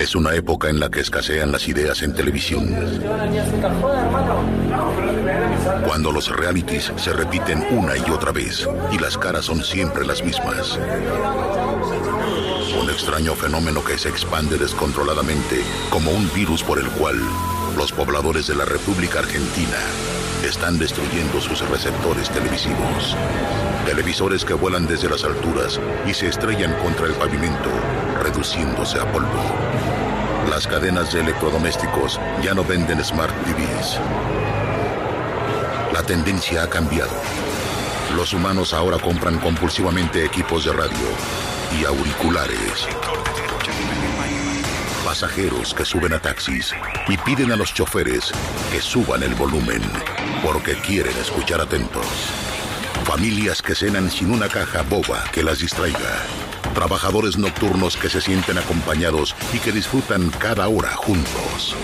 Es una época en la que escasean las ideas en televisión. Cuando los realities se repiten una y otra vez y las caras son siempre las mismas. Un extraño fenómeno que se expande descontroladamente como un virus por el cual los pobladores de la República Argentina están destruyendo sus receptores televisivos. Televisores que vuelan desde las alturas y se estrellan contra el pavimento, reduciéndose a polvo. Las cadenas de electrodomésticos ya no venden Smart TVs. La tendencia ha cambiado. Los humanos ahora compran compulsivamente equipos de radio y auriculares. Pasajeros que suben a taxis y piden a los choferes que suban el volumen porque quieren escuchar atentos. Familias que cenan sin una caja boba que las distraiga. Trabajadores nocturnos que se sienten acompañados y que disfrutan cada hora juntos.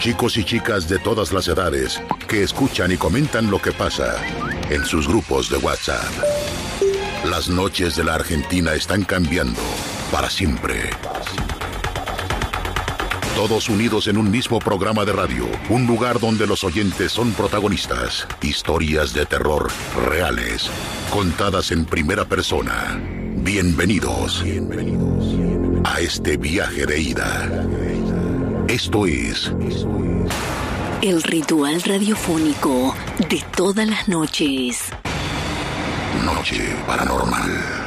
Chicos y chicas de todas las edades que escuchan y comentan lo que pasa en sus grupos de WhatsApp. Las noches de la Argentina están cambiando para siempre. Todos unidos en un mismo programa de radio, un lugar donde los oyentes son protagonistas. Historias de terror reales, contadas en primera persona. Bienvenidos, a este viaje de ida. Esto es El ritual radiofónico de todas las noches. Noche Paranormal.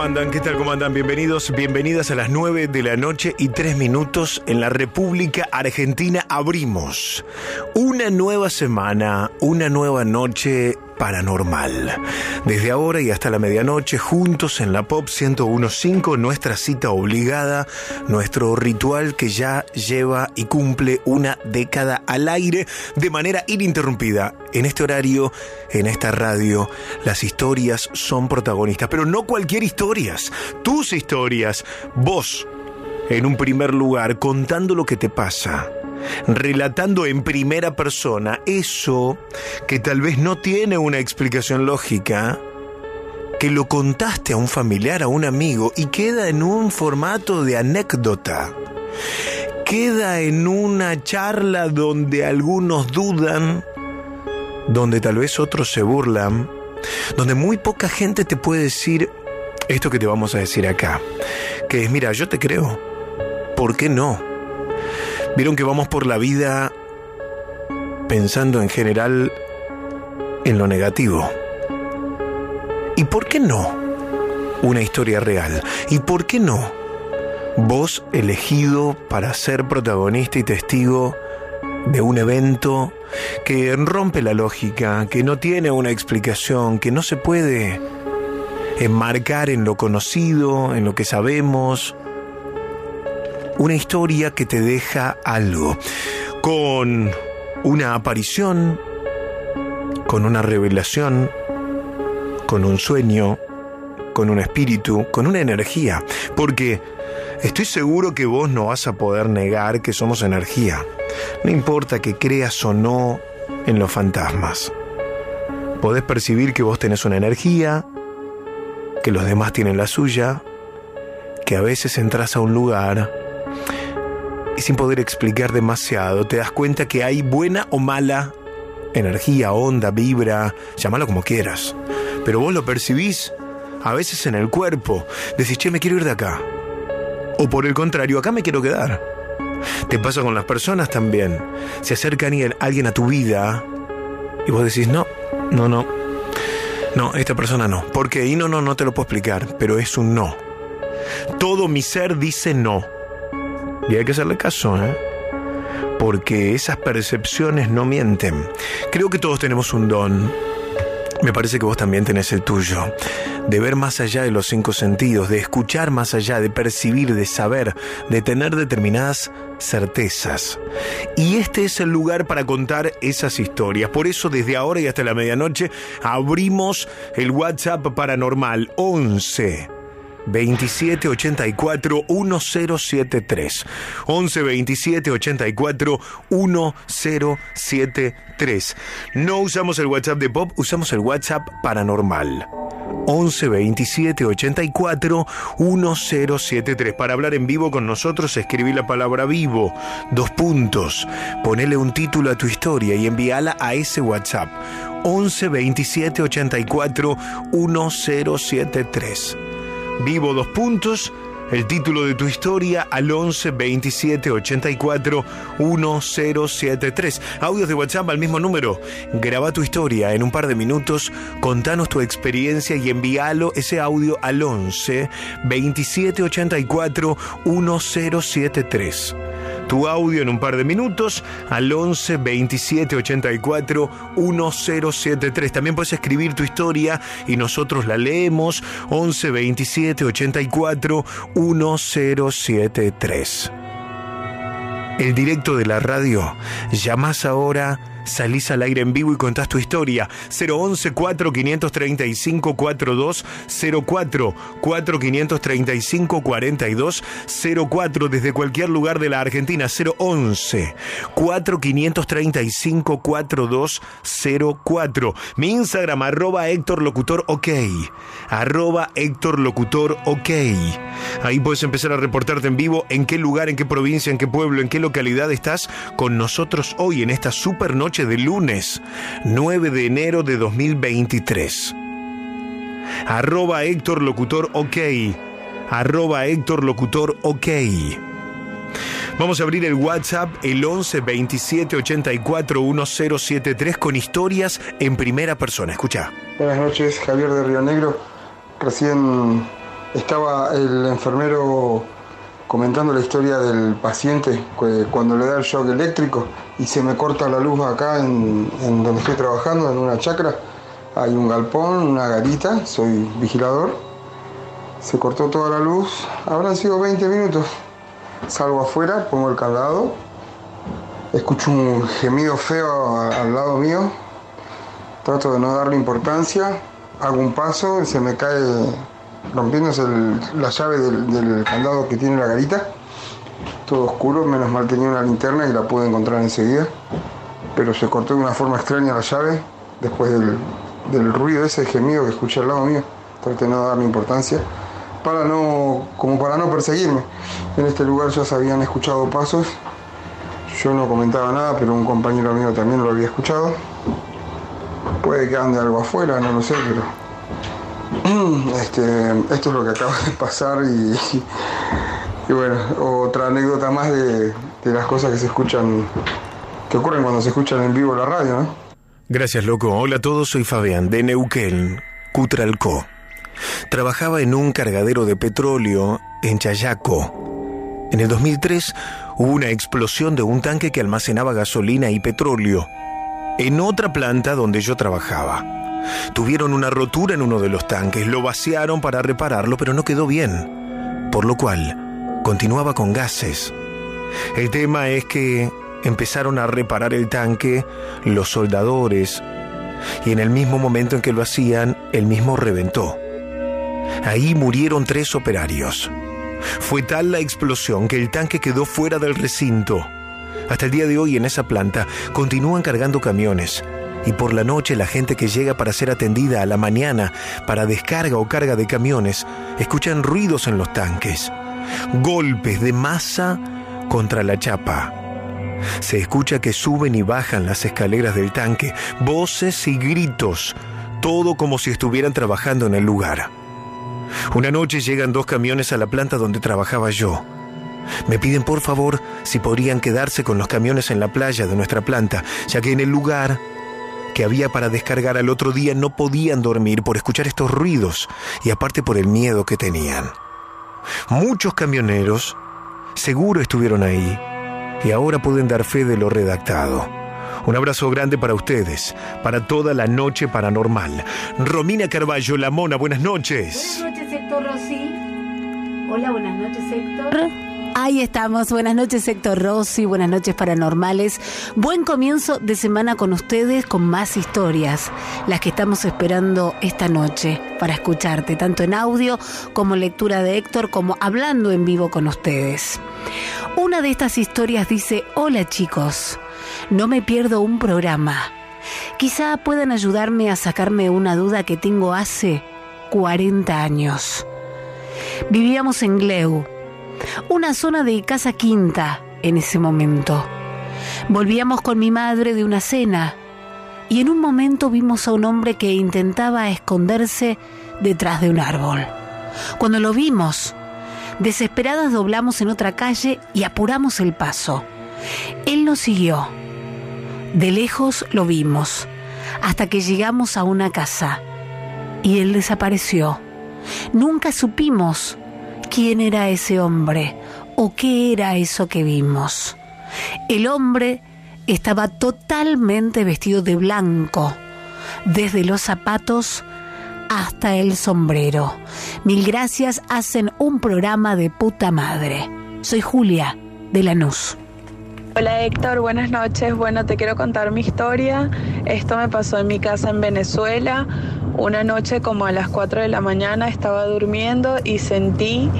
¿Qué tal? ¿Cómo? Bienvenidos, bienvenidas a las 9 de la noche y 3 minutos en la República Argentina. Abrimos una nueva semana, una nueva noche paranormal. Desde ahora y hasta la medianoche, juntos en la Pop 1015, nuestra cita obligada, nuestro ritual que ya lleva y cumple una década al aire de manera ininterrumpida. En este horario, en esta radio, las historias son protagonistas, pero no cualquier historias, tus historias, vos, en un primer lugar, contando lo que te pasa relatando en primera persona eso que tal vez no tiene una explicación lógica, que lo contaste a un familiar, a un amigo, y queda en un formato de anécdota. Queda en una charla donde algunos dudan, donde tal vez otros se burlan, donde muy poca gente te puede decir esto que te vamos a decir acá, que es, mira, yo te creo, ¿por qué no? Vieron que vamos por la vida pensando en general en lo negativo. ¿Y por qué no una historia real? ¿Y por qué no vos elegido para ser protagonista y testigo de un evento que rompe la lógica, que no tiene una explicación, que no se puede enmarcar en lo conocido, en lo que sabemos, una historia que te deja algo, con una aparición, con una revelación, con un sueño, con un espíritu, con una energía, porque estoy seguro que vos no vas a poder negar que somos energía, no importa que creas o no en los fantasmas. Podés percibir que vos tenés una energía, que los demás tienen la suya, que a veces entras a un lugar y sin poder explicar demasiado, te das cuenta que hay buena o mala energía, onda, vibra, llámalo como quieras. Pero vos lo percibís a veces en el cuerpo. Decís, che, me quiero ir de acá. O por el contrario, acá me quiero quedar. Te pasa con las personas también. Se acerca alguien a tu vida y vos decís, no, no, no. No, esta persona no. ¿Por qué? Y no, no, no te lo puedo explicar, pero es un no. Todo mi ser dice no. Y hay que hacerle caso, ¿eh? Porque esas percepciones no mienten. Creo que todos tenemos un don. Me parece que vos también tenés el tuyo de ver más allá de los cinco sentidos, de escuchar más allá, de percibir, de saber, de tener determinadas certezas. Y este es el lugar para contar esas historias. Por eso desde ahora y hasta la medianoche abrimos el WhatsApp paranormal 11 27 84 1073. 11 27 84 1073. No usamos el WhatsApp de Pop, usamos el WhatsApp paranormal. 11 27 84 1073. Para hablar en vivo con nosotros, escribí la palabra vivo, dos puntos. Ponele un título a tu historia y envíala a ese WhatsApp. 11 27 84 1073. Vivo dos puntos el título de tu historia al 11 27 84 1073. Audios de WhatsApp al mismo número. Graba tu historia en un par de minutos, contanos tu experiencia y envíalo ese audio al 11 27 84 1073 tu audio en un par de minutos al 11 27 84 1073. También puedes escribir tu historia y nosotros la leemos 11 27 84 1073. El directo de la radio. Llamás ahora salís al aire en vivo y contás tu historia. 011 4535 4204 4535 4204 desde cualquier lugar de la Argentina. 011 4535 4204. Mi Instagram arroba Héctor Locutor OK. Arroba Héctor Locutor OK. Ahí puedes empezar a reportarte en vivo en qué lugar, en qué provincia, en qué pueblo, en qué localidad estás con nosotros hoy en esta super noche de lunes 9 de enero de 2023. Arroba Héctor Locutor OK. Arroba Héctor Locutor OK. Vamos a abrir el WhatsApp el 11 27 84 1073 con historias en primera persona. Escucha. Buenas noches, Javier de Río Negro. Recién estaba el enfermero comentando la historia del paciente cuando le da el shock eléctrico y se me corta la luz acá en, donde estoy trabajando, en una chacra. Hay un galpón, una garita, soy vigilador. Se cortó toda la luz, habrán sido 20 minutos. Salgo afuera, pongo el candado, escucho un gemido feo al lado mío, trato de no darle importancia, hago un paso se me cae rompiéndose la llave del, candado que tiene la garita. Todo oscuro, menos mal tenía una linterna y la pude encontrar enseguida. Pero se cortó de una forma extraña la llave después del, ruido ese gemido que escuché al lado mío. Traté de no darle importancia para no, como para no perseguirme. En este lugar ya se habían escuchado pasos. Yo no comentaba nada, pero un compañero mío también lo había escuchado. Puede que ande algo afuera, no lo sé, pero este, esto es lo que acaba de pasar y, bueno, otra anécdota más de, las cosas que se escuchan, que ocurren cuando se escuchan en vivo la radio, ¿no? Gracias, loco. Hola a todos, soy Fabián, de Neuquén, Cutralco. Trabajaba en un cargadero de petróleo en Chayaco. En el 2003 hubo una explosión de un tanque que almacenaba gasolina y petróleo en otra planta donde yo trabajaba. Tuvieron una rotura en uno de los tanques, lo vaciaron para repararlo, pero no quedó bien, por lo cual continuaba con gases. El tema es que empezaron a reparar el tanque los soldadores y en el mismo momento en que lo hacían, el mismo reventó. Ahí murieron tres operarios. Fue tal la explosión que el tanque quedó fuera del recinto. Hasta el día de hoy en esa planta continúan cargando camiones y por la noche la gente que llega para ser atendida a la mañana para descarga o carga de camiones escuchan ruidos en los tanques, golpes de masa contra la chapa. Se escucha que suben y bajan las escaleras del tanque, voces y gritos, todo como si estuvieran trabajando en el lugar. Una noche llegan dos camiones a la planta donde trabajaba yo. Me piden por favor si podrían quedarse con los camiones en la playa de nuestra planta, ya que en el lugar que había para descargar al otro día no podían dormir por escuchar estos ruidos y aparte por el miedo que tenían. Muchos camioneros seguro estuvieron ahí y ahora pueden dar fe de lo redactado. Un abrazo grande para ustedes, para toda la noche paranormal. Romina Carballo, La Mona, buenas noches. Buenas noches, Héctor Rossi. Hola, buenas noches, Héctor. Ahí estamos. Buenas noches, Héctor Rossi. Buenas noches, paranormales. Buen comienzo de semana con ustedes con más historias, las que estamos esperando esta noche para escucharte, tanto en audio como lectura de Héctor, como hablando en vivo con ustedes. Una de estas historias dice, hola chicos, no me pierdo un programa. Quizá puedan ayudarme a sacarme una duda que tengo hace 40 años. Vivíamos en Gleu, una zona de casa quinta en ese momento. Volvíamos con mi madre de una cena y en un momento vimos a un hombre que intentaba esconderse detrás de un árbol. Cuando lo vimos, desesperadas doblamos en otra calle y apuramos el paso. Él nos siguió. De lejos lo vimos, hasta que llegamos a una casa y él desapareció. Nunca supimos quién era ese hombre o qué era eso que vimos. El hombre estaba totalmente vestido de blanco, desde los zapatos hasta el sombrero. Mil gracias, hacen un programa de puta madre. Soy Julia de Lanús. Hola Héctor, buenas noches. Bueno, te quiero contar mi historia. Esto me pasó en mi casa en Venezuela. Una noche como a las 4 de la mañana estaba durmiendo y sentí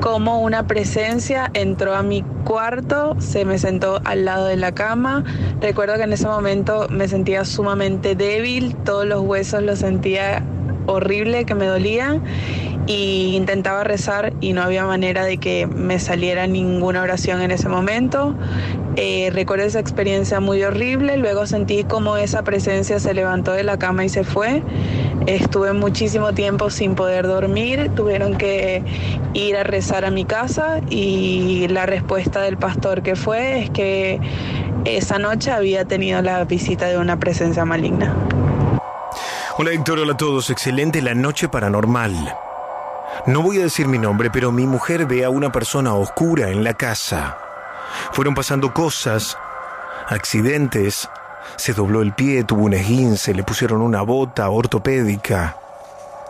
como una presencia entró a mi cuarto, se me sentó al lado de la cama. Recuerdo que en ese momento me sentía sumamente débil, todos los huesos los sentía horrible que me dolían y intentaba rezar y no había manera de que me saliera ninguna oración en ese momento. Eh, recuerdo esa experiencia muy horrible, luego sentí como esa presencia se levantó de la cama y se fue. Estuve muchísimo tiempo sin poder dormir, tuvieron que ir a rezar a mi casa y la respuesta del pastor que fue es que esa noche había tenido la visita de una presencia maligna. Hola Héctor, hola a todos. Excelente la noche paranormal. No voy a decir mi nombre, pero mi mujer ve a una persona oscura en la casa. Fueron pasando cosas, accidentes. Se dobló el pie, tuvo un esguince, le pusieron una bota ortopédica.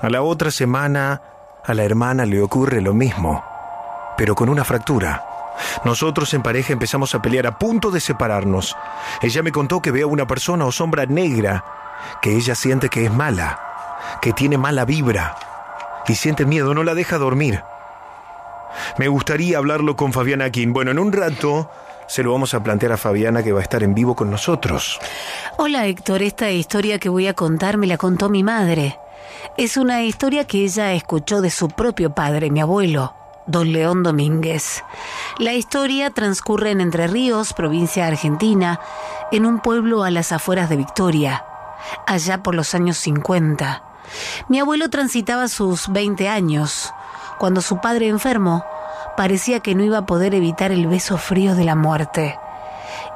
A la otra semana, a la hermana le ocurre lo mismo, pero con una fractura. Nosotros en pareja empezamos a pelear a punto de separarnos. Ella me contó que ve a una persona o sombra negra que ella siente que es mala, que tiene mala vibra y siente miedo, no la deja dormir. Me gustaría hablarlo con Fabiana King. Bueno, en un rato se lo vamos a plantear a Fabiana que va a estar en vivo con nosotros. Hola Héctor, esta historia que voy a contar me la contó mi madre. Es una historia que ella escuchó de su propio padre, mi abuelo, don León Domínguez. La historia transcurre en Entre Ríos, provincia argentina, en un pueblo a las afueras de Victoria, allá por los años 50. Mi abuelo transitaba sus 20 años, cuando su padre enfermo parecía que no iba a poder evitar el beso frío de la muerte.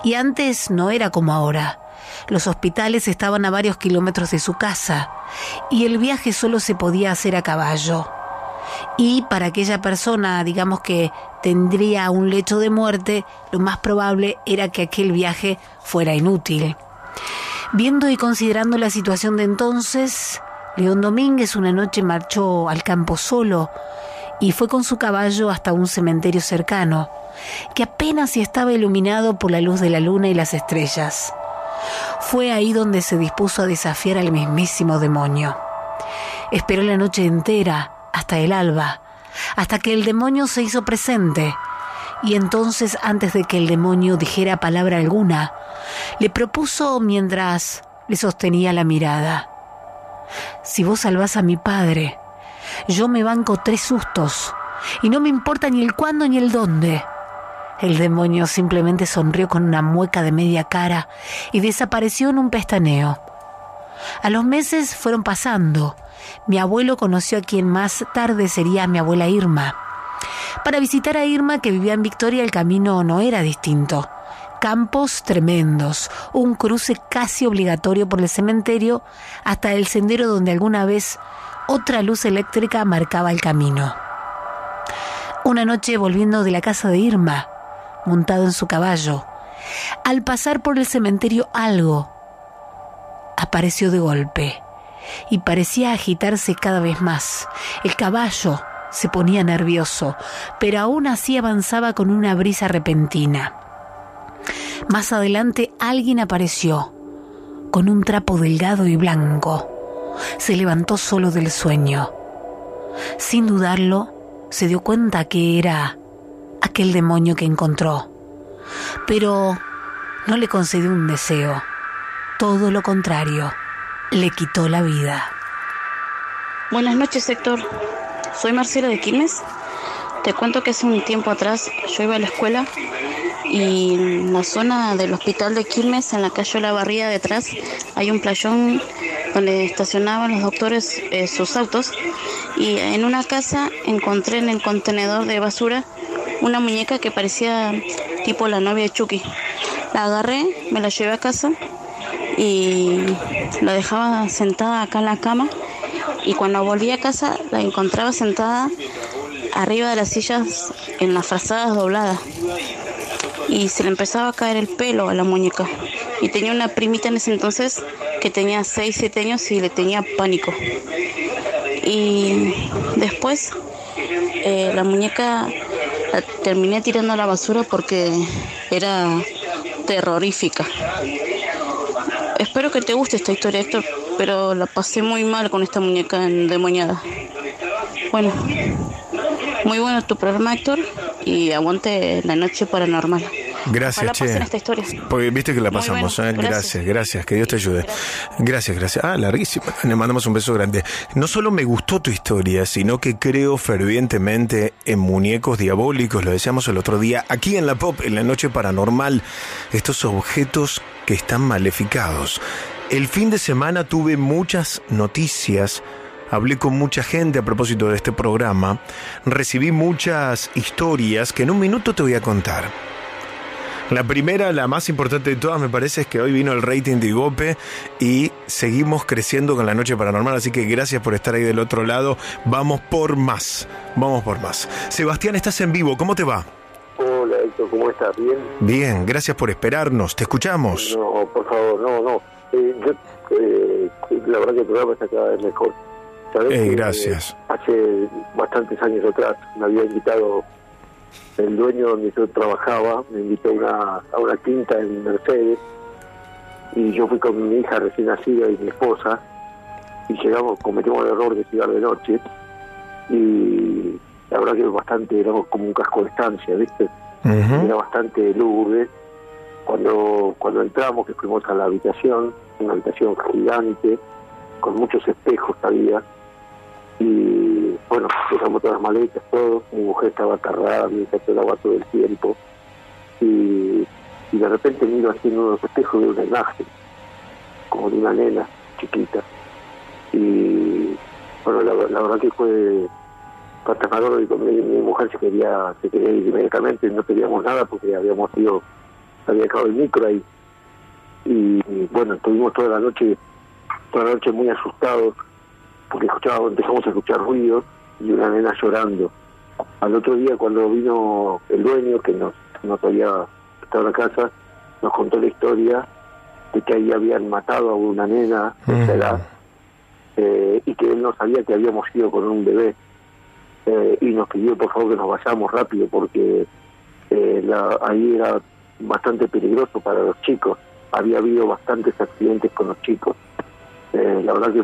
Y antes no era como ahora. Los hospitales estaban a varios kilómetros de su casa y el viaje solo se podía hacer a caballo. Y para aquella persona, digamos que tendría un lecho de muerte, lo más probable era que aquel viaje fuera inútil. Viendo y considerando la situación de entonces, León Domínguez una noche marchó al campo solo y fue con su caballo hasta un cementerio cercano, que apenas estaba iluminado por la luz de la luna y las estrellas. Fue ahí donde se dispuso a desafiar al mismísimo demonio. Esperó la noche entera, hasta el alba, hasta que el demonio se hizo presente, y entonces, antes de que el demonio dijera palabra alguna, le propuso mientras le sostenía la mirada. Si vos salvás a mi padre, yo me banco tres sustos y no me importa ni el cuándo ni el dónde. El demonio simplemente sonrió con una mueca de media cara y desapareció en un pestaneo. A los meses fueron pasando. Mi abuelo conoció a quien más tarde sería mi abuela Irma. Para visitar a Irma, que vivía en Victoria, el camino no era distinto. Campos tremendos, un cruce casi obligatorio por el cementerio hasta el sendero donde alguna vez otra luz eléctrica marcaba el camino. Una noche volviendo de la casa de Irma, montado en su caballo, al pasar por el cementerio algo apareció de golpe y parecía agitarse cada vez más. El caballo se ponía nervioso, pero aún así avanzaba con una brisa repentina. Más adelante alguien apareció, con un trapo delgado y blanco. Se levantó solo del sueño. Sin dudarlo, se dio cuenta que era aquel demonio que encontró. Pero no le concedió un deseo. Todo lo contrario, le quitó la vida. Buenas noches, Héctor. Soy Marcela de Quilmes. Te cuento que hace un tiempo atrás yo iba a la escuela y en la zona del hospital de Quilmes, en la calle La detrás, hay un playón donde estacionaban los doctores eh, sus autos. Y en una casa encontré en el contenedor de basura una muñeca que parecía tipo la novia de Chucky. La agarré, me la llevé a casa y la dejaba sentada acá en la cama. Y cuando volví a casa la encontraba sentada arriba de las sillas en las frazadas dobladas y se le empezaba a caer el pelo a la muñeca. Y tenía una primita en ese entonces que tenía 6, 7 años y le tenía pánico. Y después eh, la muñeca la terminé tirando a la basura porque era terrorífica. Espero que te guste esta historia, pero la pasé muy mal con esta muñeca endemoniada. Bueno, muy bueno tu programa, Héctor, y aguante la noche paranormal. Gracias, Che. esta historia. Porque viste que la pasamos. ¿eh? Gracias. gracias, que Dios te ayude. Gracias, gracias. Ah, larguísima. Le mandamos un beso grande. No solo me gustó tu historia, sino que creo fervientemente en muñecos diabólicos. Lo decíamos el otro día aquí en la pop, en la noche paranormal. Estos objetos que están maleficados. El fin de semana tuve muchas noticias hablé con mucha gente a propósito de este programa, recibí muchas historias que en un minuto te voy a contar. La primera, la más importante de todas, me parece, es que hoy vino el rating de Igope y seguimos creciendo con la noche paranormal. Así que gracias por estar ahí del otro lado. Vamos por más. Vamos por más. Sebastián, estás en vivo. ¿Cómo te va? Hola, Héctor, ¿cómo estás? ¿Bien? Bien, gracias por esperarnos. Te escuchamos. No, por favor, no, no. Eh, yo, eh, la verdad que el programa está cada vez mejor. Eh, gracias. hace bastantes años atrás me había invitado el dueño donde yo trabajaba me invitó a una, a una quinta en Mercedes y yo fui con mi hija recién nacida y mi esposa y llegamos, cometimos el error de llegar de noche y la verdad que bastante, éramos como un casco de estancia, ¿viste? Era bastante lúgubre. Cuando, cuando entramos, que fuimos a la habitación, una habitación gigante, con muchos espejos había, y bueno, dejamos todas las maletas, todo. Mi mujer estaba atarrada, mi hija el agua todo el tiempo. Y, de repente miro así en unos espejos de una imagen, como de una nena chiquita. Y bueno, la, verdad que fue aterrador y mi, mi mujer se quería, se quería ir inmediatamente, no queríamos nada porque habíamos ido, había dejado el micro ahí. Y, y bueno, estuvimos toda la noche, toda la noche muy asustados porque escuchaba, empezamos a escuchar ruidos y una nena llorando. Al otro día cuando vino el dueño, que nos, nos había estado en la casa, nos contó la historia de que ahí habían matado a una nena de esa edad eh, y que él no sabía que habíamos ido con un bebé eh, y nos pidió por favor que nos vayamos rápido porque eh, la, ahí era bastante peligroso para los chicos. Había habido bastantes accidentes con los chicos. La verdad que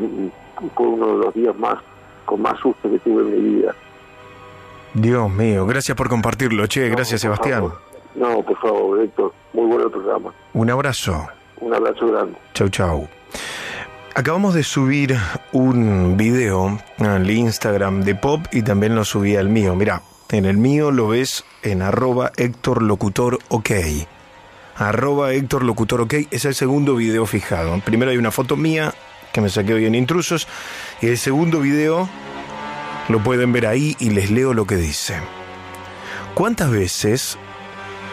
fue uno de los días más con más susto que tuve en mi vida. Dios mío, gracias por compartirlo, che, gracias Sebastián. No, por favor, Héctor, muy buen programa. Un abrazo. Un abrazo grande. Chau, chau. Acabamos de subir un video al Instagram de Pop y también lo subí al mío. Mirá, En el mío lo ves en arroba Héctor Locutor OK. Arroba Héctor Locutor OK es el segundo video fijado. Primero hay una foto mía que me saqué hoy en Intrusos y el segundo video lo pueden ver ahí y les leo lo que dice. ¿Cuántas veces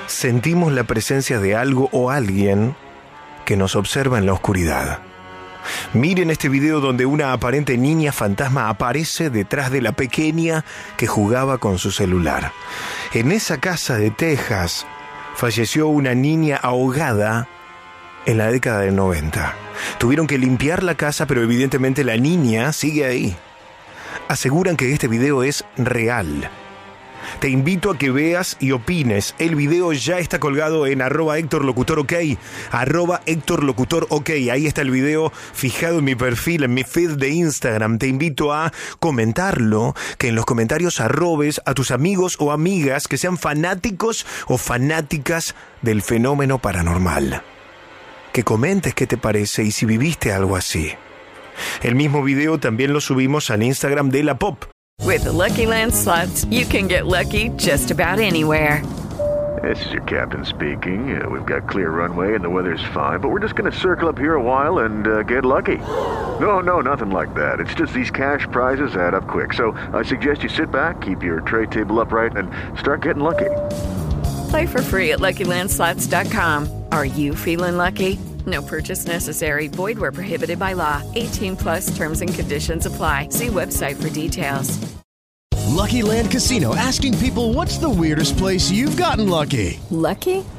sentimos la presencia de algo o alguien que nos observa en la oscuridad? Miren este video donde una aparente niña fantasma aparece detrás de la pequeña que jugaba con su celular. En esa casa de Texas falleció una niña ahogada en la década del 90. Tuvieron que limpiar la casa, pero evidentemente la niña sigue ahí. Aseguran que este video es real. Te invito a que veas y opines. El video ya está colgado en arroba Héctor Locutor OK. Arroba Héctor Locutor OK. Ahí está el video fijado en mi perfil, en mi feed de Instagram. Te invito a comentarlo, que en los comentarios arrobes a tus amigos o amigas que sean fanáticos o fanáticas del fenómeno paranormal. Que comentes qué te parece y si viviste algo así. El mismo video también lo subimos al Instagram de la Pop. With the Lucky Land slots, you can get lucky just about anywhere. This is your captain speaking. Uh, we've got clear runway and the weather's fine, but we're just going to circle up here a while and uh, get lucky. No, no, nothing like that. It's just these cash prizes add up quick. So I suggest you sit back, keep your tray table upright, and start getting lucky. Play for free at LuckyLandSlots.com. Are you feeling lucky? No purchase necessary. Void where prohibited by law. 18 plus terms and conditions apply. See website for details. Lucky Land Casino asking people what's the weirdest place you've gotten lucky? Lucky?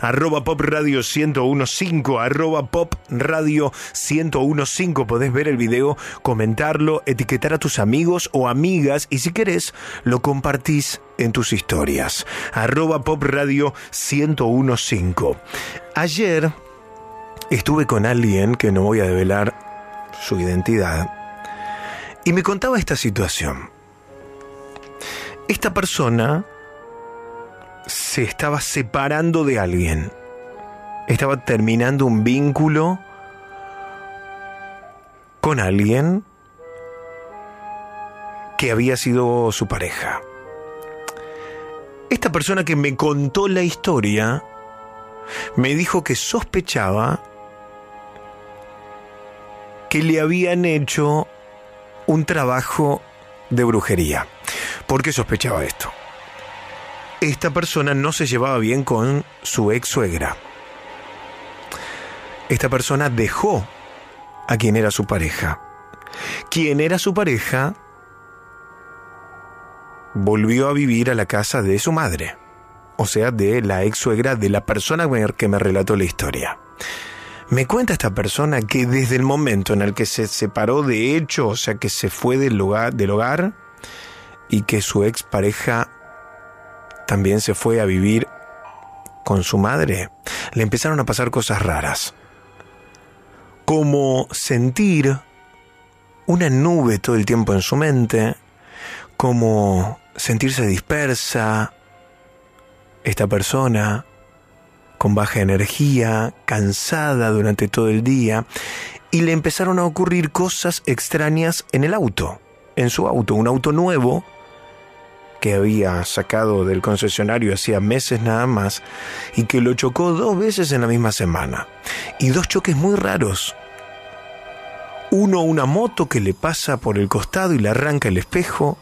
Arroba Pop Radio 1015, arroba Pop Radio 1015. Podés ver el video, comentarlo, etiquetar a tus amigos o amigas y si querés, lo compartís en tus historias. Arroba Pop Radio 1015. Ayer estuve con alguien que no voy a develar su identidad y me contaba esta situación. Esta persona se estaba separando de alguien. Estaba terminando un vínculo con alguien que había sido su pareja. Esta persona que me contó la historia me dijo que sospechaba que le habían hecho un trabajo de brujería. ¿Por qué sospechaba esto? Esta persona no se llevaba bien con su ex suegra. Esta persona dejó a quien era su pareja. Quien era su pareja volvió a vivir a la casa de su madre, o sea, de la ex suegra de la persona que me relató la historia. Me cuenta esta persona que desde el momento en el que se separó de hecho, o sea, que se fue del hogar, del hogar y que su ex pareja también se fue a vivir con su madre, le empezaron a pasar cosas raras. Como sentir una nube todo el tiempo en su mente, como sentirse dispersa, esta persona con baja energía, cansada durante todo el día, y le empezaron a ocurrir cosas extrañas en el auto, en su auto, un auto nuevo que había sacado del concesionario hacía meses nada más y que lo chocó dos veces en la misma semana. Y dos choques muy raros. Uno una moto que le pasa por el costado y le arranca el espejo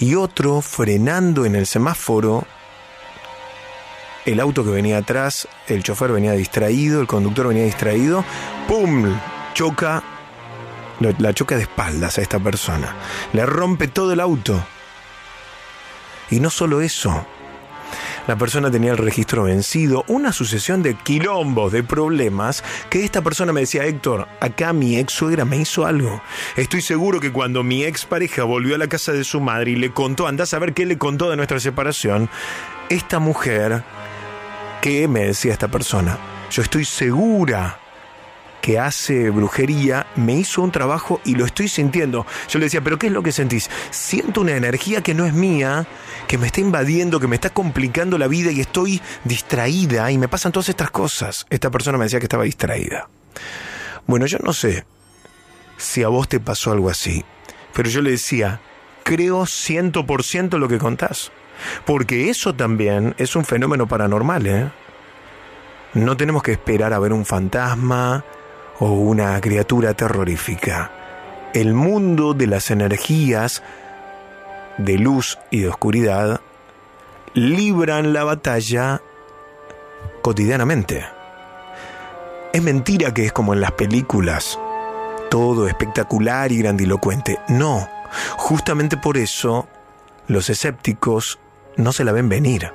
y otro frenando en el semáforo. El auto que venía atrás, el chofer venía distraído, el conductor venía distraído, ¡pum! choca, la choca de espaldas a esta persona. Le rompe todo el auto. Y no solo eso, la persona tenía el registro vencido, una sucesión de quilombos, de problemas, que esta persona me decía, Héctor, acá mi ex suegra me hizo algo. Estoy seguro que cuando mi ex pareja volvió a la casa de su madre y le contó, andás a ver qué le contó de nuestra separación, esta mujer que me decía esta persona, yo estoy segura que hace brujería me hizo un trabajo y lo estoy sintiendo. Yo le decía, pero ¿qué es lo que sentís? Siento una energía que no es mía, que me está invadiendo, que me está complicando la vida y estoy distraída y me pasan todas estas cosas. Esta persona me decía que estaba distraída. Bueno, yo no sé si a vos te pasó algo así, pero yo le decía, creo ciento por ciento lo que contás. Porque eso también es un fenómeno paranormal, ¿eh? No tenemos que esperar a ver un fantasma o una criatura terrorífica. El mundo de las energías de luz y de oscuridad libran la batalla cotidianamente. Es mentira que es como en las películas, todo espectacular y grandilocuente. No, justamente por eso los escépticos no se la ven venir.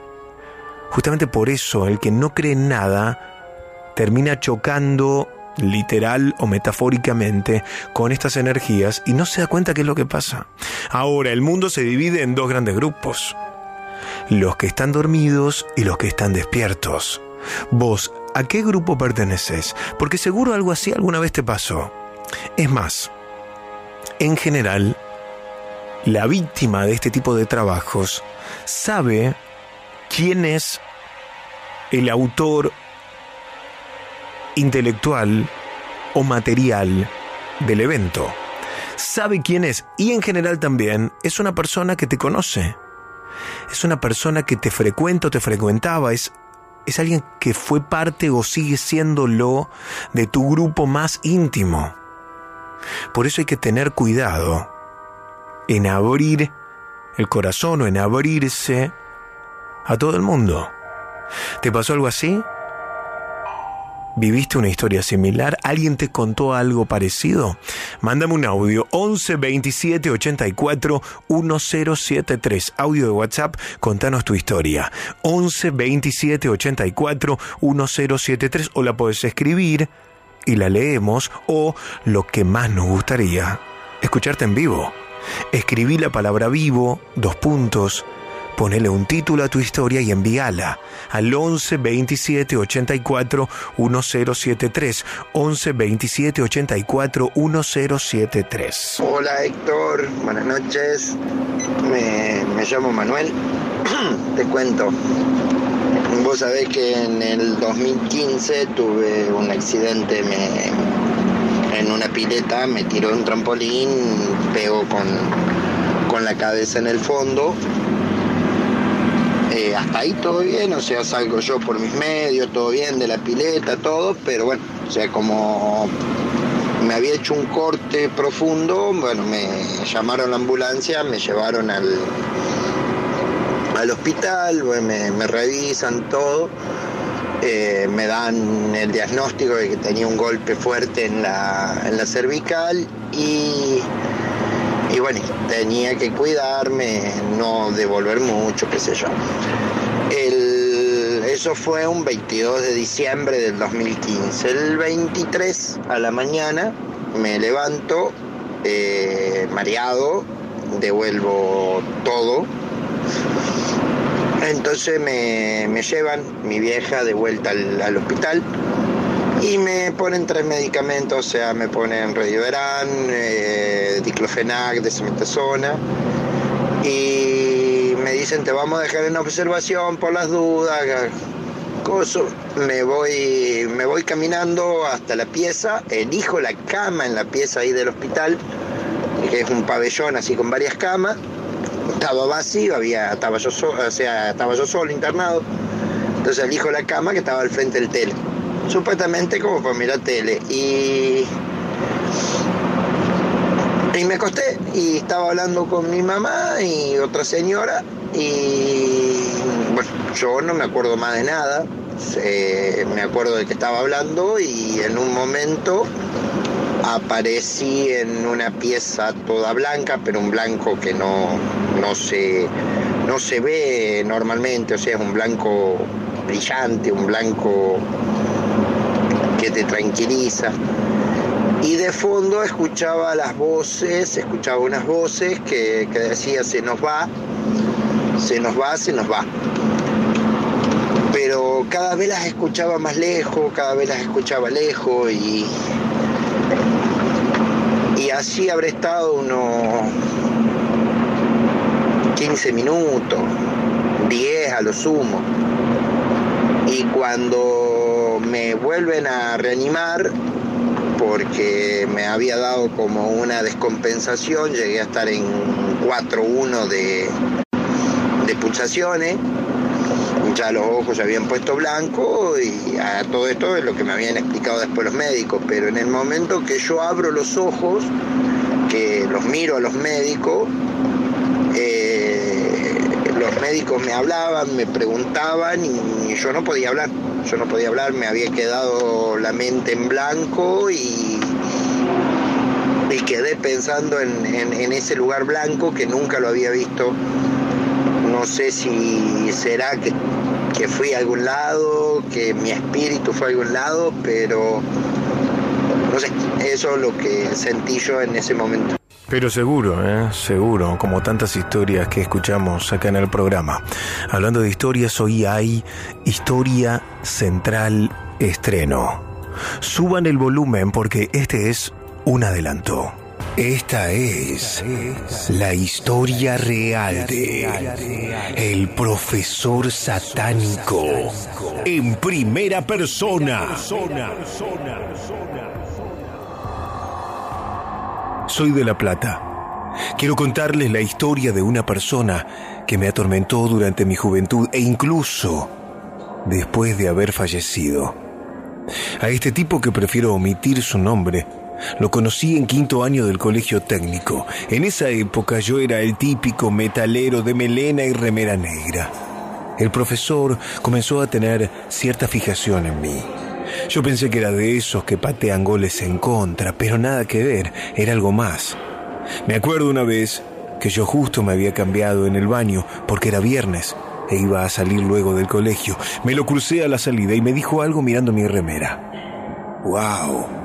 Justamente por eso el que no cree en nada termina chocando literal o metafóricamente con estas energías y no se da cuenta qué es lo que pasa. Ahora, el mundo se divide en dos grandes grupos. Los que están dormidos y los que están despiertos. Vos, ¿a qué grupo perteneces? Porque seguro algo así alguna vez te pasó. Es más, en general, la víctima de este tipo de trabajos sabe quién es el autor intelectual o material del evento. Sabe quién es y en general también es una persona que te conoce. Es una persona que te frecuenta o te frecuentaba. Es, es alguien que fue parte o sigue siéndolo de tu grupo más íntimo. Por eso hay que tener cuidado en abrir el corazón o en abrirse a todo el mundo. ¿Te pasó algo así? ¿Viviste una historia similar? ¿Alguien te contó algo parecido? Mándame un audio 11 27 84 1073. Audio de WhatsApp, contanos tu historia. 11 27 84 1073 o la puedes escribir y la leemos o lo que más nos gustaría, escucharte en vivo. Escribí la palabra vivo, dos puntos, ponele un título a tu historia y envíala al 11 27 84 1073. 11 27 84 1073. Hola Héctor, buenas noches. Me, llamo Manuel. Te cuento. Vos sabés que en el 2015 tuve un accidente me, en una pileta, me tiró un trampolín, pegó con, con la cabeza en el fondo eh, hasta ahí todo bien, o sea, salgo yo por mis medios, todo bien de la pileta, todo, pero bueno, o sea, como me había hecho un corte profundo, bueno, me llamaron la ambulancia, me llevaron al, al hospital, me, me revisan todo, eh, me dan el diagnóstico de que tenía un golpe fuerte en la, en la cervical y y bueno, tenía que cuidarme, no devolver mucho, qué sé yo. eso fue un 22 de diciembre del 2015. El 23 a la mañana me levanto eh, mareado, devuelvo todo. Entonces me, llevan mi vieja de vuelta al hospital y me ponen tres medicamentos, o sea, me ponen Rediveran, eh, diclofenac, desametasona y me dicen te vamos a dejar en observación por las dudas. Coso. Me voy, me voy caminando hasta la pieza, elijo la cama en la pieza ahí del hospital, que es un pabellón así con varias camas. Estaba vacío, había, estaba yo, o sea, estaba yo solo internado. Entonces elijo la cama que estaba al frente del tele supuestamente como para mirar tele. Y, y me acosté y estaba hablando con mi mamá y otra señora y bueno, yo no me acuerdo más de nada. me acuerdo de que estaba hablando y en un momento aparecí en una pieza toda blanca, pero un blanco que no, no, se, no se ve normalmente, o sea, es un blanco brillante, un blanco te tranquiliza. Y de fondo escuchaba las voces, escuchaba unas voces que, decía se nos va, se nos va, se nos va. pero cada vez las escuchaba más lejos, cada vez las escuchaba lejos y, y así habré estado unos 15 minutos, 10 a lo sumo. Y cuando me vuelven a reanimar, porque me había dado como una descompensación, llegué a estar en 4-1 de, de pulsaciones, ya los ojos se habían puesto blancos y a todo esto es lo que me habían explicado después los médicos, pero en el momento que yo abro los ojos, que los miro a los médicos, eh, los médicos me hablaban, me preguntaban y yo no podía hablar, yo no podía hablar, me había quedado la mente en blanco y, y quedé pensando en, en- ese lugar blanco que nunca lo había visto. No sé si será que, que fui a algún lado, que mi espíritu fue a algún lado, pero no sé, eso es lo que sentí yo en ese momento. Pero seguro, ¿eh? seguro, como tantas historias que escuchamos acá en el programa. Hablando de historias, hoy hay Historia Central Estreno. Suban el volumen porque este es un adelanto. Esta es la historia real de el profesor satánico en primera persona. Soy de La Plata. Quiero contarles la historia de una persona que me atormentó durante mi juventud e incluso después de haber fallecido. A este tipo que prefiero omitir su nombre, lo conocí en quinto año del colegio técnico. En esa época yo era el típico metalero de melena y remera negra. El profesor comenzó a tener cierta fijación en mí. Yo pensé que era de esos que patean goles en contra, pero nada que ver, era algo más. Me acuerdo una vez que yo justo me había cambiado en el baño porque era viernes e iba a salir luego del colegio. Me lo crucé a la salida y me dijo algo mirando mi remera. ¡Wow!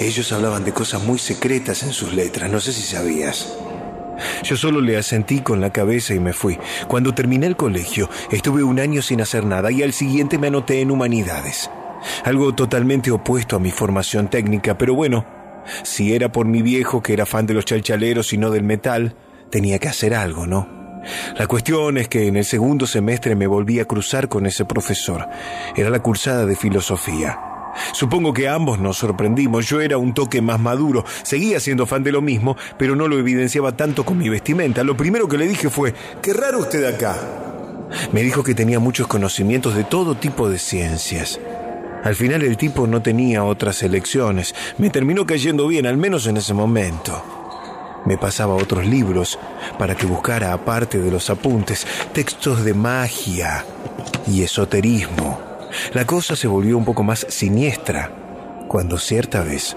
Ellos hablaban de cosas muy secretas en sus letras, no sé si sabías. Yo solo le asentí con la cabeza y me fui. Cuando terminé el colegio, estuve un año sin hacer nada y al siguiente me anoté en humanidades. Algo totalmente opuesto a mi formación técnica, pero bueno, si era por mi viejo que era fan de los chalchaleros y no del metal, tenía que hacer algo, ¿no? La cuestión es que en el segundo semestre me volví a cruzar con ese profesor. Era la cursada de filosofía. Supongo que ambos nos sorprendimos. Yo era un toque más maduro. Seguía siendo fan de lo mismo, pero no lo evidenciaba tanto con mi vestimenta. Lo primero que le dije fue, qué raro usted acá. Me dijo que tenía muchos conocimientos de todo tipo de ciencias. Al final el tipo no tenía otras elecciones. Me terminó cayendo bien, al menos en ese momento. Me pasaba otros libros para que buscara, aparte de los apuntes, textos de magia y esoterismo. La cosa se volvió un poco más siniestra cuando cierta vez,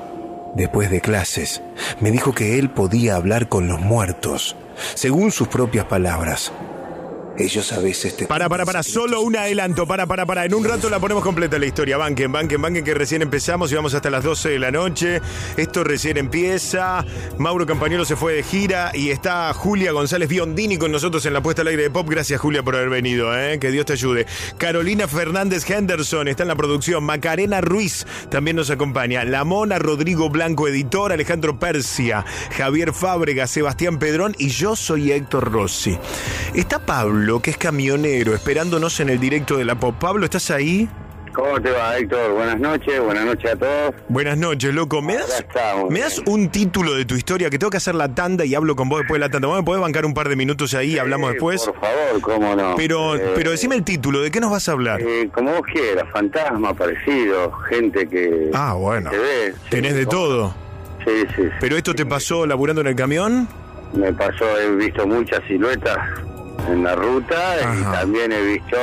después de clases, me dijo que él podía hablar con los muertos, según sus propias palabras. Ellos a veces te... Para, para, para, solo un adelanto, para, para, para. En un rato la ponemos completa la historia. Banquen, banquen, banquen, que recién empezamos y vamos hasta las 12 de la noche. Esto recién empieza. Mauro Campañolo se fue de gira y está Julia González Biondini con nosotros en la puesta al aire de Pop. Gracias, Julia, por haber venido, ¿eh? Que Dios te ayude. Carolina Fernández Henderson está en la producción. Macarena Ruiz también nos acompaña. La Mona Rodrigo Blanco, editor. Alejandro Persia, Javier Fábrega, Sebastián Pedrón y yo soy Héctor Rossi. Está Pablo Pablo, que es camionero, esperándonos en el directo de la Pop. Pablo, ¿estás ahí? ¿Cómo te va, Héctor? Buenas noches, buenas noches a todos. Buenas noches, loco. ¿Me das, ¿me das un título de tu historia? Que tengo que hacer la tanda y hablo con vos después de la tanda. ¿Vos me podés bancar un par de minutos ahí y hablamos después? Por favor, cómo no. Pero, Eh, pero decime el título, ¿de qué nos vas a hablar? eh, como vos quieras, fantasma, parecido, gente que Ah, bueno. te ve. Tenés de todo. Sí, sí, sí. ¿Pero esto te pasó laburando en el camión? Me pasó, he visto muchas siluetas en la ruta y también he visto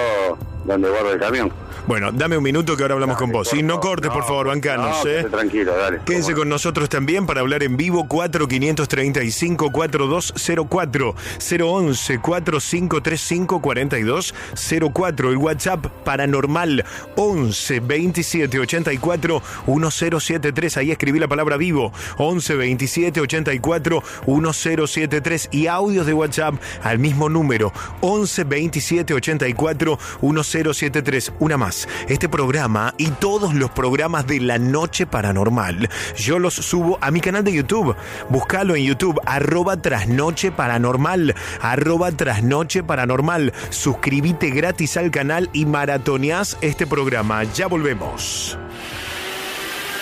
donde guardo el camión. Bueno, dame un minuto que ahora hablamos con vos. Sí, no cortes, por favor, bancanos, No, ¿eh? tranquilo, dale. Quédense con nosotros también para hablar en vivo 4535 4204 011 4535 4204 el WhatsApp paranormal 11 27 84 1073 ahí escribí la palabra vivo 11 27 84 1073 y audios de WhatsApp al mismo número 11 27 84 1073 una más este programa y todos los programas de la noche paranormal yo los subo a mi canal de YouTube búscalo en YouTube arroba trasnoche paranormal arroba trasnoche paranormal suscríbete gratis al canal y maratoneás este programa ya volvemos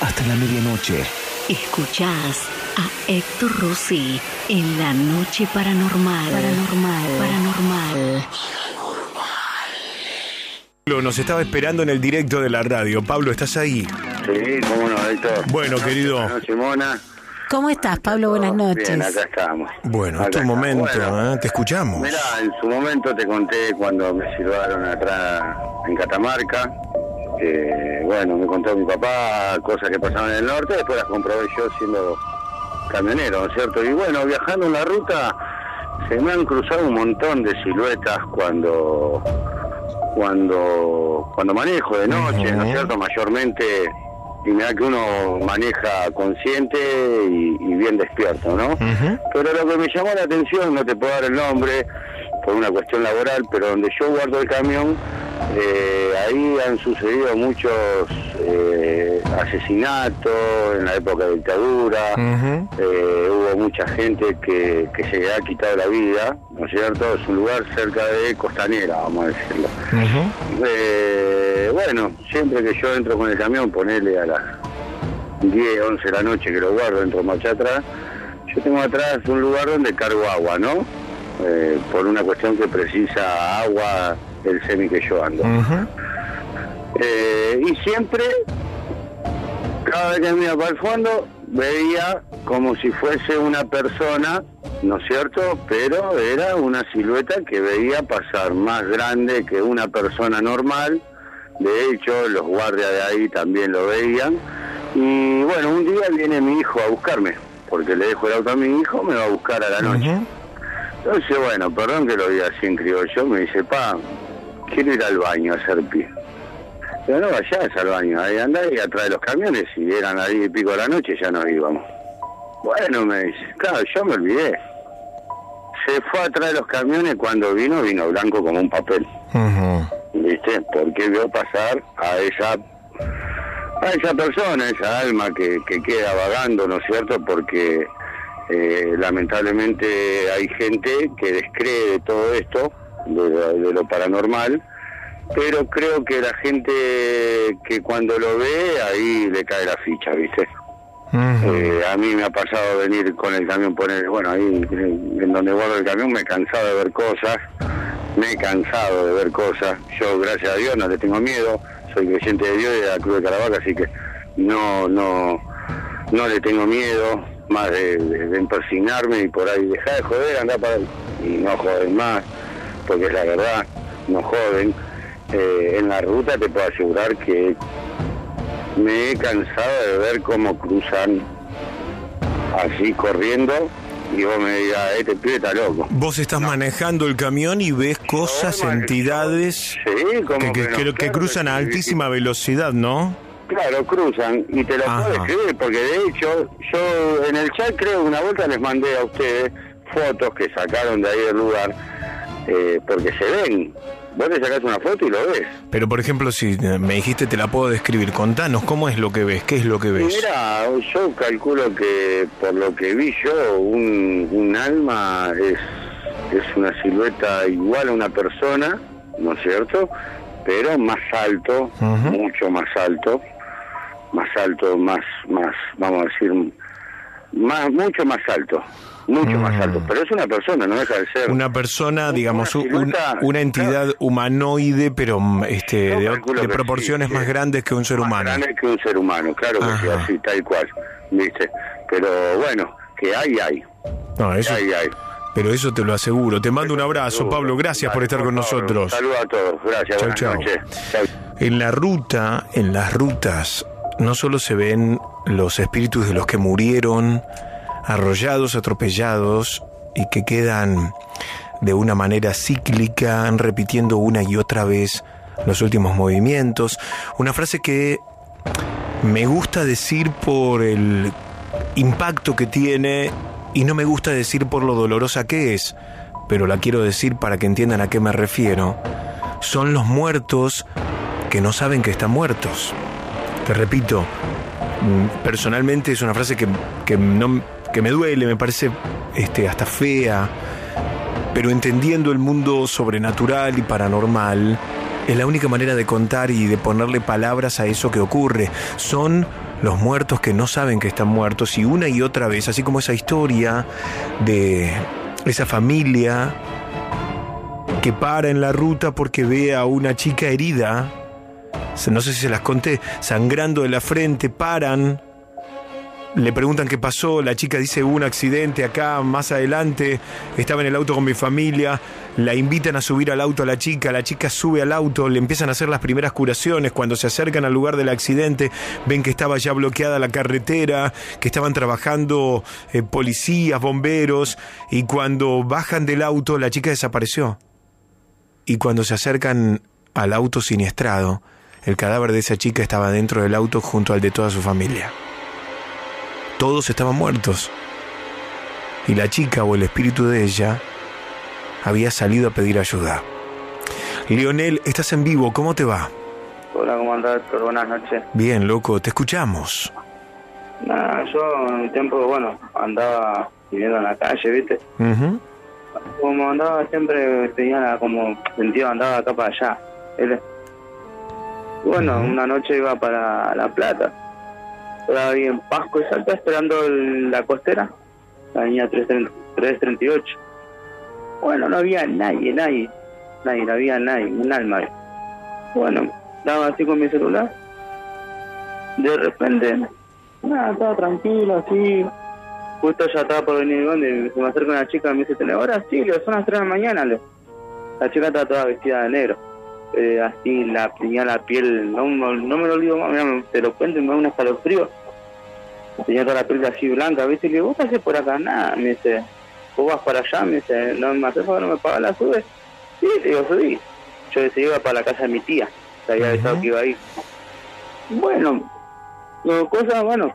Hasta la medianoche. Escuchás a Héctor Rossi en la noche paranormal. Paranormal. Paranormal. Pablo nos estaba esperando en el directo de la radio Pablo ¿estás ahí? Sí, cómo no, Héctor. Bueno, querido. Buenas noches, Mona. ¿Cómo estás, Pablo? Buenas noches. Bien, acá estamos. Bueno, Acá es tu estamos. momento, Bueno, ¿eh? te escuchamos. Mira, en su momento te conté cuando me silbaron atrás en Catamarca. que, bueno, me contó mi papá cosas que pasaban en el norte, después las comprobé yo siendo camionero, ¿no es cierto? Y bueno, viajando en la ruta se me han cruzado un montón de siluetas cuando cuando cuando manejo de noche, ¿no es cierto? Mayormente, y me da que uno maneja consciente y, y bien despierto, ¿no? Pero lo que me llamó la atención, no te puedo dar el nombre por una cuestión laboral, pero donde yo guardo el camión, eh, ahí han sucedido muchos eh, asesinatos en la época de dictadura, eh, hubo mucha gente que, que se le ha quitado la vida, ¿no es cierto? Es un lugar cerca de Costanera, vamos a decirlo. Bueno, siempre que yo entro con el camión, ponele a las 10, 11 de la noche que lo guardo, entro marcha atrás, yo tengo atrás un lugar donde cargo agua, ¿no? Eh, por una cuestión que precisa agua el semi que yo ando. Eh, y siempre, cada vez que me iba para el fondo, veía como si fuese una persona, ¿no es cierto? Pero era una silueta que veía pasar más grande que una persona normal. De hecho, los guardias de ahí también lo veían. Y bueno, un día viene mi hijo a buscarme, porque le dejo el auto a mi hijo, me va a buscar a la noche. Entonces, bueno, perdón que lo diga así en criollo, me dice, pa, quiero ir al baño a hacer pie. Pero no vayas al baño, ahí andá y atrás de los camiones, y eran las diez y pico de la noche, ya nos íbamos. Bueno, me dice, claro, yo me olvidé. Se fue atrás de los camiones cuando vino, vino blanco como un papel. ¿Viste? Porque vio pasar a esa a esa persona, esa alma que, que queda vagando, ¿no es cierto? Porque eh, lamentablemente hay gente que descree de todo esto, de lo, de lo paranormal, pero creo que la gente que cuando lo ve, ahí le cae la ficha, ¿viste? Eh, a mí me ha pasado venir con el camión, poner, bueno, ahí en en donde guardo el camión me he cansado de ver cosas, me he cansado de ver cosas. Yo, gracias a Dios, no le tengo miedo, soy creyente de Dios y de la Cruz de Caravaca, así que no, no, no le tengo miedo, más de, de, de empersinarme y por ahí dejar de joder, andar para y no joden más, porque es la verdad, no joden. Eh, en la ruta te puedo asegurar que me he cansado de ver cómo cruzan así corriendo y vos me digas, este pibe está loco. Vos estás manejando el camión y ves cosas, entidades como que, que- que no, que- que claro, cruzan a altísima velocidad, ¿no? Claro, cruzan y te lo Ajá. puedo escribir porque de hecho yo en el chat creo una vuelta les mandé a ustedes fotos que sacaron de ahí del lugar eh, porque se ven. Vos te sacás una foto y lo ves. Pero por ejemplo, si eh, me dijiste te la puedo describir, contanos cómo es lo que ves, qué es lo que ves. mira, yo calculo que por lo que vi yo, un, un alma es es una silueta igual a una persona, ¿no es cierto? Pero más alto, mucho más alto, más alto, más, más, vamos a decir, más, mucho más alto, mucho más alto. Pero es una persona, no deja de ser. Una persona, digamos, un- una entidad humanoide, pero mm, este, de, de proporciones más grandes que un ser humano. grande que un ser humano, claro que sí, así, tal cual, ¿viste? Pero bueno, que hay, hay. No, eso, Hay, hay. pero eso te lo aseguro. Te mando un abrazo, Pablo. Gracias por estar con nosotros. Saludos a todos, gracias, Chau. Chau. En la ruta, en las rutas, no solo se ven los espíritus de los que murieron, arrollados, atropellados y que quedan de una manera cíclica, repitiendo una y otra vez los últimos movimientos. Una frase que me gusta decir por el impacto que tiene y no me gusta decir por lo dolorosa que es, pero la quiero decir para que entiendan a qué me refiero. Son los muertos que no saben que están muertos. Te repito, mm, personalmente es una frase que, que no, que me duele, me parece este, hasta fea, pero entendiendo el mundo sobrenatural y paranormal, es la única manera de contar y de ponerle palabras a eso que ocurre. Son los muertos que no saben que están muertos y una y otra vez, así como esa historia de esa familia que para en la ruta porque ve a una chica herida, no sé si se las conté, sangrando de la frente, paran, le preguntan qué pasó, la chica dice hubo un accidente acá, más adelante, estaba en el auto con mi familia, la invitan a subir al auto a la chica, la chica sube al auto, le empiezan a hacer las primeras curaciones, cuando se acercan al lugar del accidente ven que estaba ya bloqueada la carretera, que estaban trabajando eh, policías, bomberos, y cuando bajan del auto la chica desapareció. Y cuando se acercan al auto siniestrado, el cadáver de esa chica estaba dentro del auto junto al de toda su familia. Todos estaban muertos. Y la chica o el espíritu de ella había salido a pedir ayuda. Lionel, estás en vivo, ¿cómo te va? Hola, ¿cómo andás? Buenas noches. Bien, loco, te escuchamos. Nada, yo en un tiempo, bueno, andaba viviendo en la calle, ¿viste? Como andaba siempre, tenía como sentido, andaba acá para allá, bueno, una noche iba para La Plata. Estaba ahí en Pasco y Salta esperando el- la costera, la 330 338. Bueno, no había nadie, nadie, nadie, no había nadie, un alma. Bueno, estaba así con mi celular. De repente, nada, estaba tranquilo, así. Justo ya estaba por venir donde se me acerca una chica y me dice, ¿tenés hora? Sí, son las 3 de la mañana, Leo. La chica estaba toda vestida de negro. Eh, así, la tenía la piel, no, no, no me lo olvido más, te lo cuento y me da un escalofrío. Tenía toda la piel así blanca, ¿viste? Y le digo, ¿vos qué por acá? Nada, me dice, ¿vos vas para allá? Me dice, no me haces favor, no me pagas la sube. Sí, le digo, subí. Yo decidí iba para la casa de mi tía, que había avisado que iba ahí. Bueno, no, cosa, bueno,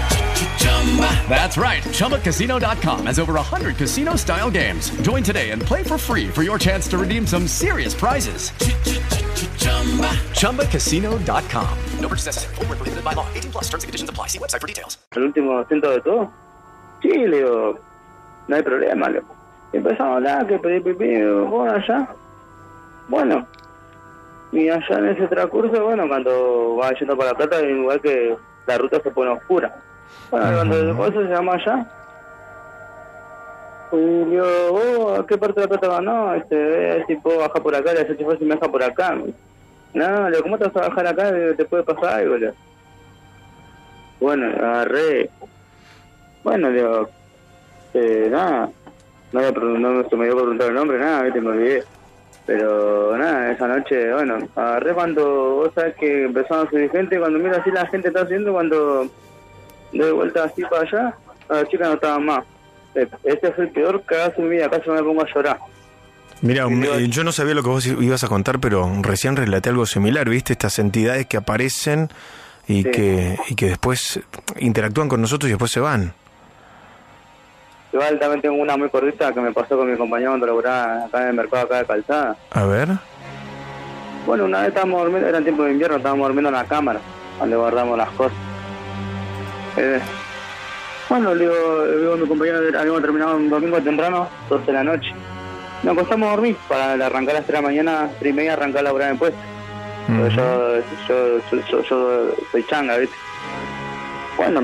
That's right. ChumbaCasino.com has over 100 casino style games. Join today and play for free for your chance to redeem some serious prizes. ChumbaCasino.com. No purchase necessary. Void were prohibited by law. 18 plus. Terms and conditions apply. See website for details. el último acento de todo? Sí, le digo, no hay problema, le empezamos a hablar, que pedí pipí, y bueno, allá. Bueno, y allá en ese transcurso, bueno, cuando va yendo para La Plata, hay un lugar que la ruta se pone oscura. Bueno, cuando por eso se llama allá. Y digo, ¿vos a qué parte de La Plata vas? No, este, ve si puedo bajar por acá, le hace si me deja por acá. No, le digo, ¿cómo te vas a bajar acá? ¿Te puede pasar algo? Le. Bueno, agarré. Bueno, le digo, Eh, nada, no, no se me dio a preguntar el nombre, nada, viste, me olvidé. Pero nada, esa noche, bueno, agarré cuando, vos sabés que empezaron a subir gente, cuando miro así la gente está haciendo, cuando doy vuelta así para allá, las chicas no estaban más. Eh, Este fue el peor cagazo de mi vida, casi me pongo a llorar. Mira, eh, yo no sabía lo que vos ibas a contar, pero recién relaté algo similar, ¿viste? Estas entidades que aparecen y, Sí. que, y que después interactúan con nosotros y después se van. Igual también tengo una muy cortita que me pasó con mi compañero cuando laburaba acá en el mercado acá de Calzada. A ver. Bueno, una vez estábamos durmiendo, era en tiempo de invierno, estábamos durmiendo en la cámara, donde guardamos las cosas. Eh, bueno, le digo, a mi compañero, habíamos terminado un domingo temprano, 12 de la noche. Nos acostamos a dormir para arrancar a las 3 de la mañana, 3 y media, arrancar a laburar en puesto. Pero yo, yo, yo, yo, yo soy changa, ¿viste? Bueno,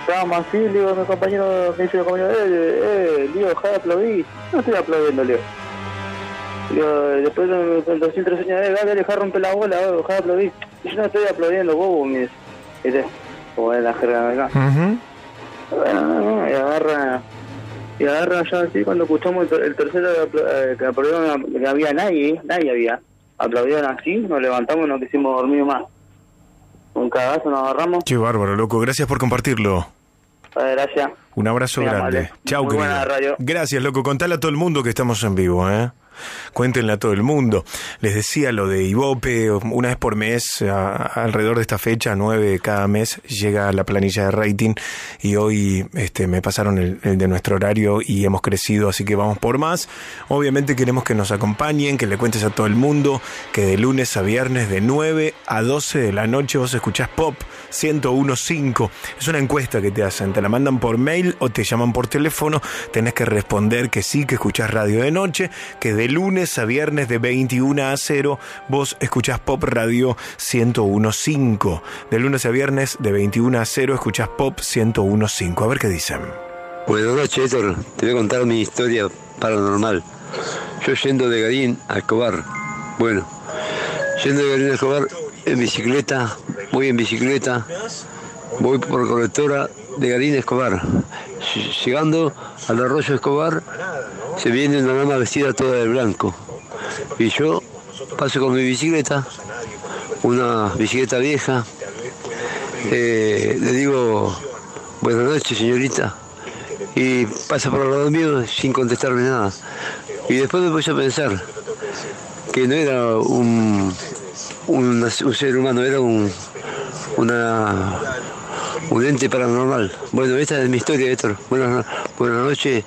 estábamos así, le digo a mi compañero, me dice mi compañero, eh, eh, Leo, deja de aplaudir. No estoy aplaudiendo, Leo. Digo, después de 200 años, eh, dale, deja de romper la bola, de aplaudir. Y yo no estoy aplaudiendo, bobo, me dice. Como es la jerga de acá. Bueno, no, no, y agarra, y agarra ya así cuando escuchamos el, ter- el tercero eh, que aplaudieron, que había nadie, nadie había. Aplaudieron así, nos levantamos y no quisimos dormir más. Un cagazo nos agarramos. Qué bárbaro, loco. Gracias por compartirlo. Eh, gracias. Un abrazo grande. Chau, Muy buena querido. radio. Gracias, loco. Contale a todo el mundo que estamos en vivo, ¿eh? Cuéntenle a todo el mundo. Les decía lo de Ibope, una vez por mes, alrededor de esta fecha, nueve cada mes, llega la planilla de rating y hoy este, me pasaron el, el de nuestro horario y hemos crecido, así que vamos por más. Obviamente queremos que nos acompañen, que le cuentes a todo el mundo que de lunes a viernes de 9 a 12 de la noche vos escuchás Pop 1015. Es una encuesta que te hacen, te la mandan por mail o te llaman por teléfono. Tenés que responder que sí, que escuchás radio de noche, que de lunes a viernes de 21 a 0 vos escuchás Pop Radio 1015. De lunes a viernes de 21 a 0 escuchás Pop 1015. A ver qué dicen. Buenas noches, Héctor. Te voy a contar mi historia paranormal. Yo yendo de Garín a Escobar. Bueno, yendo de Garín a Escobar en bicicleta, voy en bicicleta, voy por colectora de Garín a Escobar. Ll- Llegando al arroyo Escobar, se viene una dama vestida toda de blanco. Y yo paso con mi bicicleta, una bicicleta vieja. Eh, le digo, buenas noches, señorita y pasa por el lado mío sin contestarme nada. Y después me puse a pensar que no era un, un, ser humano, era un, un ente paranormal. Bueno, esta es mi historia, Héctor. Buenas, buenas noches,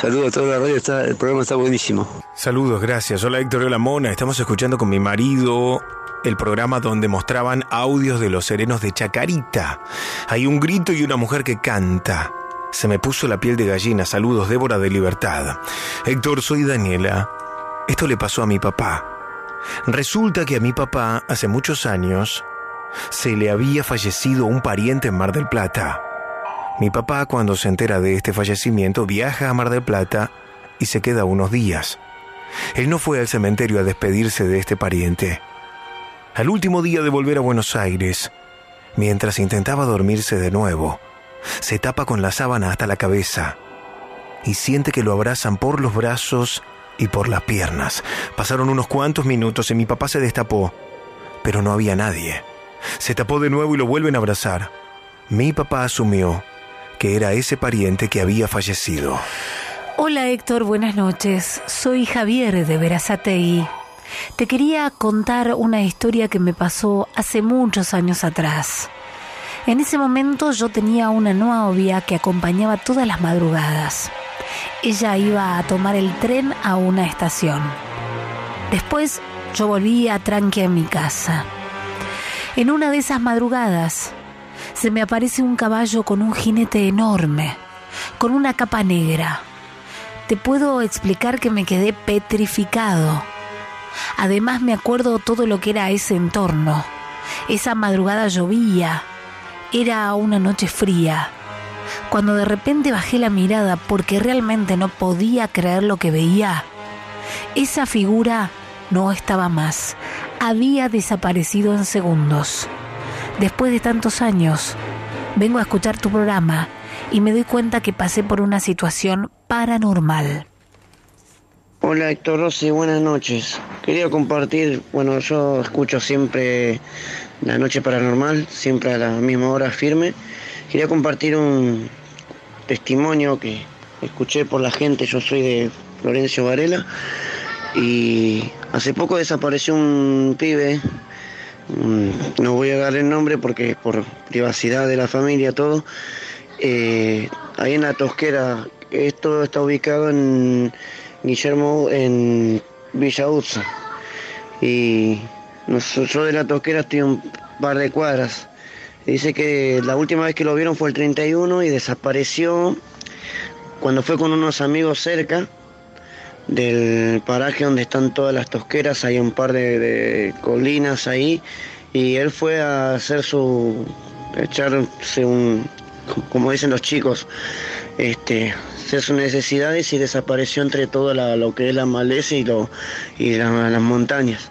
saludos a toda la radio, está, el programa está buenísimo. Saludos, gracias. Hola Héctor, hola Mona. Estamos escuchando con mi marido el programa donde mostraban audios de los serenos de Chacarita. Hay un grito y una mujer que canta. Se me puso la piel de gallina. Saludos, Débora de Libertad. Héctor, soy Daniela. Esto le pasó a mi papá. Resulta que a mi papá, hace muchos años, se le había fallecido un pariente en Mar del Plata. Mi papá, cuando se entera de este fallecimiento, viaja a Mar del Plata y se queda unos días. Él no fue al cementerio a despedirse de este pariente. Al último día de volver a Buenos Aires, mientras intentaba dormirse de nuevo, se tapa con la sábana hasta la cabeza y siente que lo abrazan por los brazos y por las piernas. Pasaron unos cuantos minutos y mi papá se destapó, pero no había nadie. Se tapó de nuevo y lo vuelven a abrazar. Mi papá asumió que era ese pariente que había fallecido. Hola Héctor, buenas noches. Soy Javier de Verazategui. Te quería contar una historia que me pasó hace muchos años atrás. En ese momento yo tenía una novia que acompañaba todas las madrugadas. Ella iba a tomar el tren a una estación. Después yo volvía tranqui a mi casa. En una de esas madrugadas se me aparece un caballo con un jinete enorme, con una capa negra. Te puedo explicar que me quedé petrificado. Además me acuerdo todo lo que era ese entorno. Esa madrugada llovía. Era una noche fría. Cuando de repente bajé la mirada porque realmente no podía creer lo que veía, esa figura no estaba más. Había desaparecido en segundos. Después de tantos años, vengo a escuchar tu programa y me doy cuenta que pasé por una situación paranormal. Hola Héctor Rossi, buenas noches. Quería compartir, bueno, yo escucho siempre la noche paranormal, siempre a la misma hora firme. Quería compartir un testimonio que escuché por la gente, yo soy de Florencio Varela y hace poco desapareció un pibe, no voy a dar el nombre porque por privacidad de la familia, todo, eh, ahí en la tosquera, esto está ubicado en Guillermo, en Villa Ursa. Y yo de la tosquera estoy un par de cuadras. Dice que la última vez que lo vieron fue el 31 y desapareció cuando fue con unos amigos cerca del paraje donde están todas las tosqueras, hay un par de, colinas ahí, y él fue a hacer su, echarse un, como dicen los chicos, este, hacer sus necesidades y desapareció entre todo lo que es la maleza y, lo, y la- las montañas.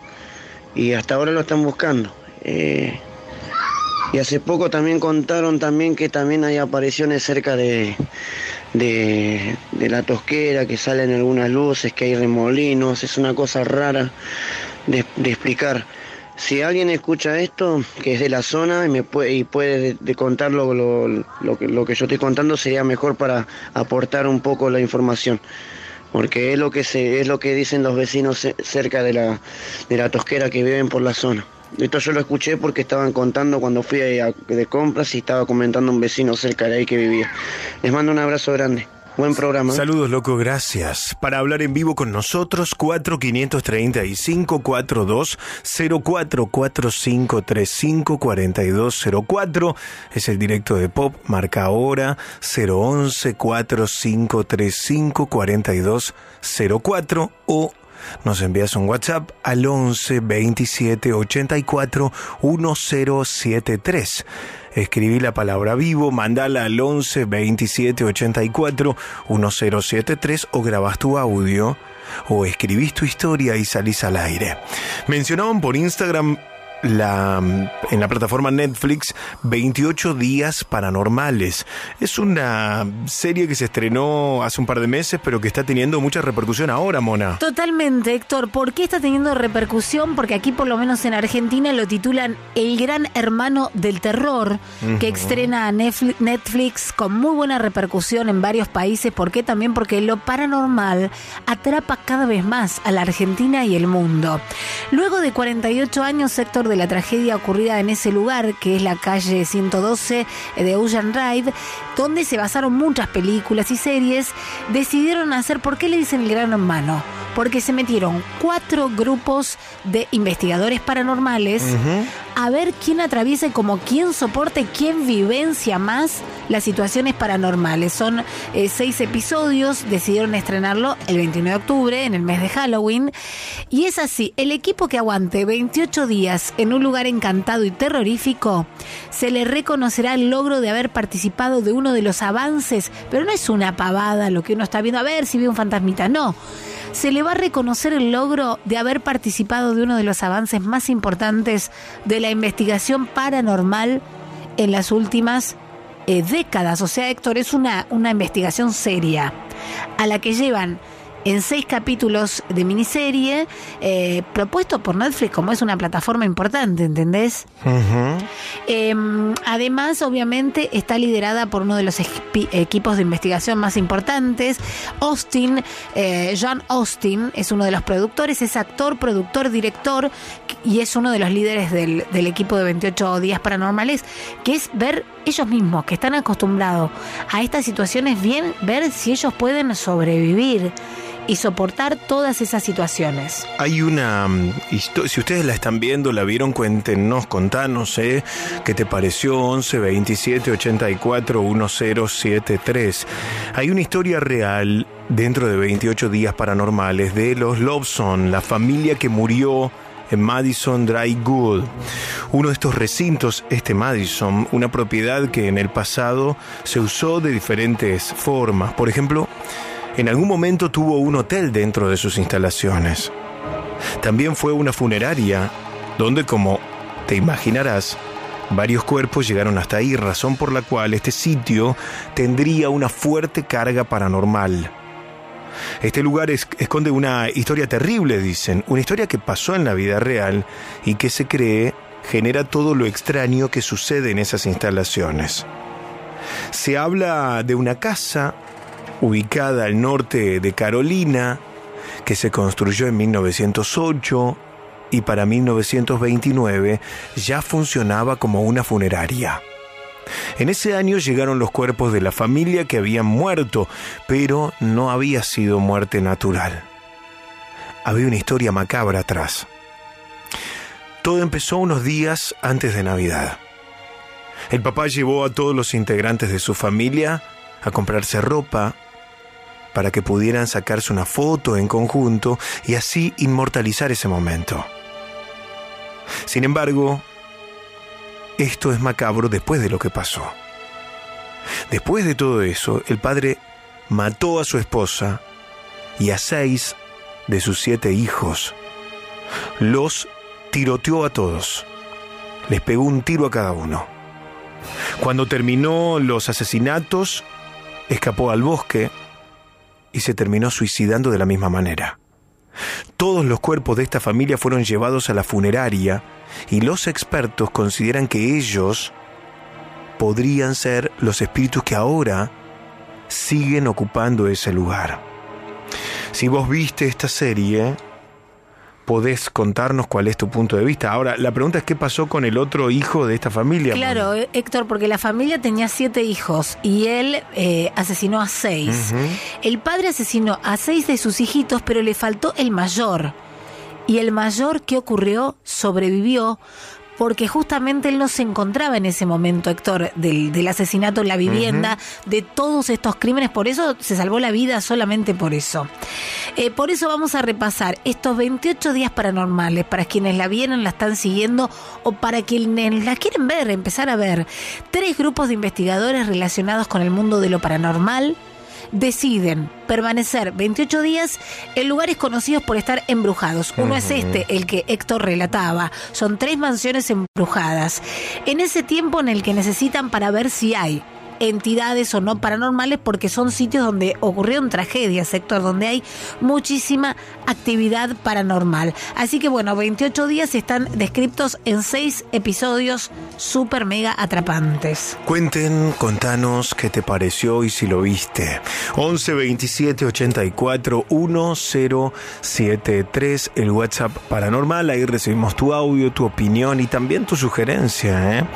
Y hasta ahora lo están buscando. Eh, y hace poco también contaron también que también hay apariciones cerca de, de, de la tosquera, que salen algunas luces, que hay remolinos, es una cosa rara de, explicar. Si alguien escucha esto, que es de la zona y, me puede, y puede de- contar lo, lo, lo que, lo que yo estoy contando, sería mejor para aportar un poco la información. Porque es lo que se, es lo que dicen los vecinos ce- cerca de la, de la tosquera que viven por la zona. Esto yo lo escuché porque estaban contando cuando fui a- de compras y estaba comentando un vecino cerca de ahí que vivía. Les mando un abrazo grande. Buen programa. ¿eh? Saludos, loco, gracias. Para hablar en vivo con nosotros, 4535-42 044535 4204 es el directo de Pop, marca ahora 011 4535 4204 o nos envías un WhatsApp al 11 27 84 1073. Escribí la palabra vivo, mandala al 11 27 84 1073 o grabás tu audio o escribís tu historia y salís al aire. Mencionaban por Instagram la, en la plataforma Netflix 28 días paranormales. Es una serie que se estrenó hace un par de meses, pero que está teniendo mucha repercusión ahora, Mona. Totalmente, Héctor. ¿Por qué está teniendo repercusión? Porque aquí, por lo menos en Argentina, lo titulan El Gran Hermano del Terror, que estrena Netfli- Netflix con muy buena repercusión en varios países. ¿Por qué? También porque lo paranormal atrapa cada vez más a la Argentina y el mundo. Luego de 48 años, Héctor, de la tragedia ocurrida en ese lugar, que es la calle 112 de Ocean Drive, donde se basaron muchas películas y series, decidieron hacer, ¿por qué le dicen el gran hermano? Porque se metieron cuatro grupos de investigadores paranormales a ver quién atraviesa y como quién soporte, quién vivencia más las situaciones paranormales. Son eh, seis episodios, decidieron estrenarlo el 29 de octubre, en el mes de Halloween. Y es así, el equipo que aguante 28 días en un lugar encantado y terrorífico, se le reconocerá el logro de haber participado de uno de los avances, pero no es una pavada lo que uno está viendo, a ver si ve un fantasmita, no. Se le va a reconocer el logro de haber participado de uno de los avances más importantes de la investigación paranormal en las últimas eh, décadas. O sea, Héctor, es una, una investigación seria a la que llevan en seis capítulos de miniserie eh, propuesto por Netflix como es una plataforma importante, ¿entendés? Eh, además, obviamente, está liderada por uno de los equi- equipos de investigación más importantes. Austin, eh, John Austin, es uno de los productores, es actor, productor, director y es uno de los líderes del, del equipo de 28 días paranormales, que es ver ellos mismos, que están acostumbrados a estas situaciones, bien ver si ellos pueden sobrevivir y soportar todas esas situaciones. Hay una historia, si ustedes la están viendo, la vieron, cuéntenos, contanos, ¿eh? ¿Qué te pareció? 11 27 84 1073. Hay una historia real dentro de 28 días paranormales de los Lobson, la familia que murió en Madison Dry Good. Uno de estos recintos, este Madison, una propiedad que en el pasado se usó de diferentes formas. Por ejemplo, en algún momento tuvo un hotel dentro de sus instalaciones. También fue una funeraria donde, como te imaginarás, Varios cuerpos llegaron hasta ahí, razón por la cual este sitio tendría una fuerte carga paranormal. Este lugar es- esconde una historia terrible, dicen, una historia que pasó en la vida real y que se cree genera todo lo extraño que sucede en esas instalaciones. Se habla de una casa ubicada al norte de Carolina que se construyó en 1908 y para 1929 ya funcionaba como una funeraria. En ese año llegaron los cuerpos de la familia que habían muerto, pero no había sido muerte natural. Había una historia macabra atrás. Todo empezó unos días antes de Navidad. El papá llevó a todos los integrantes de su familia a comprarse ropa para que pudieran sacarse una foto en conjunto y así inmortalizar ese momento. Sin embargo, esto es macabro después de lo que pasó. Después de todo eso, el padre mató a su esposa y a seis de sus siete hijos. Los tiroteó a todos. Les pegó un tiro a cada uno. Cuando terminó los asesinatos, escapó al bosque y se terminó suicidando de la misma manera. Todos los cuerpos de esta familia fueron llevados a la funeraria y los expertos consideran que ellos podrían ser los espíritus que ahora siguen ocupando ese lugar. Si vos viste esta serie, podés contarnos cuál es tu punto de vista. Ahora, la pregunta es qué pasó con el otro hijo de esta familia. Claro, eh, Héctor, porque la familia tenía siete hijos y él eh, asesinó a seis. El padre asesinó a seis de sus hijitos, pero le faltó el mayor. Y el mayor, ¿qué ocurrió? Sobrevivió porque justamente él no se encontraba en ese momento, Héctor, del, del asesinato en la vivienda, de todos estos crímenes. Por eso se salvó la vida solamente por eso. Eh, por eso vamos a repasar estos 28 días paranormales para quienes la vieron, la están siguiendo o para quienes la quieren ver, empezar a ver. Tres grupos de investigadores relacionados con el mundo de lo paranormal deciden permanecer 28 días en lugares conocidos por estar embrujados. Uno es este, el que Héctor relataba. Son tres mansiones embrujadas. En ese tiempo en el que necesitan para ver si hay entidades o no paranormales porque son sitios donde ocurrieron tragedias, sector donde hay muchísima actividad paranormal. Así que bueno, 28 días están descritos en seis episodios súper mega atrapantes. Cuenten, contanos qué te pareció y si lo viste. 11 27 84 1073, el WhatsApp paranormal. Ahí recibimos tu audio, tu opinión y también tu sugerencia, ¿eh?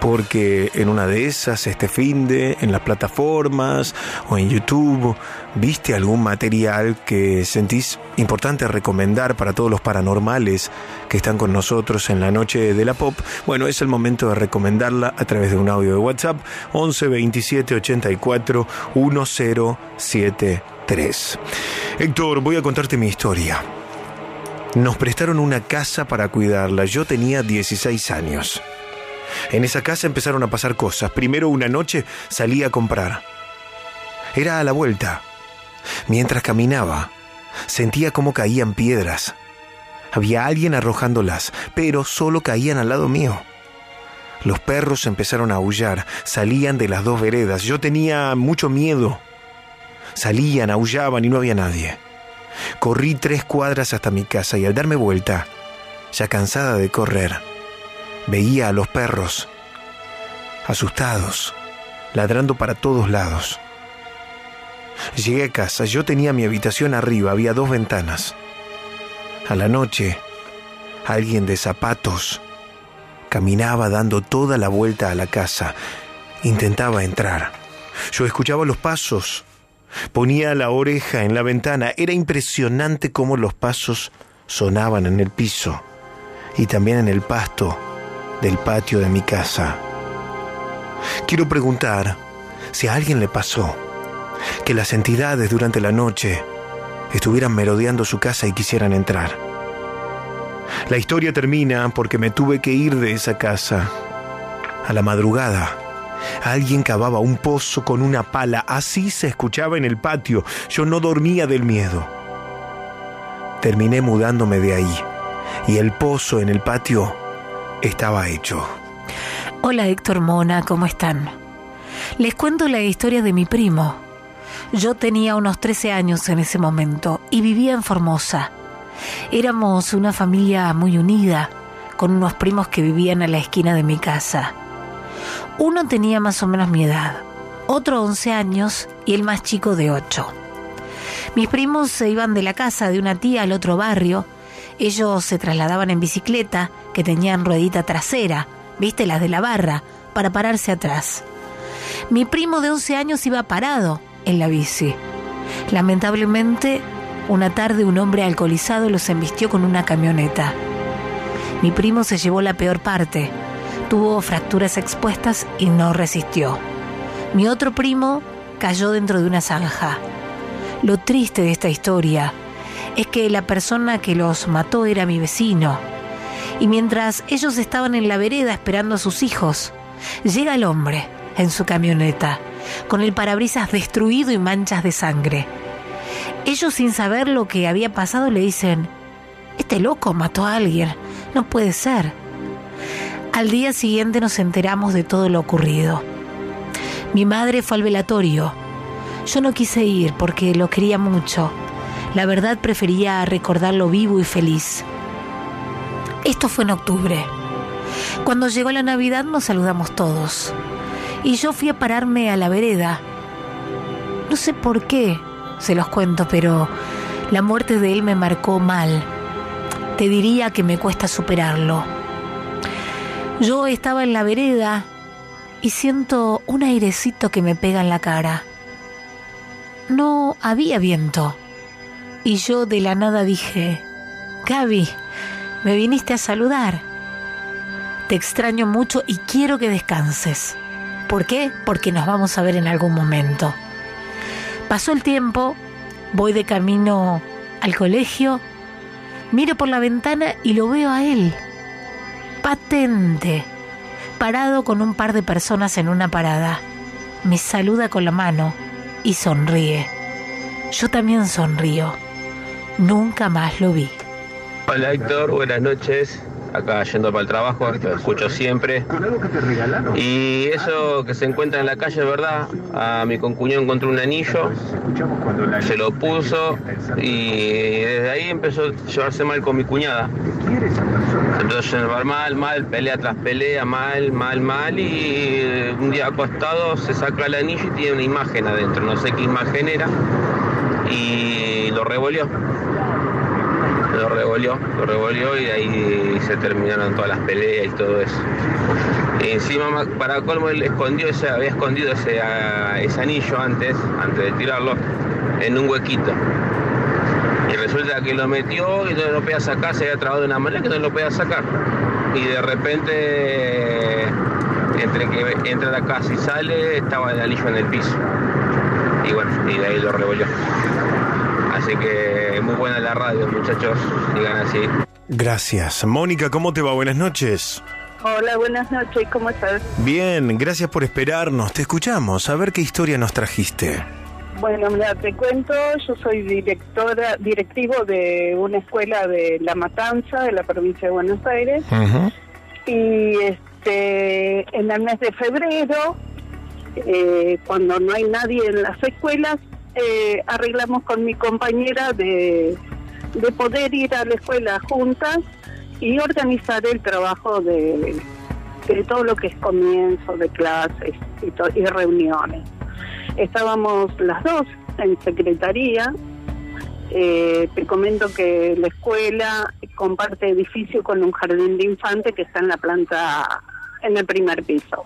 Porque en una de esas, este fin en las plataformas o en YouTube, viste algún material que sentís importante recomendar para todos los paranormales que están con nosotros en la noche de la pop. Bueno, es el momento de recomendarla a través de un audio de WhatsApp 11 27 84 1073. Héctor, voy a contarte mi historia. Nos prestaron una casa para cuidarla. Yo tenía 16 años. En esa casa empezaron a pasar cosas. Primero una noche salí a comprar. Era a la vuelta. Mientras caminaba, sentía cómo caían piedras. Había alguien arrojándolas, pero solo caían al lado mío. Los perros empezaron a aullar, salían de las dos veredas. Yo tenía mucho miedo. Salían, aullaban y no había nadie. Corrí tres cuadras hasta mi casa y al darme vuelta, ya cansada de correr, veía a los perros, asustados, ladrando para todos lados. Llegué a casa, yo tenía mi habitación arriba, había dos ventanas. A la noche, alguien de zapatos caminaba dando toda la vuelta a la casa. Intentaba entrar. Yo escuchaba los pasos. Ponía la oreja en la ventana. Era impresionante cómo los pasos sonaban en el piso y también en el pasto del patio de mi casa. Quiero preguntar si a alguien le pasó que las entidades durante la noche estuvieran merodeando su casa y quisieran entrar. La historia termina porque me tuve que ir de esa casa. A la madrugada, alguien cavaba un pozo con una pala. Así se escuchaba en el patio. Yo no dormía del miedo. Terminé mudándome de ahí y el pozo en el patio estaba hecho. Hola Héctor Mona, ¿cómo están? Les cuento la historia de mi primo. Yo tenía unos 13 años en ese momento y vivía en Formosa. Éramos una familia muy unida, con unos primos que vivían a la esquina de mi casa. Uno tenía más o menos mi edad, otro 11 años y el más chico de 8. Mis primos se iban de la casa de una tía al otro barrio. Ellos se trasladaban en bicicleta, que tenían ruedita trasera, viste las de la barra, para pararse atrás. Mi primo de 11 años iba parado en la bici. Lamentablemente, una tarde un hombre alcoholizado los embistió con una camioneta. Mi primo se llevó la peor parte. Tuvo fracturas expuestas y no resistió. Mi otro primo cayó dentro de una zanja. Lo triste de esta historia es que la persona que los mató era mi vecino. Y mientras ellos estaban en la vereda esperando a sus hijos, llega el hombre en su camioneta, con el parabrisas destruido y manchas de sangre. Ellos sin saber lo que había pasado le dicen, este loco mató a alguien, no puede ser. Al día siguiente nos enteramos de todo lo ocurrido. Mi madre fue al velatorio. Yo no quise ir porque lo quería mucho. La verdad prefería recordarlo vivo y feliz. Esto fue en octubre. Cuando llegó la Navidad nos saludamos todos. Y yo fui a pararme a la vereda. No sé por qué, se los cuento, pero la muerte de él me marcó mal. Te diría que me cuesta superarlo. Yo estaba en la vereda y siento un airecito que me pega en la cara. No había viento. Y yo de la nada dije, Gaby, me viniste a saludar. Te extraño mucho y quiero que descanses. ¿Por qué? Porque nos vamos a ver en algún momento. Pasó el tiempo, voy de camino al colegio, miro por la ventana y lo veo a él, patente, parado con un par de personas en una parada. Me saluda con la mano y sonríe. Yo también sonrío. Nunca más lo vi. Hola Héctor, buenas noches. Acá yendo para el trabajo, escucho siempre. Y eso que se encuentra en la calle, verdad. A mi concuñado encontró un anillo, se lo puso y desde ahí empezó a llevarse mal con mi cuñada. Se empezó a llevar mal, mal, pelea tras pelea, mal, mal, mal. Y un día acostado se saca el anillo y tiene una imagen adentro. No sé qué imagen era. Y lo revolvió lo revolvió, lo revolvió y ahí se terminaron todas las peleas y todo eso. Encima, para colmo, él escondió ese, había escondido ese, anillo antes, antes de tirarlo, en un huequito. Y resulta que lo metió y no lo podía sacar, se había trabado de una manera que no lo podía sacar. Y de repente, entre que entra la casa y sale, estaba el anillo en el piso. Y bueno, y de ahí lo revolvió. Así que muy buena la radio, muchachos. Digan así. Gracias. Mónica, ¿cómo te va? Buenas noches. Hola, buenas noches, ¿cómo estás? Bien, gracias por esperarnos. Te escuchamos. A ver qué historia nos trajiste. Bueno, mira, te cuento, yo soy directora, directivo de una escuela de La Matanza, de la provincia de Buenos Aires. Y este, en el mes de febrero, eh, cuando no hay nadie en las escuelas, eh, arreglamos con mi compañera de, de poder ir a la escuela juntas y organizar el trabajo de, de todo lo que es comienzo de clases y, to- y reuniones. Estábamos las dos en secretaría. Eh, te comento que la escuela comparte edificio con un jardín de infante que está en la planta, en el primer piso.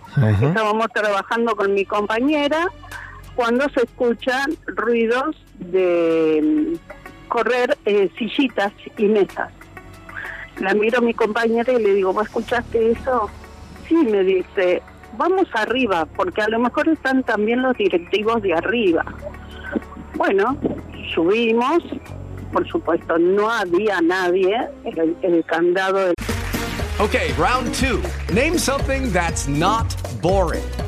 Estábamos trabajando con mi compañera cuando se escuchan ruidos de mm, correr eh, sillitas y mesas. La miro a mi compañera y le digo, ¿vos escuchaste eso? Sí, me dice, vamos arriba, porque a lo mejor están también los directivos de arriba. Bueno, subimos, por supuesto, no había nadie, el, el candado del Okay, round two. Name something that's not boring.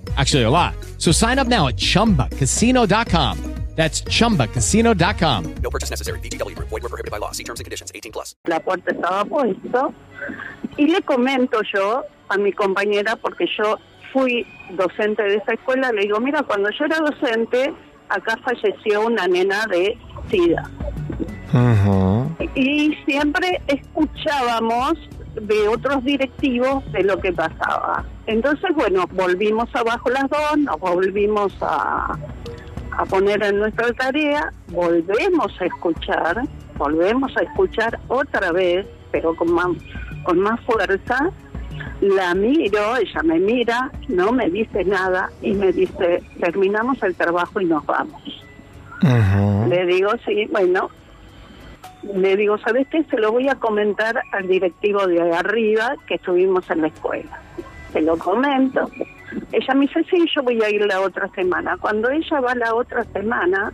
Actually, a lot. So sign up now at chumbacasino.com. That's chumbacasino.com. No purchase necessary. VGW Group. Void where prohibited by law. See terms and conditions. 18 plus. la puerta estaba puesto y le comento yo a mi compañera porque yo fui docente de esa escuela le digo mira cuando yo era docente acá falleció una nena de SIDA y siempre escuchábamos de otros directivos de lo que pasaba entonces bueno volvimos abajo las dos nos volvimos a a poner en nuestra tarea, volvemos a escuchar, volvemos a escuchar otra vez, pero con más, con más fuerza, la miro, ella me mira, no me dice nada y me dice, terminamos el trabajo y nos vamos. Le digo, sí, bueno, le digo, ¿sabes qué? Se lo voy a comentar al directivo de arriba que estuvimos en la escuela. Se lo comento. Ella me dice, sí, yo voy a ir la otra semana. Cuando ella va la otra semana,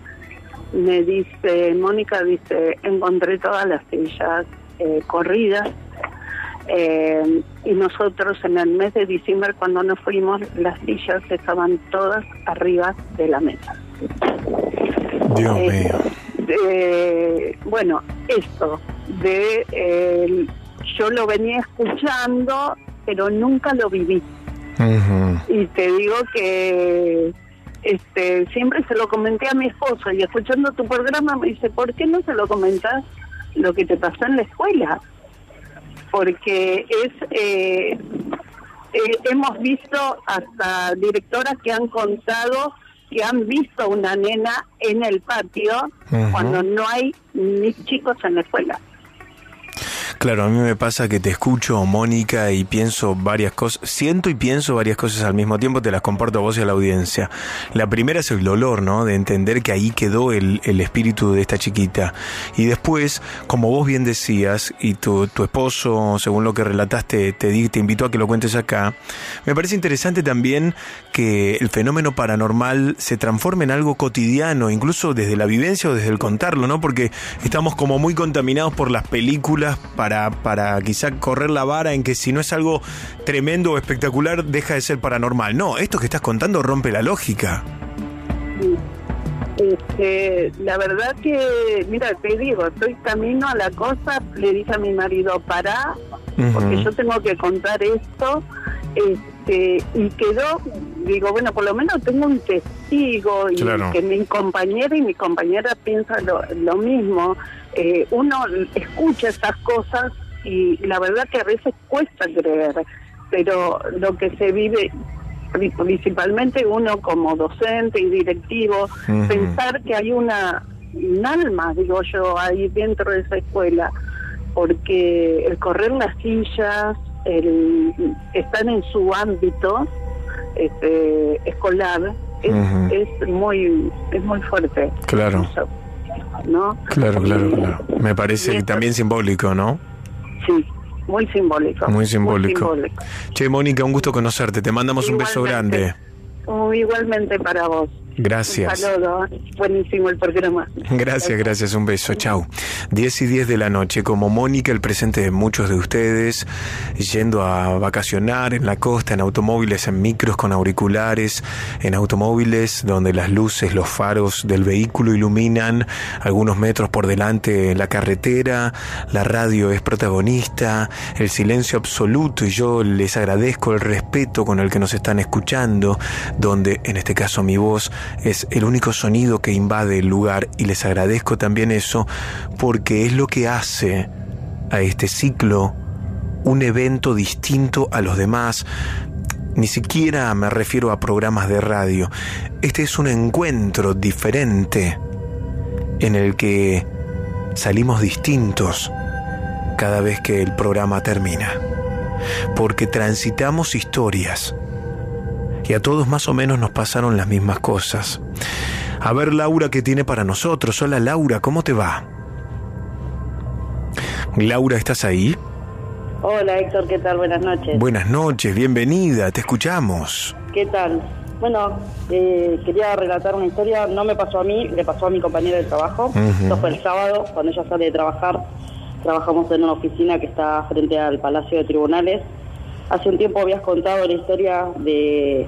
me dice, Mónica dice, encontré todas las sillas eh, corridas. eh, y nosotros en el mes de diciembre, cuando nos fuimos, las sillas estaban todas arriba de la mesa. Dios Eh, mío. de- bueno, esto de eh, yo lo venía escuchando, pero nunca lo viví. Y te digo que este siempre se lo comenté a mi esposo y escuchando tu programa me dice, ¿por qué no se lo comentas lo que te pasó en la escuela? Porque es eh, eh, hemos visto hasta directoras que han contado que han visto una nena en el patio cuando no hay ni chicos en la escuela. Claro, a mí me pasa que te escucho, Mónica, y pienso varias cosas, siento y pienso varias cosas al mismo tiempo, te las comparto a vos y a la audiencia. La primera es el dolor, ¿no? De entender que ahí quedó el, el espíritu de esta chiquita. Y después, como vos bien decías, y tu, tu esposo, según lo que relataste, te, te invitó a que lo cuentes acá, me parece interesante también que el fenómeno paranormal se transforme en algo cotidiano, incluso desde la vivencia o desde el contarlo, ¿no? Porque estamos como muy contaminados por las películas para, para quizá correr la vara en que si no es algo tremendo o espectacular, deja de ser paranormal. No, esto que estás contando rompe la lógica. Este, la verdad que, mira, te digo, estoy camino a la cosa, le dije a mi marido, para, porque yo tengo que contar esto, este, y quedó, digo, bueno, por lo menos tengo un testigo, y Claro. que mi compañera y mi compañera piensan lo, lo mismo. Eh, uno escucha estas cosas y la verdad que a veces cuesta creer, pero lo que se vive pri- principalmente uno como docente y directivo, pensar que hay una un alma, digo yo, ahí dentro de esa escuela, porque el correr las sillas, el estar en su ámbito este, escolar es, es muy es muy fuerte, Claro, ¿no? claro, claro, claro. Me parece también simbólico, ¿no? Sí, muy simbólico. Muy simbólico. simbólico. Che, Mónica, un gusto conocerte. Te mandamos un beso grande. Igualmente para vos. Gracias. Un saludo. Buenísimo el programa. Gracias, gracias, un beso, chau. 10 y 10 de la noche, como Mónica, el presente de muchos de ustedes, yendo a vacacionar en la costa, en automóviles, en micros con auriculares, en automóviles donde las luces, los faros del vehículo iluminan algunos metros por delante la carretera, la radio es protagonista, el silencio absoluto y yo les agradezco el respeto con el que nos están escuchando, donde en este caso mi voz es el único sonido que invade el lugar y les agradezco también eso porque es lo que hace a este ciclo un evento distinto a los demás. Ni siquiera me refiero a programas de radio. Este es un encuentro diferente en el que salimos distintos cada vez que el programa termina. Porque transitamos historias. Y a todos más o menos nos pasaron las mismas cosas. A ver, Laura, ¿qué tiene para nosotros? Hola, Laura, ¿cómo te va? Laura, ¿estás ahí? Hola Héctor, ¿qué tal? Buenas noches. Buenas noches, bienvenida, te escuchamos. ¿Qué tal? Bueno, eh, quería relatar una historia, no me pasó a mí, le pasó a mi compañera de trabajo. Esto fue el sábado, cuando ella sale de trabajar. Trabajamos en una oficina que está frente al Palacio de Tribunales. Hace un tiempo habías contado la historia de,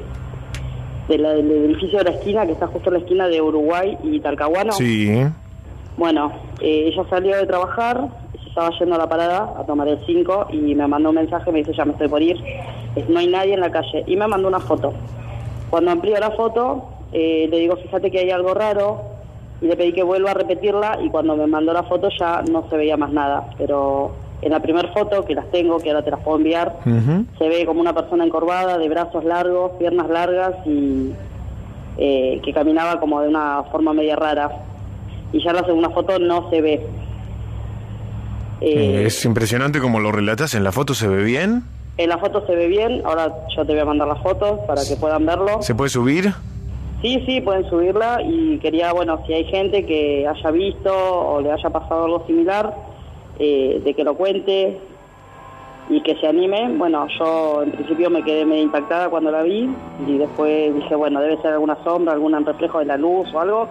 de la- del edificio de la esquina, que está justo en la esquina de Uruguay y Talcahuano. Sí. Bueno, eh, ella salió de trabajar, se estaba yendo a la parada a tomar el 5 y me mandó un mensaje, me dice, ya me estoy por ir, no hay nadie en la calle. Y me mandó una foto. Cuando amplío la foto, eh, le digo, fíjate que hay algo raro, y le pedí que vuelva a repetirla, y cuando me mandó la foto ya no se veía más nada. Pero en la primera foto, que las tengo, que ahora te las puedo enviar, se ve como una persona encorvada, de brazos largos, piernas largas y eh, que caminaba como de una forma media rara. Y ya en la segunda foto no se ve. Eh, Es impresionante como lo relatas en la foto, ¿se ve bien? en la foto se ve bien, ahora yo te voy a mandar las fotos para que puedan verlo. ¿Se puede subir? Sí, sí, pueden subirla y quería, bueno, si hay gente que haya visto o le haya pasado algo similar, eh, de que lo cuente y que se anime. Bueno, yo en principio me quedé medio impactada cuando la vi y después dije, bueno, debe ser alguna sombra, algún reflejo de la luz o algo.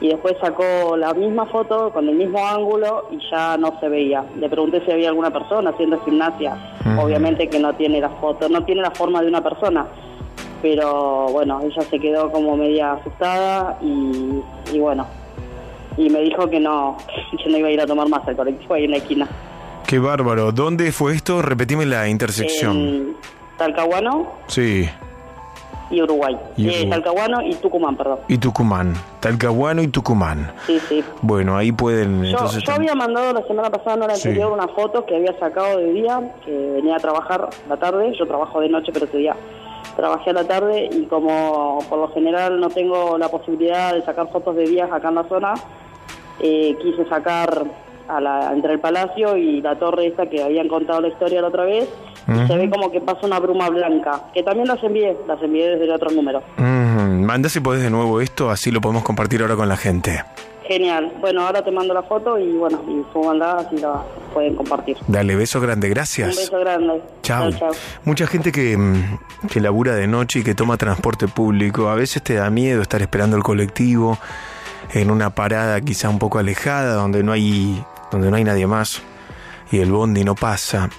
Y después sacó la misma foto con el mismo ángulo y ya no se veía. Le pregunté si había alguna persona haciendo gimnasia. Obviamente que no tiene la foto, no tiene la forma de una persona pero bueno, ella se quedó como media asustada y, y bueno, y me dijo que no, que no iba a ir a tomar más al colectivo ahí en la esquina. Qué bárbaro. ¿Dónde fue esto? Repetime la intersección. En Talcahuano Sí. y Uruguay. Y Eh, Uruguay. Talcahuano y Tucumán, perdón. Y Tucumán. Talcahuano y Tucumán. Sí, sí. Bueno, ahí pueden Yo, entonces... yo había mandado la semana pasada, no la Sí. anterior, una foto que había sacado de día, que venía a trabajar la tarde. Yo trabajo de noche, pero ese día trabajé a la tarde y como por lo general no tengo la posibilidad de sacar fotos de días acá en la zona, eh, quise sacar a la, entre el palacio y la torre esta que habían contado la historia la otra vez. y. Se ve como que pasa una bruma blanca, que también las envié, las envié desde el otro número. Mm, manda si podés de nuevo esto, así lo podemos compartir ahora con la gente. Genial. Bueno, ahora te mando la foto y bueno, y súbanla así la pueden compartir. Dale, beso grande, Un gracias. beso grande. Chao. chao. Mucha gente que, mm, que labura de noche y que toma transporte público, a veces te da miedo estar esperando el colectivo en una parada quizá un poco alejada, donde no hay, donde no hay nadie más y el bondi no pasa.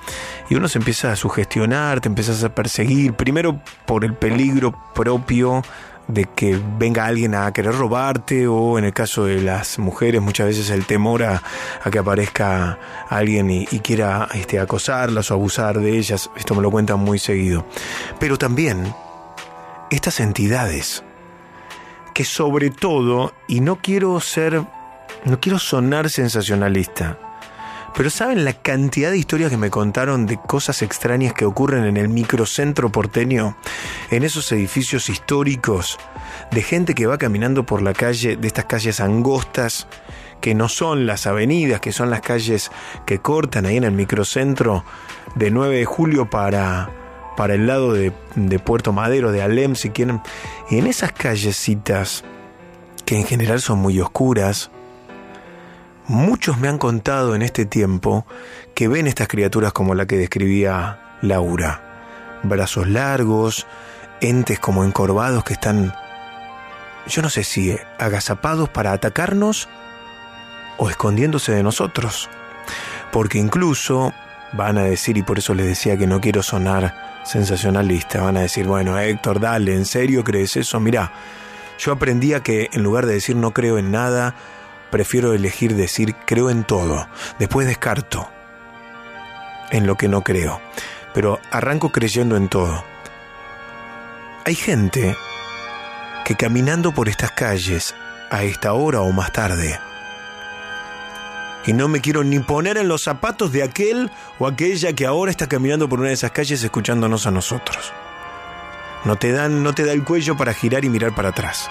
Y uno se empieza a sugestionar, te empiezas a perseguir, primero por el peligro propio de que venga alguien a querer robarte o en el caso de las mujeres muchas veces el temor a, que aparezca alguien y, y quiera este, acosarlas o abusar de ellas. Esto me lo cuentan muy seguido. Pero también estas entidades que sobre todo, y no quiero ser, no quiero sonar sensacionalista, pero ¿saben la cantidad de historias que me contaron de cosas extrañas que ocurren en el microcentro porteño? En esos edificios históricos, de gente que va caminando por la calle, de estas calles angostas, que no son las avenidas, que son las calles que cortan ahí en el microcentro de 9 de julio para, para el lado de, Puerto Madero, de Alem, si quieren. Y en esas callecitas, que en general son muy oscuras, Muchos me han contado en este tiempo que ven estas criaturas como la que describía Laura. Brazos largos, entes como encorvados que están, yo no sé si agazapados para atacarnos o escondiéndose de nosotros. Porque incluso van a decir, y por eso les decía que no quiero sonar sensacionalista, van a decir, bueno, Héctor, dale, ¿en serio crees eso? Mirá, yo aprendí a que en lugar de decir no creo en nada, prefiero elegir decir creo en todo. Después descarto en lo que no creo. Pero arranco creyendo en todo. Hay gente que caminando por estas calles a esta hora o más tarde, y no me quiero ni poner en los zapatos de aquel o aquella que ahora está caminando por una de esas calles escuchándonos a nosotros. No te dan, no te da el cuello para girar y mirar para atrás.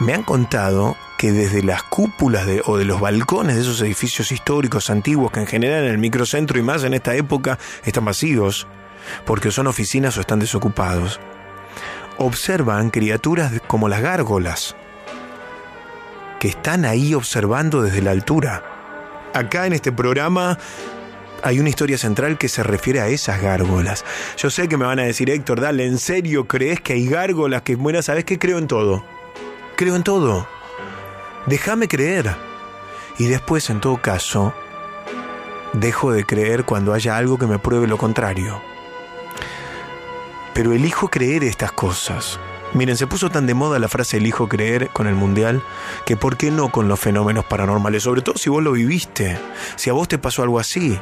Me han contado que desde las cúpulas o de los balcones de esos edificios históricos antiguos que en general en el microcentro y más en esta época están vacíos porque son oficinas o están desocupados, observan criaturas como las gárgolas que están ahí observando desde la altura. Acá en este programa hay una historia central que se refiere a esas gárgolas. Yo sé que me van a decir, Héctor, dale, ¿en serio crees que hay gárgolas que mueran? ¿Sabes que creo en todo? Creo en todo. Déjame creer. Y después, en todo caso, dejo de creer cuando haya algo que me pruebe lo contrario. Pero elijo creer estas cosas. Miren, se puso tan de moda la frase elijo creer con el mundial que ¿por qué no con los fenómenos paranormales? Sobre todo si vos lo viviste, si a vos te pasó algo así.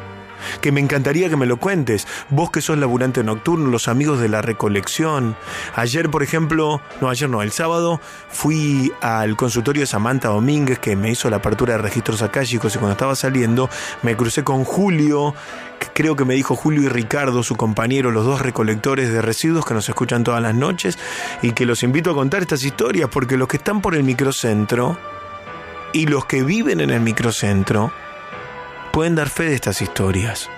Que me encantaría que me lo cuentes. Vos que sos laburante nocturno, los amigos de la recolección. Ayer, por ejemplo, no, ayer no, el sábado fui al consultorio de Samantha Domínguez que me hizo la apertura de registros akáshicos y cuando estaba saliendo me crucé con Julio, que creo que me dijo Julio y Ricardo, su compañero, los dos recolectores de residuos que nos escuchan todas las noches y que los invito a contar estas historias porque los que están por el microcentro y los que viven en el microcentro pueden dar fe de estas historias,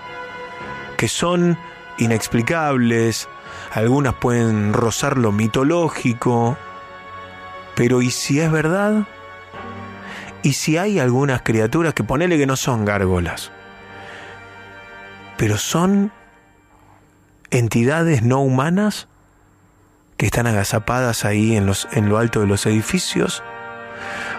que son inexplicables, algunas pueden rozar lo mitológico, pero ¿y si es verdad? ¿Y si hay algunas criaturas que ponele que no son gárgolas, pero son entidades no humanas que están agazapadas ahí en, los, en lo alto de los edificios?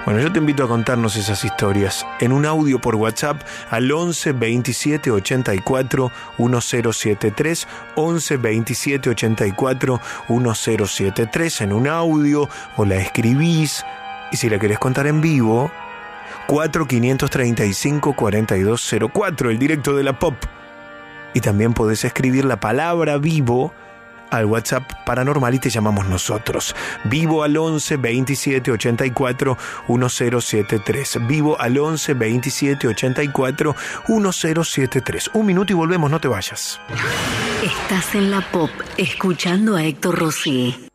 Bueno, yo te invito a contarnos esas historias en un audio por WhatsApp al 11 27 84 1073, 11 27 84 1073 en un audio o la escribís y si la querés contar en vivo, 4 535 4204, el directo de la pop. Y también podés escribir la palabra vivo al WhatsApp paranormal y te llamamos nosotros. Vivo al 11 27 84 1073. Vivo al 11 27 84 1073. Un minuto y volvemos, no te vayas. Estás en la pop escuchando a Héctor Rossi.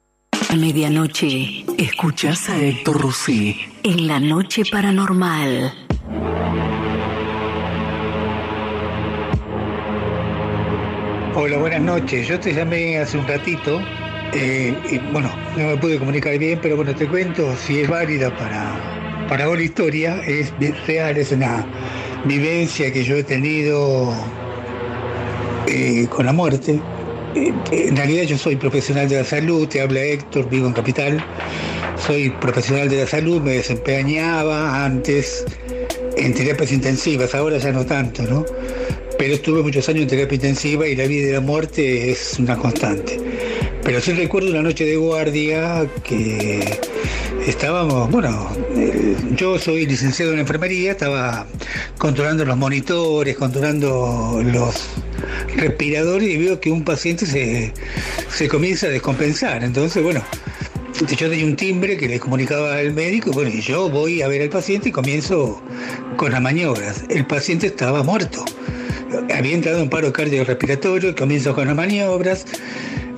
A medianoche escuchas a Héctor Rossi en la noche paranormal. Hola, buenas noches. Yo te llamé hace un ratito. eh, y, bueno, no me pude comunicar bien, pero bueno, te cuento si es válida para, para la historia. Es real, es una vivencia que yo he tenido eh, con la muerte. Eh, en realidad yo soy profesional de la salud, te habla Héctor, vivo en Capital. Soy profesional de la salud, me desempeñaba antes en terapias intensivas, ahora ya no tanto, ¿no? Pero estuve muchos años en terapia intensiva y la vida y la muerte es una constante. Pero sí recuerdo una noche de guardia que estábamos, bueno, eh, yo soy licenciado en enfermería, estaba controlando los monitores, controlando los respiradores y veo que un paciente se, se comienza a descompensar. Entonces, bueno, yo tenía un timbre que le comunicaba al médico, bueno, y yo voy a ver al paciente y comienzo con las maniobras. El paciente estaba muerto. Había entrado en paro cardiorrespiratorio, comienzo con las maniobras.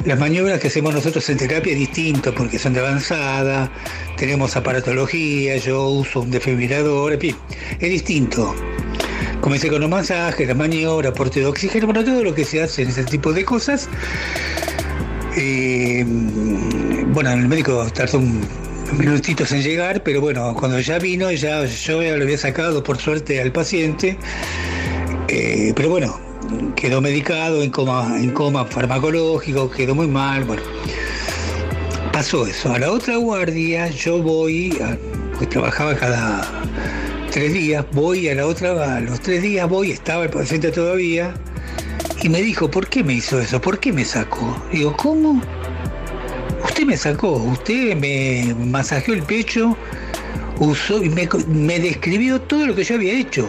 Las maniobras que hacemos nosotros en terapia es distinto porque son de avanzada, tenemos aparatología, yo uso un desfibrilador, en fin, es distinto. Comencé con los masajes, las maniobras, aporte de oxígeno, bueno, todo lo que se hace en ese tipo de cosas. Eh, bueno, el médico tardó un minutitos en llegar, pero bueno, cuando ya vino, ya yo ya lo había sacado por suerte al paciente. Eh, pero bueno, quedó medicado en coma, en coma farmacológico, quedó muy mal, bueno. Pasó eso. A la otra guardia yo voy, pues trabajaba cada tres días, voy a la otra, a los tres días voy, estaba el paciente todavía, y me dijo, ¿por qué me hizo eso? ¿Por qué me sacó? Digo, ¿cómo? Usted me sacó, usted me masajeó el pecho, usó y me, describió todo lo que yo había hecho.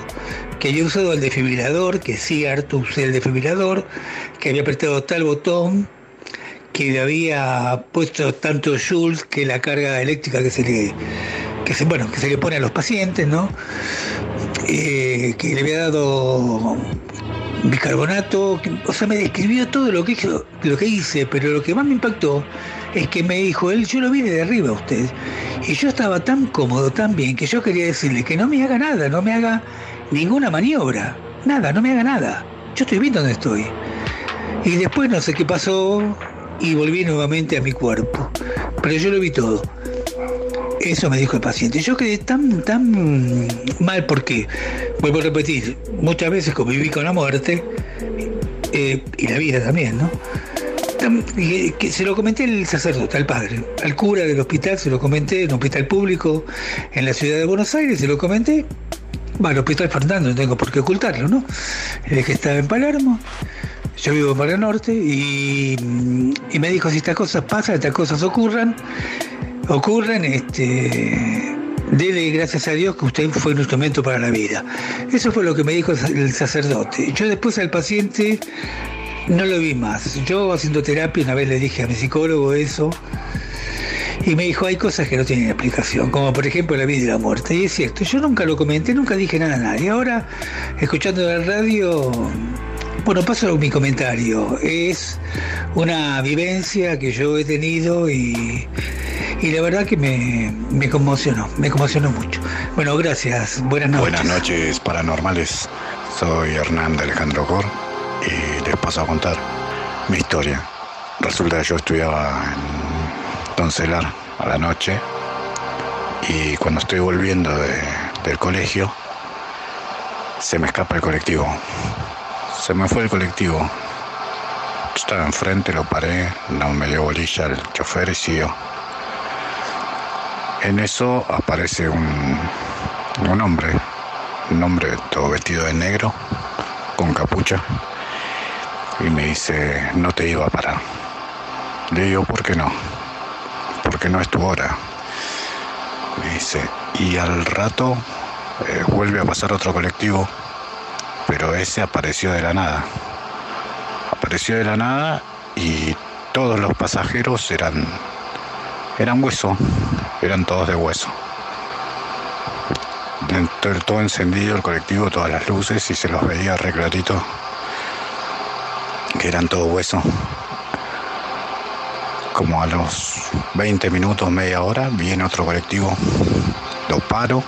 Que había usado el desfibrilador, que sí, harto usé el desfibrilador, que había apretado tal botón, que le había puesto tanto joules que la carga eléctrica que se le, que se, bueno, que se le pone a los pacientes, ¿no? Eh, que le había dado bicarbonato, o sea, me describió todo lo que, lo que hice, pero lo que más me impactó es que me dijo él, yo lo vi de arriba a usted. Y yo estaba tan cómodo, tan bien, que yo quería decirle que no me haga nada, no me haga ninguna maniobra. Nada, no me haga nada. Yo estoy bien donde estoy. Y después no sé qué pasó y volví nuevamente a mi cuerpo. Pero yo lo vi todo. Eso me dijo el paciente. Yo quedé tan, tan mal porque, vuelvo a repetir, muchas veces conviví con la muerte eh, y la vida también, ¿no? Eh, que se lo comenté al sacerdote, al padre, al cura del hospital, se lo comenté, en un hospital público en la ciudad de Buenos Aires, se lo comenté. Bueno, hospital Fernando, no tengo por qué ocultarlo, ¿no? El que estaba en Palermo. Yo vivo en Barrio Norte y, y me dijo, si estas cosas pasan, estas cosas ocurran, ocurren, este, dele gracias a Dios que usted fue un instrumento para la vida. Eso fue lo que me dijo el sacerdote. Yo después al paciente no lo vi más. Yo haciendo terapia una vez le dije a mi psicólogo eso y me dijo, hay cosas que no tienen explicación, como por ejemplo la vida y la muerte. Y es cierto, yo nunca lo comenté, nunca dije nada a nadie. Ahora, escuchando la radio, bueno, paso a mi comentario. Es una vivencia que yo he tenido y, y la verdad que me, me conmocionó, me conmocionó mucho. Bueno, gracias, buenas noches. Buenas noches, paranormales. Soy Hernán de Alejandro Cor y les paso a contar mi historia. Resulta que yo estudiaba en Toncelar a la noche y cuando estoy volviendo de- del colegio se me escapa el colectivo. Se me fue el colectivo. Estaba enfrente, lo paré, no me dio bolilla el chofer y siguió. En eso aparece un, un hombre, un hombre todo vestido de negro, con capucha, y me dice, no te iba a parar. Le digo, ¿por qué no? Porque no es tu hora. Me dice, y al rato eh, vuelve a pasar otro colectivo, pero ese apareció de la nada. Apareció de la nada y todos los pasajeros eran, eran hueso, eran todos de hueso. Del todo encendido el colectivo, todas las luces y se los veía re que eran todo hueso. Como a los 20 minutos, media hora, viene otro colectivo, lo paro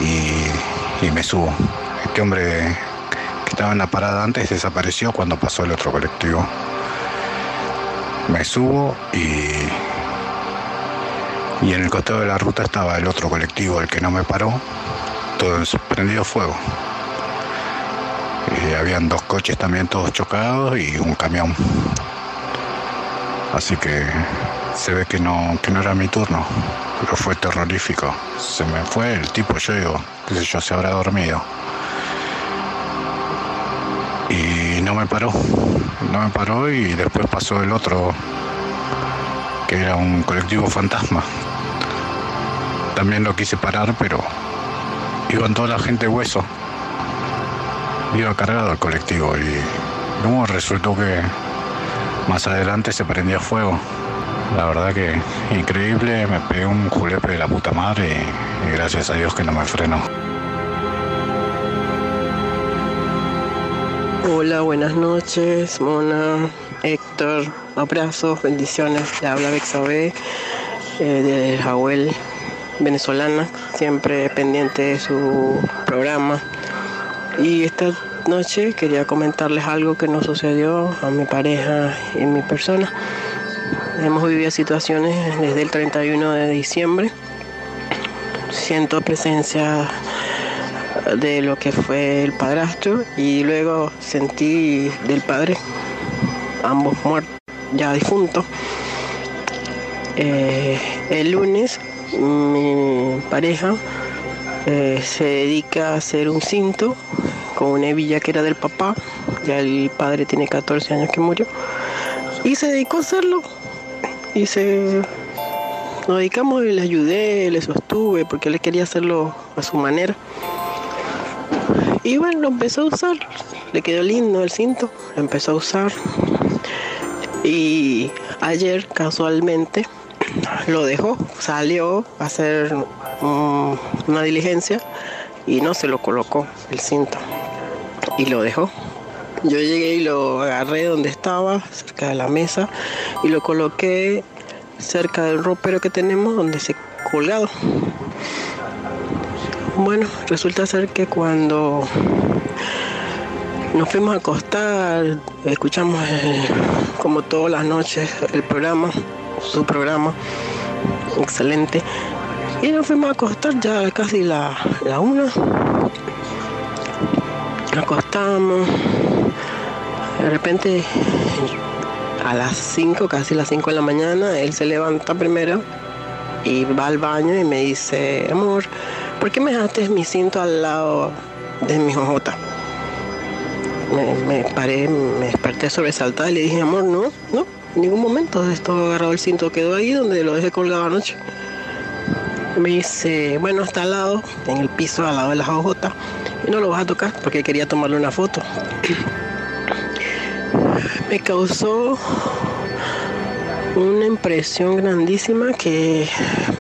y, y me subo. Este hombre que estaba en la parada antes desapareció cuando pasó el otro colectivo. Me subo y, y en el costado de la ruta estaba el otro colectivo, el que no me paró, todo prendido fuego. Y habían dos coches también todos chocados y un camión. Así que se ve que no, que no era mi turno, pero fue terrorífico. Se me fue el tipo, yo digo, qué sé yo, se habrá dormido. Y no me paró, no me paró y después pasó el otro, que era un colectivo fantasma. También lo quise parar, pero iban toda la gente hueso. Iba cargado el colectivo y luego resultó que más adelante se prendía fuego. La verdad que increíble, me pegué un julepe de la puta madre y gracias a Dios que no me frenó. Hola, buenas noches, Mona, Héctor, abrazos, bendiciones. Le habla Bexabe eh, de Jahuel, venezolana, siempre pendiente de su programa. Y esta noche quería comentarles algo que nos sucedió a mi pareja y mi persona. Hemos vivido situaciones desde el 31 de diciembre. Siento presencia de lo que fue el padrastro y luego sentí del padre, ambos muertos, ya difuntos. Eh, el lunes mi pareja eh, se dedica a hacer un cinto con una hebilla que era del papá, ya el padre tiene 14 años que murió, y se dedicó a hacerlo. Y se nos dedicamos y le ayudé, le sostuve, porque él quería hacerlo a su manera. Y bueno, lo empezó a usar, le quedó lindo el cinto, lo empezó a usar. Y ayer casualmente lo dejó, salió a hacer mm, una diligencia y no se lo colocó el cinto y lo dejó. Yo llegué y lo agarré donde estaba, cerca de la mesa, y lo coloqué cerca del ropero que tenemos, donde se colgado. Bueno, resulta ser que cuando nos fuimos a acostar, escuchamos eh, como todas las noches el programa, su programa, excelente. Y nos fuimos a acostar ya casi la, la una. Nos acostamos. De repente, a las 5, casi las 5 de la mañana, él se levanta primero y va al baño y me dice, amor, ¿por qué me dejaste mi cinto al lado de mi jojota? Me, paré, me desperté sobresaltada y le dije, amor, no, no, en ningún momento esto agarrado el cinto, quedó ahí donde lo dejé colgado anoche. Me dice, bueno, está al lado, en el piso, al lado de las hojotas, y no lo vas a tocar porque quería tomarle una foto. Me causó una impresión grandísima que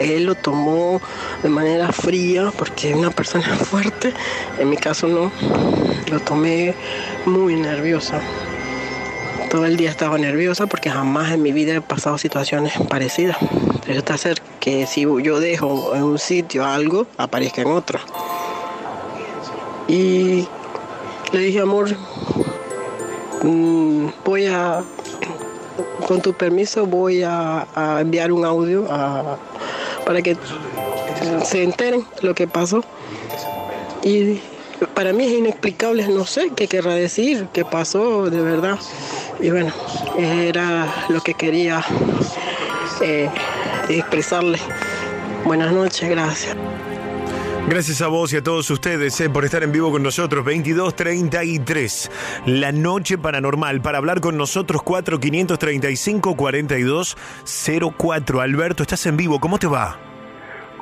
Él lo tomó de manera fría porque es una persona fuerte. En mi caso no. Lo tomé muy nerviosa. Todo el día estaba nerviosa porque jamás en mi vida he pasado situaciones parecidas. Resulta ser que si yo dejo en un sitio algo, aparezca en otro. Y le dije, amor, mm, voy a, con tu permiso, voy a enviar un audio a- para que se enteren lo que pasó. Y para mí es inexplicable, no sé qué querrá decir, qué pasó de verdad. Y bueno, era lo que quería eh, expresarle. Buenas noches, gracias. Gracias a vos y a todos ustedes eh, por estar en vivo con nosotros. 2233, la noche paranormal. Para hablar con nosotros, 4 535 4204. Alberto, estás en vivo, ¿cómo te va?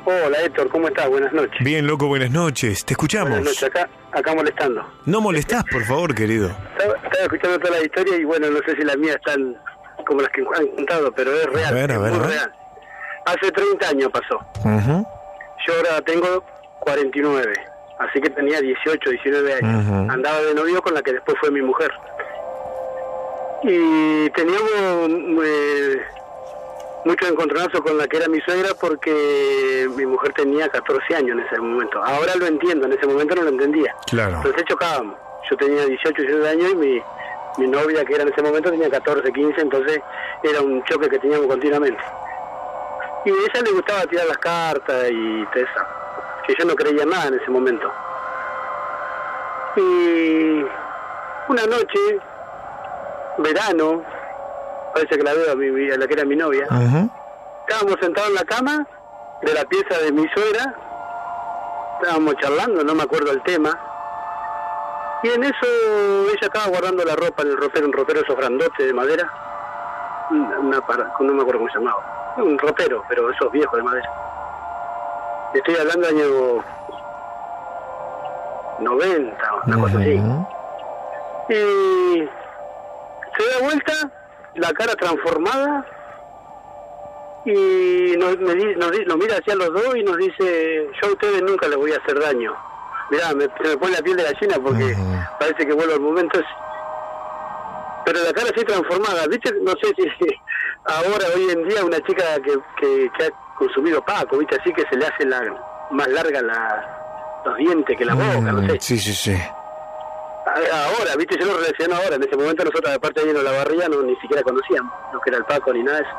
Hola Héctor, ¿cómo estás? Buenas noches. Bien, loco, buenas noches. Te escuchamos. Buenas noches, acá, acá molestando. No molestás, por favor, querido. Estaba, estaba escuchando toda la historia y bueno, no sé si las mías están como las que han contado, pero es real. A ver, a es ver, muy a ver. real. Hace 30 años pasó. Ujú. Yo ahora tengo 49, así que tenía 18, 19 años. Andaba de novio con la que después fue mi mujer. Y teníamos eh, mucho encontronazo con la que era mi suegra porque mi mujer tenía 14 años en ese momento. Ahora lo entiendo, en ese momento no lo entendía. Claro. Entonces chocábamos. Yo tenía 18, 19 años y mi, mi novia, que era en ese momento, tenía 14, 15, entonces era un choque que teníamos continuamente. Y a ella le gustaba tirar las cartas y todo eso, que yo no creía en nada en ese momento. Y una noche, verano, parece que la veo a, mi, a la que era mi novia, estábamos sentados en la cama de la pieza de mi suegra, estábamos charlando, no me acuerdo el tema, y en eso ella estaba guardando la ropa en el ropero, un ropero esos grandotes de madera, una, una para- no me acuerdo cómo se llamaba, un ropero, pero esos viejos de madera. Estoy hablando año 90, una cosa así. Y se da vuelta, la cara transformada, y nos, me nos, mira hacia los dos y nos dice, yo a ustedes nunca les voy a hacer daño. Mirá, me, se me pone la piel de gallina porque parece que vuelvo al momento. Pero la cara así transformada, ¿viste? No sé si ahora, hoy en día, una chica que, que, que ha consumido Paco, ¿viste? Así que se le hace la, más larga la, los dientes que la boca, no sé. Mm, Sí, sí, sí. Ahora, viste, yo lo relaciono ahora. En ese momento nosotros, aparte de irnos a la barriga, no, ni siquiera conocíamos lo que era el Paco ni nada de eso.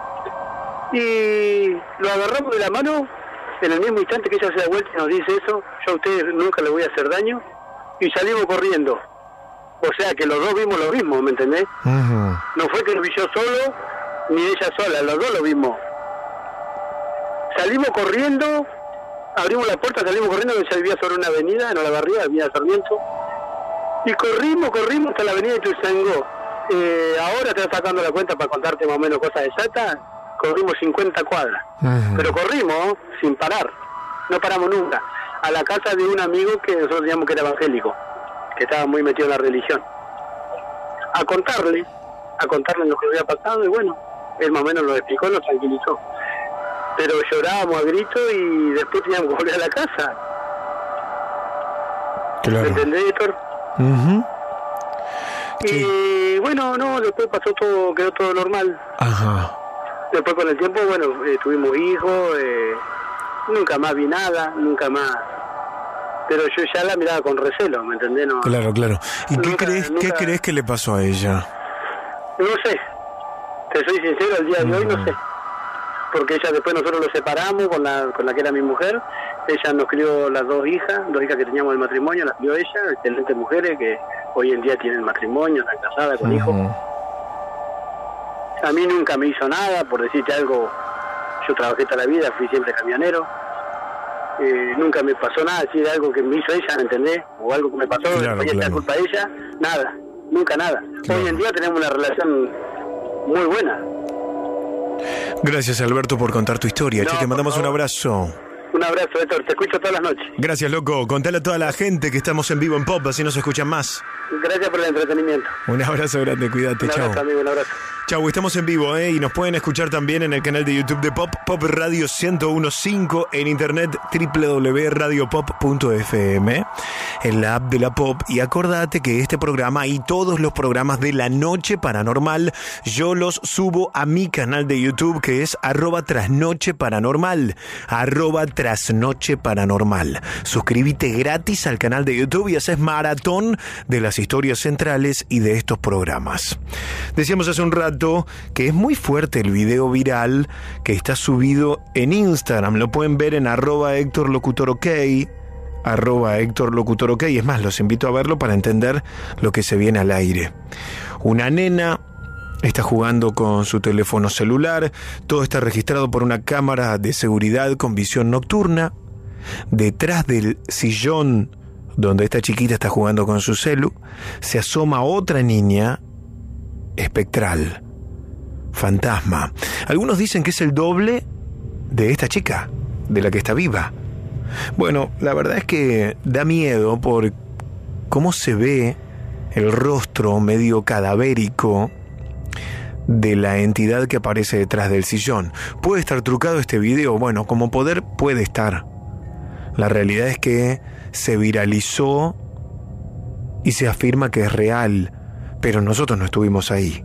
Y lo agarramos de la mano en el mismo instante que ella se da vuelta y nos dice eso. Yo a ustedes nunca les voy a hacer daño. y salimos corriendo. O sea que los dos vimos lo mismo, ¿me entendés? No fue que lo vi yo solo, ni ella sola, los dos lo vimos. Salimos corriendo, abrimos la puerta, salimos corriendo, que ella vivía sobre una avenida, en Olavarría, avenida Sarmiento, y corrimos, corrimos hasta la avenida de Tuzangó. Eh, ahora te estoy sacando la cuenta para contarte más o menos cosas exactas, corrimos 50 cuadras. Pero corrimos sin parar, no paramos nunca. A la casa de un amigo que nosotros decíamos que era evangélico, que estaba muy metido en la religión. A contarle, a contarle lo que había pasado y bueno, él más o menos lo explicó, nos tranquilizó. Pero llorábamos a grito y después teníamos que volver a la casa. ¿Me entendés, Héctor? Ujú. Y bueno, no, después pasó todo, quedó todo normal. Ajá. Después con el tiempo, bueno, eh, tuvimos hijos, eh, nunca más vi nada, nunca más. Pero yo ya la miraba con recelo, ¿me entendés? No, Claro, claro. ¿Y qué crees, qué nunca- crees que le pasó a ella? no sé, te soy sincero, el día de hoy no sé. Porque ella después nosotros nos separamos con la, con la que era mi mujer. Ella nos crió las dos hijas, dos hijas que teníamos del matrimonio, las crió ella, excelentes mujeres que hoy en día tienen matrimonio, están casadas con hijos. A mí nunca me hizo nada, por decirte algo, yo trabajé toda la vida, fui siempre camionero. Eh, nunca me pasó nada, si era algo que me hizo ella, ¿me entendés? O algo que me pasó, Claro, claro. culpa de ella, nada, nunca nada. Hoy en día tenemos una relación muy buena. Gracias, Alberto, por contar tu historia. No, che, te mandamos un abrazo. Un abrazo, Héctor, te escucho todas las noches. Gracias, loco. Contale a toda la gente que estamos en vivo en Pop, así nos escuchan más. Gracias por el entretenimiento. Un abrazo grande, cuídate, Un chao. amigo, un abrazo. Chau, estamos en vivo, ¿eh? Y nos pueden escuchar también en el canal de YouTube de Pop, Pop Radio 1015, en internet www.radiopop.fm, en la app de la Pop. Y acordate que este programa y todos los programas de la noche paranormal, yo los subo a mi canal de YouTube que es arroba trasnoche paranormal, arroba trasnoche paranormal. Suscríbete gratis al canal de YouTube y haces maratón de las historias centrales y de estos programas. Decíamos hace un rato que es muy fuerte el video viral que está subido en Instagram. Lo pueden ver en arroba Héctor Locutor OK, arroba Héctor Locutor OK. Es más, los invito a verlo para entender lo que se viene al aire. Una nena está jugando con su teléfono celular. Todo está registrado por una cámara de seguridad con visión nocturna. Detrás del sillón donde esta chiquita está jugando con su celu, se asoma otra niña espectral, fantasma. Algunos dicen que es el doble de esta chica, de la que está viva. Bueno, la verdad es que da miedo por cómo se ve el rostro medio cadavérico de la entidad que aparece detrás del sillón. ¿Puede estar trucado este video? Bueno, como poder puede estar. La realidad es que se viralizó y se afirma que es real, pero nosotros no estuvimos ahí.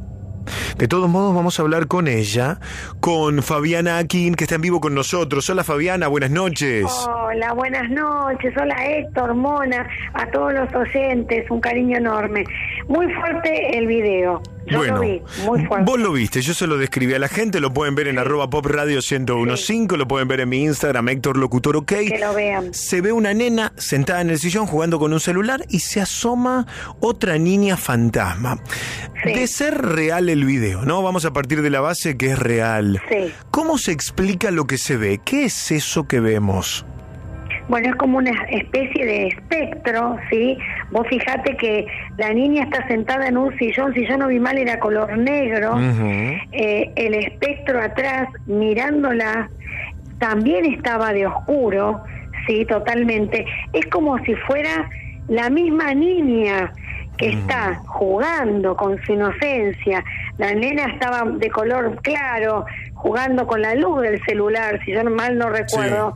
De todos modos, vamos a hablar con ella, con Fabiana Akin, que está en vivo con nosotros. Hola Fabiana, buenas noches. Hola, buenas noches. Hola Héctor, Mona, a todos los oyentes, un cariño enorme. Muy fuerte el video. Yo bueno, lo vi, muy fuerte. vos lo viste, yo se lo describí a la gente, lo pueden ver en arroba pop radio 1015, lo pueden ver en mi Instagram, Héctor Locutor OK. Que lo vean. Se ve una nena sentada en el sillón jugando con un celular y se asoma otra niña fantasma. De ser real el video, ¿no? Vamos a partir de la base que es real. Sí. ¿Cómo se explica lo que se ve? ¿Qué es eso que vemos? Bueno, es como una especie de espectro, ¿sí? Vos fijate que la niña está sentada en un sillón, si yo no vi mal era color negro, Eh, el espectro atrás mirándola también estaba de oscuro, sí, totalmente. Es como si fuera la misma niña que está jugando con su inocencia. La nena estaba de color claro, jugando con la luz del celular, si yo mal no recuerdo.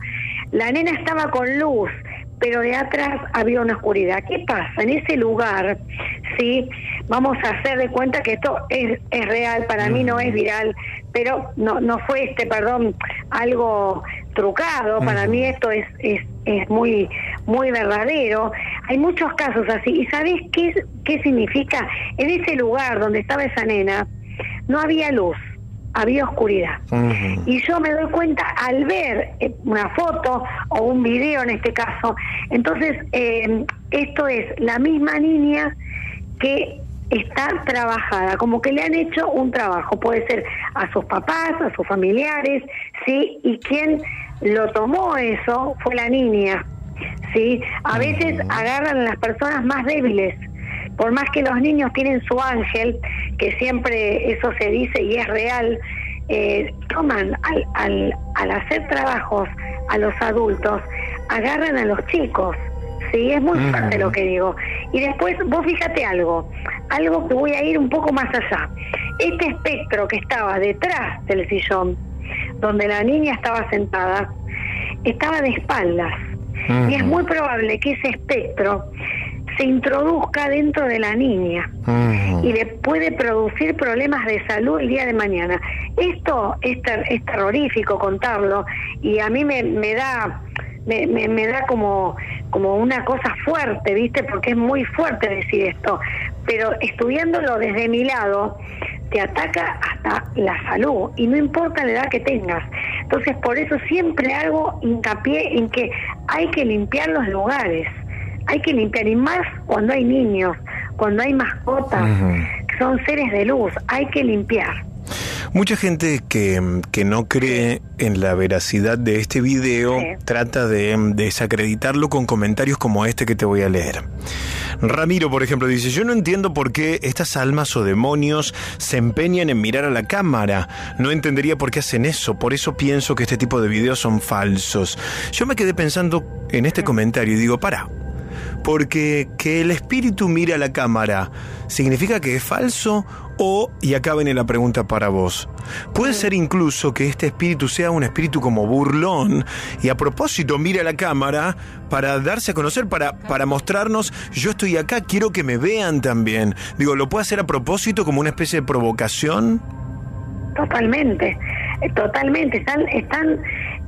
La nena estaba con luz, pero de atrás había una oscuridad. ¿Qué pasa? En ese lugar, sí, vamos a hacer de cuenta que esto es, es real, para mí no es viral, pero no, no fue este, perdón, algo trucado, para mí esto es, es, es muy, muy verdadero. Hay muchos casos así. ¿Y sabes qué, qué significa? En ese lugar donde estaba esa nena, no había luz. Había oscuridad. Y yo me doy cuenta al ver eh, una foto o un video en este caso, entonces eh, esto es la misma niña que está trabajada, como que le han hecho un trabajo, puede ser a sus papás, a sus familiares, ¿sí? Y quien lo tomó eso fue la niña, ¿sí? A veces agarran a las personas más débiles, por más que los niños tienen su ángel, que siempre eso se dice y es real, eh, toman al, al, al hacer trabajos a los adultos, agarran a los chicos, Sí, es muy fuerte lo que digo. Y después, vos fíjate algo, algo que voy a ir un poco más allá. Este espectro que estaba detrás del sillón, donde la niña estaba sentada, estaba de espaldas. Y es muy probable que ese espectro se introduzca dentro de la niña y le puede producir problemas de salud el día de mañana. Esto es, ter- es terrorífico contarlo y a mí me, me da me, me, me da como como una cosa fuerte, ¿viste? Porque es muy fuerte decir esto, pero estudiándolo desde mi lado te ataca hasta la salud y no importa la edad que tengas. Entonces, por eso siempre hago hincapié en que hay que limpiar los lugares, hay que limpiar, y más cuando hay niños, cuando hay mascotas, que son seres de luz, hay que limpiar. Mucha gente que, que no cree en la veracidad de este video trata de desacreditarlo con comentarios como este que te voy a leer. Ramiro, por ejemplo, dice, yo no entiendo por qué estas almas o demonios se empeñan en mirar a la cámara. No entendería por qué hacen eso. Por eso pienso que este tipo de videos son falsos. Yo me quedé pensando en este comentario y digo, para. Porque que el espíritu mire a la cámara, ¿significa que es falso? O, y acá viene la pregunta para vos, puede ser incluso que este espíritu sea un espíritu como burlón y a propósito mire a la cámara para darse a conocer, para, para mostrarnos, yo estoy acá, quiero que me vean también. Digo, ¿lo puede hacer a propósito como una especie de provocación? Totalmente, eh, totalmente. Están, están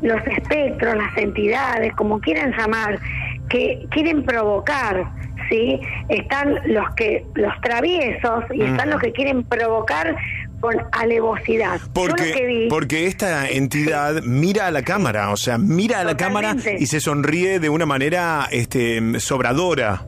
los espectros, las entidades, como quieran llamar, que quieren provocar, ¿sí? Están los que los traviesos y están los que quieren provocar con alevosidad. Porque, vi, porque esta entidad mira a la cámara, o sea, mira a la cámara y se sonríe de una manera este, sobradora.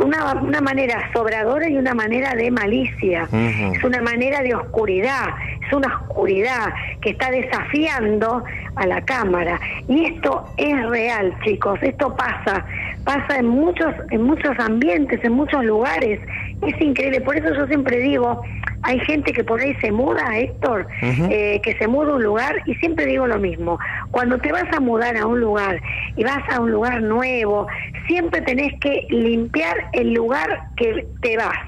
Una, una manera sobradora y una manera de malicia. Es una manera de oscuridad, es una oscuridad que está desafiando a la cámara. Y esto es real, chicos, esto pasa, pasa en muchos, en muchos ambientes, en muchos lugares. Es increíble, por eso yo siempre digo, hay gente que por ahí se muda, Héctor, eh, que se muda a un lugar y siempre digo lo mismo, cuando te vas a mudar a un lugar y vas a un lugar nuevo, siempre tenés que limpiar el lugar que te vas.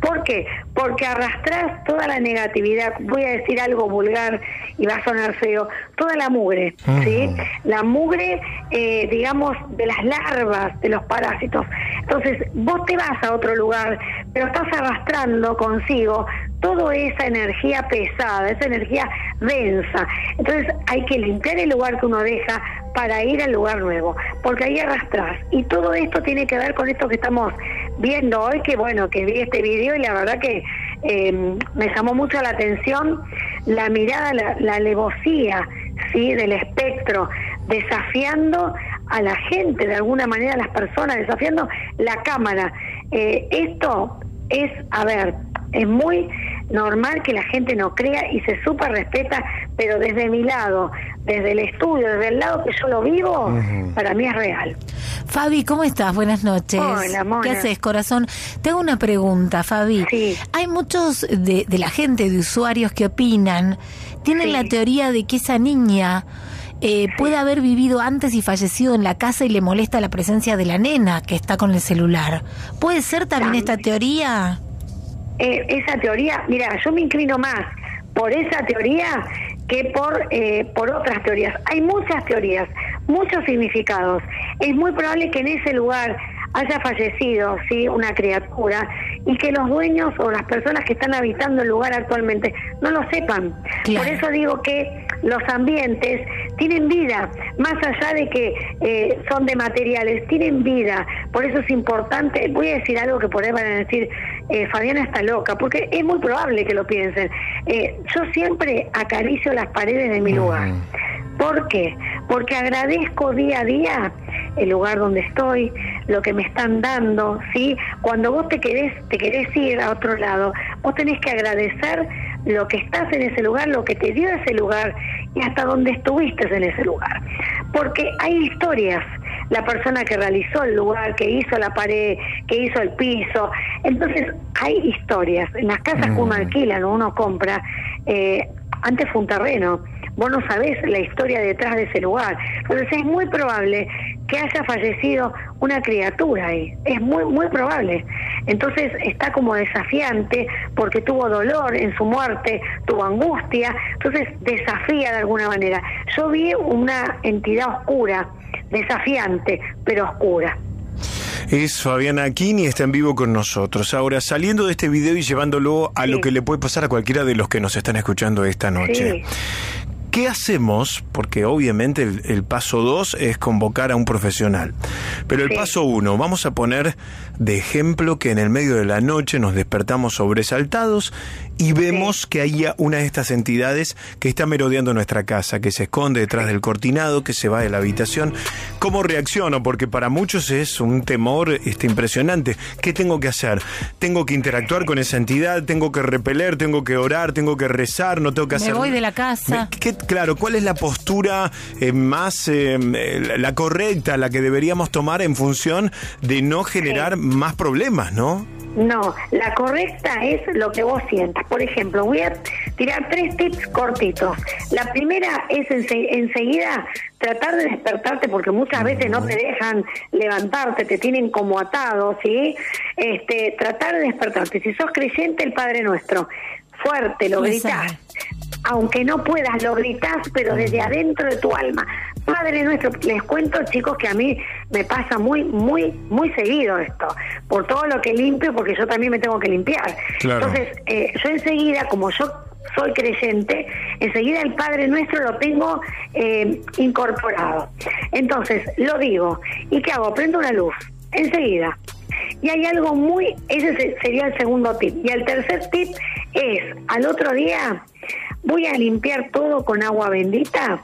¿Por qué? Porque arrastras toda la negatividad, voy a decir algo vulgar y va a sonar feo, toda la mugre, ¿sí? La mugre, eh, digamos, de las larvas, de los parásitos. Entonces, vos te vas a otro lugar, pero estás arrastrando consigo toda esa energía pesada, esa energía densa. Entonces, hay que limpiar el lugar que uno deja para ir al lugar nuevo, porque ahí arrastras. Y todo esto tiene que ver con esto que estamos viendo hoy, que bueno, que vi este video y la verdad que eh, me llamó mucho la atención la mirada, la, la alevosía, ¿sí? del espectro, desafiando a la gente, de alguna manera a las personas, desafiando la cámara. Eh, esto es, a ver, es muy normal que la gente no crea y se súper respeta, pero desde mi lado, desde el estudio, desde el lado que yo lo vivo, para mí es real. Fabi, ¿cómo estás? Buenas noches. Hola, Mona. ¿Qué haces, corazón? Te hago una pregunta, Fabi. Hay muchos de, de la gente, de usuarios que opinan, tienen la teoría de que esa niña eh, puede haber vivido antes y fallecido en la casa y le molesta la presencia de la nena que está con el celular. ¿Puede ser también esta teoría? Eh, esa teoría, mira, yo me inclino más por esa teoría que por, eh, por otras teorías. Hay muchas teorías, muchos significados. Es muy probable que en ese lugar haya fallecido ¿sí? una criatura y que los dueños o las personas que están habitando el lugar actualmente no lo sepan. Por eso digo que los ambientes tienen vida, más allá de que eh, son de materiales, tienen vida. Por eso es importante, voy a decir algo que por ahí van a decir, eh, Fabiana está loca, porque es muy probable que lo piensen. Eh, yo siempre acaricio las paredes de mi lugar. ¿Por qué? Porque agradezco día a día el lugar donde estoy, lo que me están dando, ¿sí? Cuando vos te querés, te querés ir a otro lado, vos tenés que agradecer lo que estás en ese lugar, lo que te dio ese lugar y hasta donde estuviste en ese lugar. Porque hay historias, la persona que realizó el lugar, que hizo la pared, que hizo el piso. Entonces, hay historias. En las casas que uno alquila, o uno compra, eh, antes fue un terreno vos no sabés la historia detrás de ese lugar. Entonces es muy probable que haya fallecido una criatura ahí, es muy, muy probable. Entonces está como desafiante porque tuvo dolor en su muerte, tuvo angustia, entonces desafía de alguna manera. Yo vi una entidad oscura, desafiante, pero oscura. Es Fabiana Aquini, está en vivo con nosotros. Ahora, saliendo de este video y llevándolo a lo que le puede pasar a cualquiera de los que nos están escuchando esta noche. ¿Qué hacemos? Porque obviamente el, paso dos es convocar a un profesional. Pero el paso uno, vamos a poner de ejemplo que en el medio de la noche nos despertamos sobresaltados y vemos que hay una de estas entidades que está merodeando nuestra casa, que se esconde detrás del cortinado, que se va de la habitación. ¿Cómo reacciono? Porque para muchos es un temor este, impresionante. ¿Qué tengo que hacer? ¿Tengo que interactuar con esa entidad? ¿Tengo que repeler? ¿Tengo que orar? ¿Tengo que rezar? ¿No tengo que hacer? Me voy de la casa. ¿Qué, claro, ¿cuál es la postura eh, más, eh, la correcta, la que deberíamos tomar en función de no generar más problemas, no? No, la correcta es lo que vos sientas. Por ejemplo, voy a tirar tres tips cortitos. La primera es enseguida tratar de despertarte porque muchas veces no te dejan levantarte, te tienen como atado, ¿sí? Este, tratar de despertarte. Si sos creyente, el Padre Nuestro, fuerte, lo gritas aunque no puedas, lo gritas, pero desde adentro de tu alma. Padre nuestro, les cuento chicos que a mí me pasa muy, muy, muy seguido esto, por todo lo que limpio, porque yo también me tengo que limpiar. Entonces, eh, yo enseguida, como yo soy creyente, enseguida el Padre Nuestro lo tengo eh, incorporado. Entonces, lo digo, ¿y qué hago? Prendo una luz, enseguida. Y hay algo muy, ese sería el segundo tip. Y el tercer tip es, al otro día, voy a limpiar todo con agua bendita,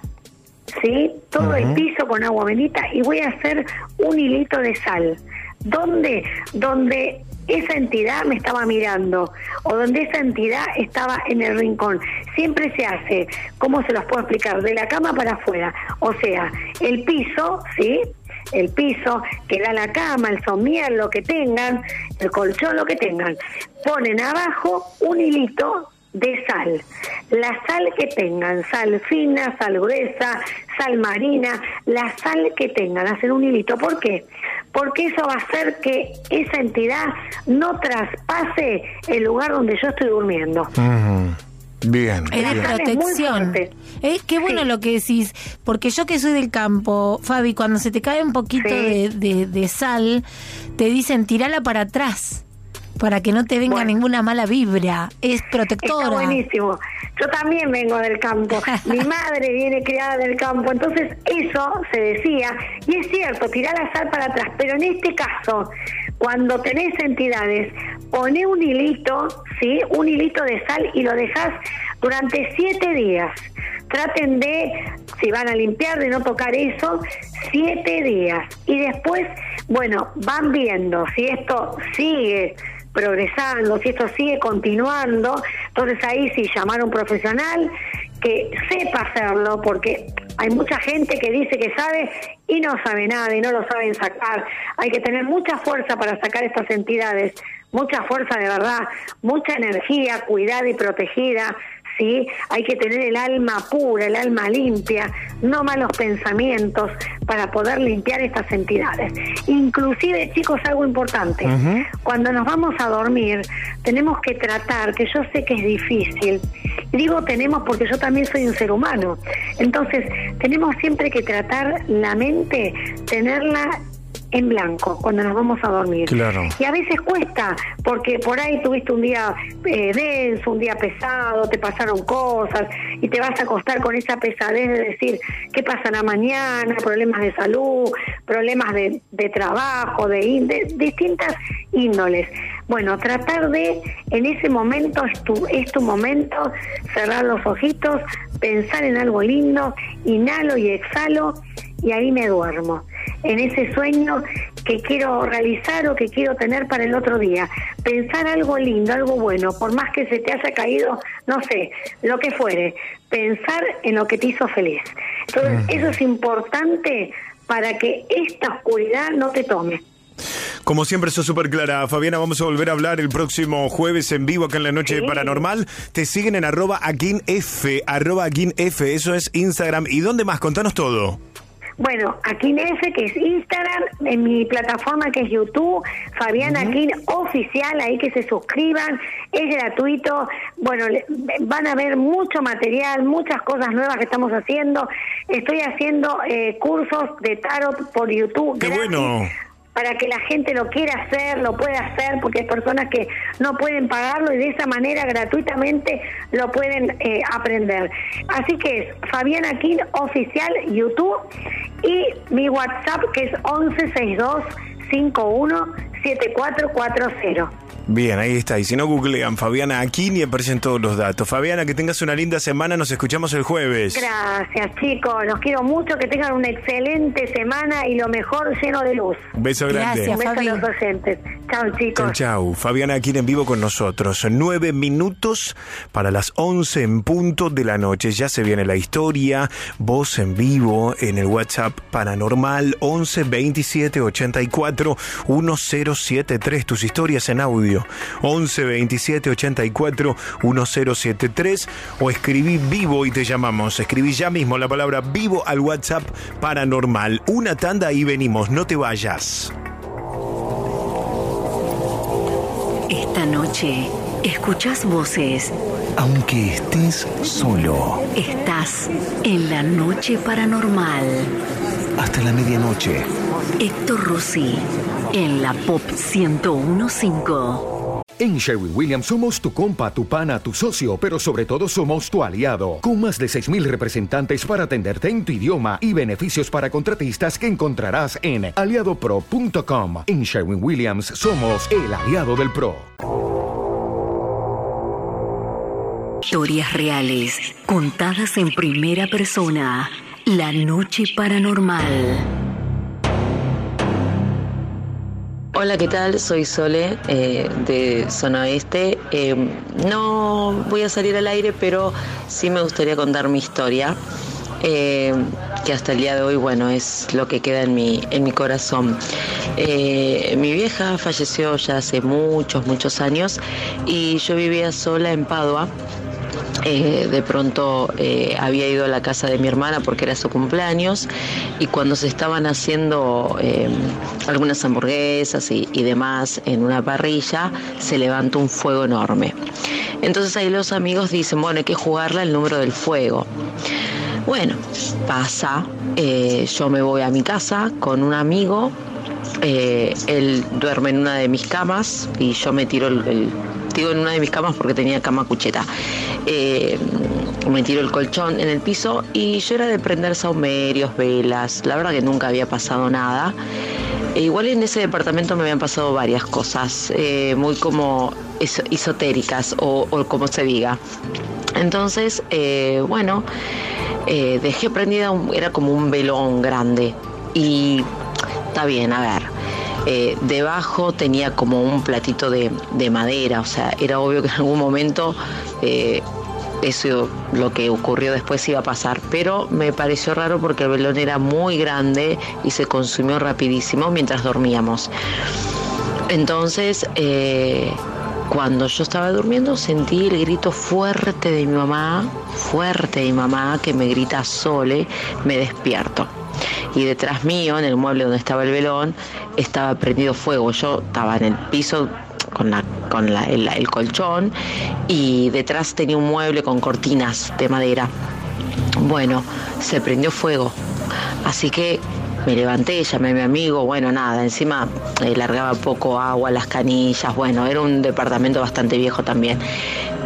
¿sí? Todo el piso con agua bendita y voy a hacer un hilito de sal. ¿Dónde? Donde esa entidad me estaba mirando o donde esa entidad estaba en el rincón. Siempre se hace, ¿cómo se los puedo explicar? De la cama para afuera. O sea, el piso, ¿sí? El piso que da la cama, el somier, lo que tengan, el colchón, lo que tengan. Ponen abajo un hilito de sal. La sal que tengan, sal fina, sal gruesa, sal marina, la sal que tengan, hacer un hilito. ¿Por qué? Porque eso va a hacer que esa entidad no traspase el lugar donde yo estoy durmiendo. Bien. Es de protección. Eh, qué bueno lo que decís, porque yo que soy del campo, Fabi, cuando se te cae un poquito de, de, sal, te dicen tirala para atrás para que no te venga ninguna mala vibra. Es protectora. Está buenísimo. Yo también vengo del campo. Mi madre viene criada del campo. Entonces, eso se decía. Y es cierto, tirar la sal para atrás. Pero en este caso, cuando tenés entidades, poné un hilito, ¿sí? Un hilito de sal y lo dejas durante siete días. Traten de, si van a limpiar, de no tocar eso, siete días. Y después, bueno, van viendo si esto sigue progresando, si esto sigue continuando, entonces ahí sí llamar a un profesional que sepa hacerlo, porque hay mucha gente que dice que sabe y no sabe nada y no lo saben sacar. Hay que tener mucha fuerza para sacar estas entidades, mucha fuerza de verdad, mucha energía cuidada y protegida ¿sí? Hay que tener el alma pura, el alma limpia, no malos pensamientos para poder limpiar estas entidades. Inclusive, chicos, algo importante, cuando nos vamos a dormir, tenemos que tratar, que yo sé que es difícil, digo tenemos porque yo también soy un ser humano, entonces tenemos siempre que tratar la mente, tenerla en blanco cuando nos vamos a dormir. Claro. Y a veces cuesta, porque por ahí tuviste un día eh, denso, un día pesado, te pasaron cosas y te vas a acostar con esa pesadez de decir qué pasará mañana, problemas de salud, problemas de, de trabajo, de, de distintas índoles. Bueno, tratar de, en ese momento, es tu, es tu momento, cerrar los ojitos, pensar en algo lindo, inhalo y exhalo y ahí me duermo. En ese sueño que quiero realizar o que quiero tener para el otro día. Pensar algo lindo, algo bueno, por más que se te haya caído, no sé, lo que fuere. Pensar en lo que te hizo feliz. Entonces, eso es importante para que esta oscuridad no te tome. Como siempre, sos súper clara. Fabiana, vamos a volver a hablar el próximo jueves en vivo acá en la Noche Paranormal. Te siguen en arroba akinf, arroba akinf, eso es Instagram. ¿Y dónde más? Contanos todo. Bueno, Aquín F, que es Instagram, en mi plataforma que es YouTube, Fabiana Aquín Oficial, ahí que se suscriban, es gratuito. Bueno, le- van a ver mucho material, muchas cosas nuevas que estamos haciendo. Estoy haciendo eh, cursos de tarot por YouTube. ¡Qué gratis bueno! Para que la gente lo quiera hacer, lo pueda hacer, porque hay personas que no pueden pagarlo y de esa manera gratuitamente lo pueden eh, aprender. Así que es Fabiana King Oficial YouTube y mi WhatsApp que es 1162 51 7440. Bien, ahí está. Y si no, googlean Fabiana Aquini aparecen todos los datos. Fabiana, que tengas una linda semana. Nos escuchamos el jueves. Gracias chicos, los quiero mucho, que tengan una excelente semana y lo mejor lleno de luz. Un beso grande. Un beso a los oyentes. Chao chicos. Chau, chau. Fabiana Aquino en vivo con nosotros. Nueve minutos para las once en punto de la noche. Ya se viene la historia. Voz en vivo en el WhatsApp Paranormal 11 27 84 1073. Tus historias en audio 11 27 84 1073. O escribí vivo y te llamamos. Escribí ya mismo la palabra vivo al WhatsApp Paranormal. Una tanda y venimos. No te vayas. Esta noche escuchás voces. Aunque estés solo. Estás en la noche paranormal. Hasta la medianoche. Héctor Rossi en la Pop 1015. En Sherwin Williams somos tu compa, tu pana, tu socio, pero sobre todo somos tu aliado, con más de 6.000 representantes para atenderte en tu idioma y beneficios para contratistas que encontrarás en aliadopro.com. En Sherwin Williams somos el aliado del PRO. Historias reales, contadas en primera persona. La noche paranormal. Hola, ¿qué tal? Soy Sole eh, de Zona Oeste. Eh, no voy a salir al aire, pero sí me gustaría contar mi historia, eh, que hasta el día de hoy, bueno, es lo que queda en mi, en mi corazón. Eh, mi vieja falleció ya hace muchos, muchos años y yo vivía sola en Padua. Eh, de pronto había ido a la casa de mi hermana porque era su cumpleaños y cuando se estaban haciendo algunas hamburguesas y, y demás en una parrilla se levantó un fuego enorme. Entonces ahí los amigos dicen, bueno, hay que jugarle al número del fuego. Bueno, pasa, eh, yo me voy a mi casa con un amigo, eh, él duerme en una de mis camas y yo me tiro el, en una de mis camas porque tenía cama cucheta. Eh, me tiro el colchón en el piso y yo era de prender saumerios, velas, la verdad que nunca había pasado nada. E igual en ese departamento me habían pasado varias cosas, muy como eso- esotéricas o, como se diga. Entonces, bueno, eh, dejé prendida, un- era como un velón grande. Y está bien, a ver. eh, debajo tenía como un platito de, de madera, o sea, era obvio que en algún momento eh, eso lo que ocurrió después iba a pasar, pero me pareció raro porque el velón era muy grande y se consumió rapidísimo mientras dormíamos. Entonces, cuando yo estaba durmiendo sentí el grito fuerte de mi mamá, fuerte de mi mamá, que me grita Sole, me despierto. Y detrás mío, en el mueble donde estaba el velón, estaba prendido fuego. Yo estaba en el piso con, la, con la- el, el colchón y detrás tenía un mueble con cortinas de madera. Bueno, se prendió fuego. Así que Me levanté, llamé a mi amigo, bueno, nada, encima eh, largaba poco agua, las canillas, bueno, era un departamento bastante viejo también.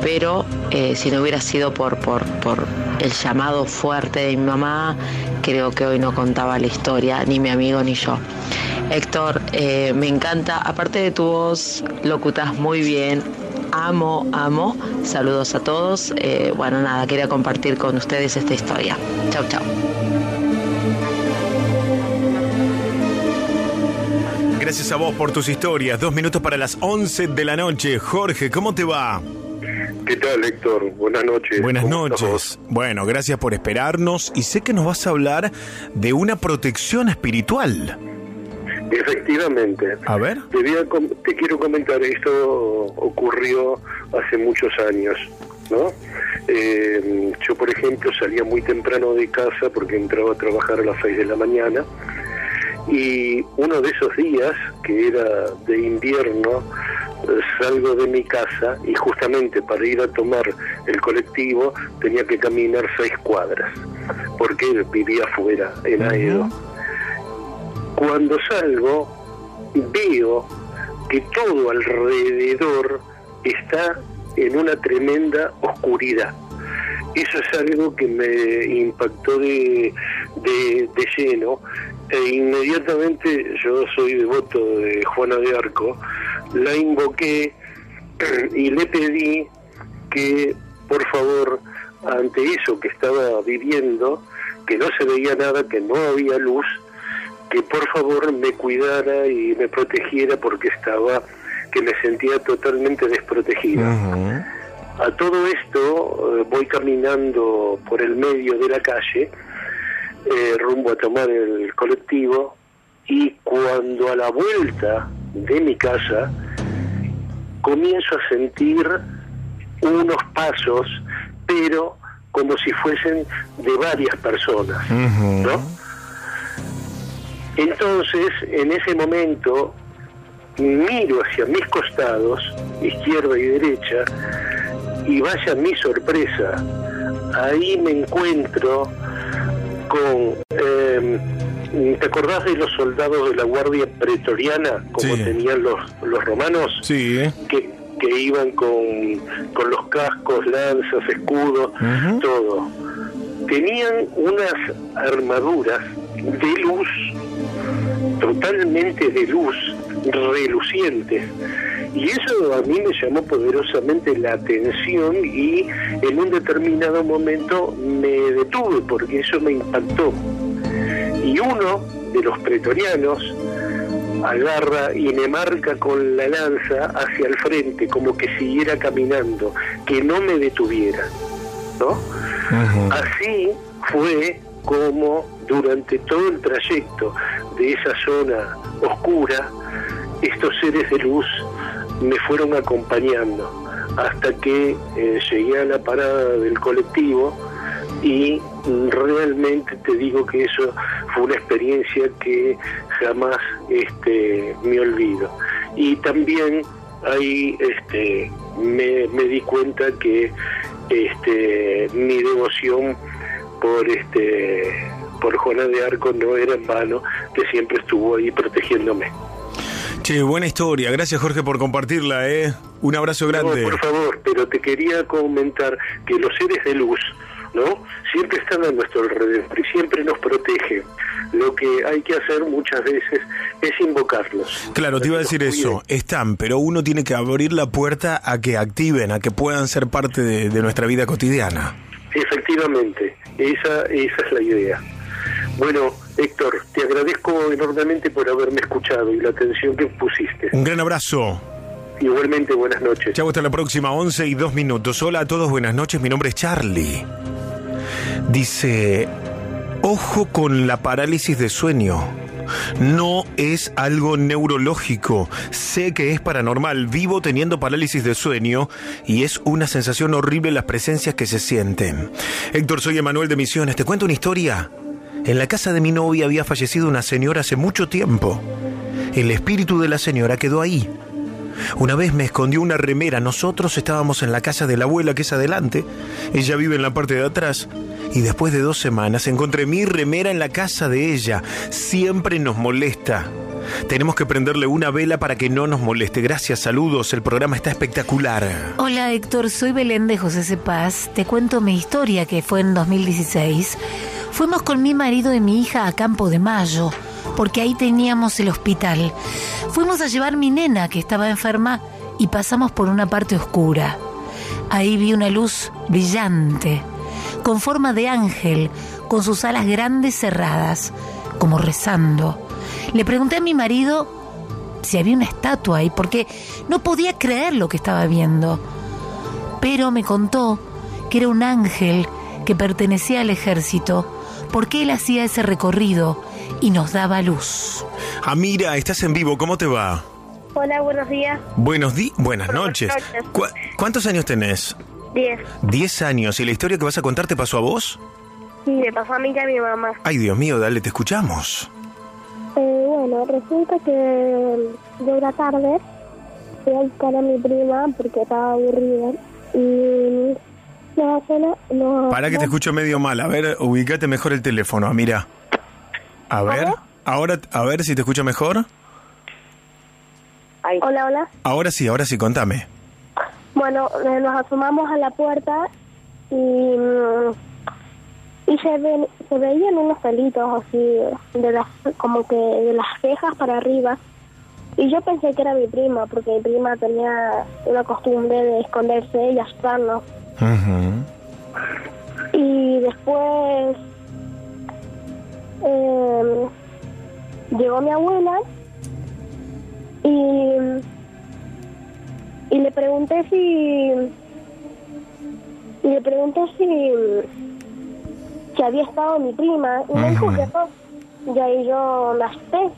Pero eh, si no hubiera sido por, por, por el llamado fuerte de mi mamá, creo que hoy no contaba la historia, ni mi amigo ni yo. Héctor, eh, me encanta, aparte de tu voz, locutas muy bien, amo, amo. Saludos a todos. Bueno, nada, quería compartir con ustedes esta historia. Chau, chau. Gracias a vos por tus historias. Dos minutos para las 11 de la noche. Jorge, ¿cómo te va? ¿Qué tal, Héctor? Buenas noches. Buenas ¿Cómo estás noches. Bueno, gracias por esperarnos y sé que nos vas a hablar de una protección espiritual. Efectivamente. A ver. Te, voy a com- te quiero comentar, esto ocurrió hace muchos años, ¿no? Eh, yo, por ejemplo, salía muy temprano de casa porque entraba a trabajar a las 6 de la mañana y uno de esos días, que era de invierno, salgo de mi casa y justamente para ir a tomar el colectivo tenía que caminar seis cuadras, porque vivía afuera, en Aedo. Cuando salgo, veo que todo alrededor está en una tremenda oscuridad. Eso es algo que me impactó de, de, de lleno e inmediatamente yo soy devoto de Juana de Arco, la invoqué y le pedí que por favor ante eso que estaba viviendo, que no se veía nada, que no había luz, que por favor me cuidara y me protegiera porque estaba, que me sentía totalmente desprotegida. A todo esto eh, voy caminando por el medio de la calle, eh, rumbo a tomar el colectivo, y cuando a la vuelta de mi casa comienzo a sentir unos pasos, pero como si fuesen de varias personas, ¿no? Entonces, en ese momento, miro hacia mis costados, izquierda y derecha, y vaya mi sorpresa, ahí me encuentro con... eh, ¿Te acordás de los soldados de la Guardia Pretoriana, como Sí. tenían los, los romanos? Sí. Que, que iban con, con los cascos, lanzas, escudos, todo. Tenían unas armaduras de luz, totalmente de luz, relucientes. Y eso a mí me llamó poderosamente la atención y en un determinado momento me detuve porque eso me impactó. Y uno de los pretorianos agarra y me marca con la lanza hacia el frente, como que siguiera caminando, que no me detuviera. ¿no? Así fue como durante todo el trayecto de esa zona oscura, estos seres de luz me fueron acompañando hasta que eh, llegué a la parada del colectivo y realmente te digo que eso fue una experiencia que jamás este, me olvido. Y también ahí este, me, me di cuenta que este, mi devoción por este por Juana de Arco no era en vano, que siempre estuvo ahí protegiéndome. Che, buena historia. Gracias, Jorge, por compartirla, ¿eh? Un abrazo grande. No, por favor, pero te quería comentar que los seres de luz, ¿no? Siempre están a nuestro alrededor y siempre nos protegen. Lo que hay que hacer muchas veces es invocarlos. Claro, te iba a decir eso. Están, pero uno tiene que abrir la puerta a que activen, a que puedan ser parte de, de nuestra vida cotidiana. Efectivamente, esa, esa es la idea. Bueno, Héctor, te agradezco enormemente por haberme escuchado y la atención que pusiste. Un gran abrazo. Igualmente, buenas noches. Chau, hasta la próxima, 11 y 2 minutos. Hola a todos, buenas noches. Mi nombre es Charlie. Dice, ojo con la parálisis de sueño. No es algo neurológico. Sé que es paranormal. Vivo teniendo parálisis de sueño y es una sensación horrible las presencias que se sienten. Héctor, soy Emanuel de Misiones. Te cuento una historia. En la casa de mi novia había fallecido una señora hace mucho tiempo. El espíritu de la señora quedó ahí. Una vez me escondió una remera. Nosotros estábamos en la casa de la abuela que es adelante. Ella vive en la parte de atrás. Y después de dos semanas encontré mi remera en la casa de ella. Siempre nos molesta. Tenemos que prenderle una vela para que no nos moleste. Gracias, saludos. El programa está espectacular. Hola Héctor, soy Belén de José Cepaz. Te cuento mi historia que fue en 2016. Fuimos con mi marido y mi hija a Campo de Mayo, porque ahí teníamos el hospital. Fuimos a llevar mi nena que estaba enferma y pasamos por una parte oscura. Ahí vi una luz brillante, con forma de ángel, con sus alas grandes cerradas, como rezando. Le pregunté a mi marido si había una estatua ahí, porque no podía creer lo que estaba viendo. Pero me contó que era un ángel que pertenecía al ejército, porque él hacía ese recorrido y nos daba luz. Amira, estás en vivo, ¿cómo te va? Hola, buenos días. Buenos días, buenas Buenas noches. noches. ¿Cu- ¿Cuántos años tenés? Diez. Diez años. ¿Y la historia que vas a contar te pasó a vos? Sí, me pasó a mí y a mi mamá. Ay, Dios mío, dale, te escuchamos. Eh, bueno, resulta que yo una tarde fui a buscar a mi prima porque estaba aburrida y no, solo, no, Para que te no- escucho medio mal. A ver, ubicate mejor el teléfono, Amira. A ver, ahora, a ver si te escucho mejor. Hola, hola. Ahora sí, ahora sí, contame. Bueno, eh, nos asomamos a la puerta y, mm, y se, ven, se veían unos pelitos así, de las, como que de las cejas para arriba. Y yo pensé que era mi prima, porque mi prima tenía una costumbre de esconderse y asustarnos. Y después eh, llegó mi abuela y, y le pregunté si y le pregunté si si había estado mi prima y me dijo que no. Y ahí yo me asusté.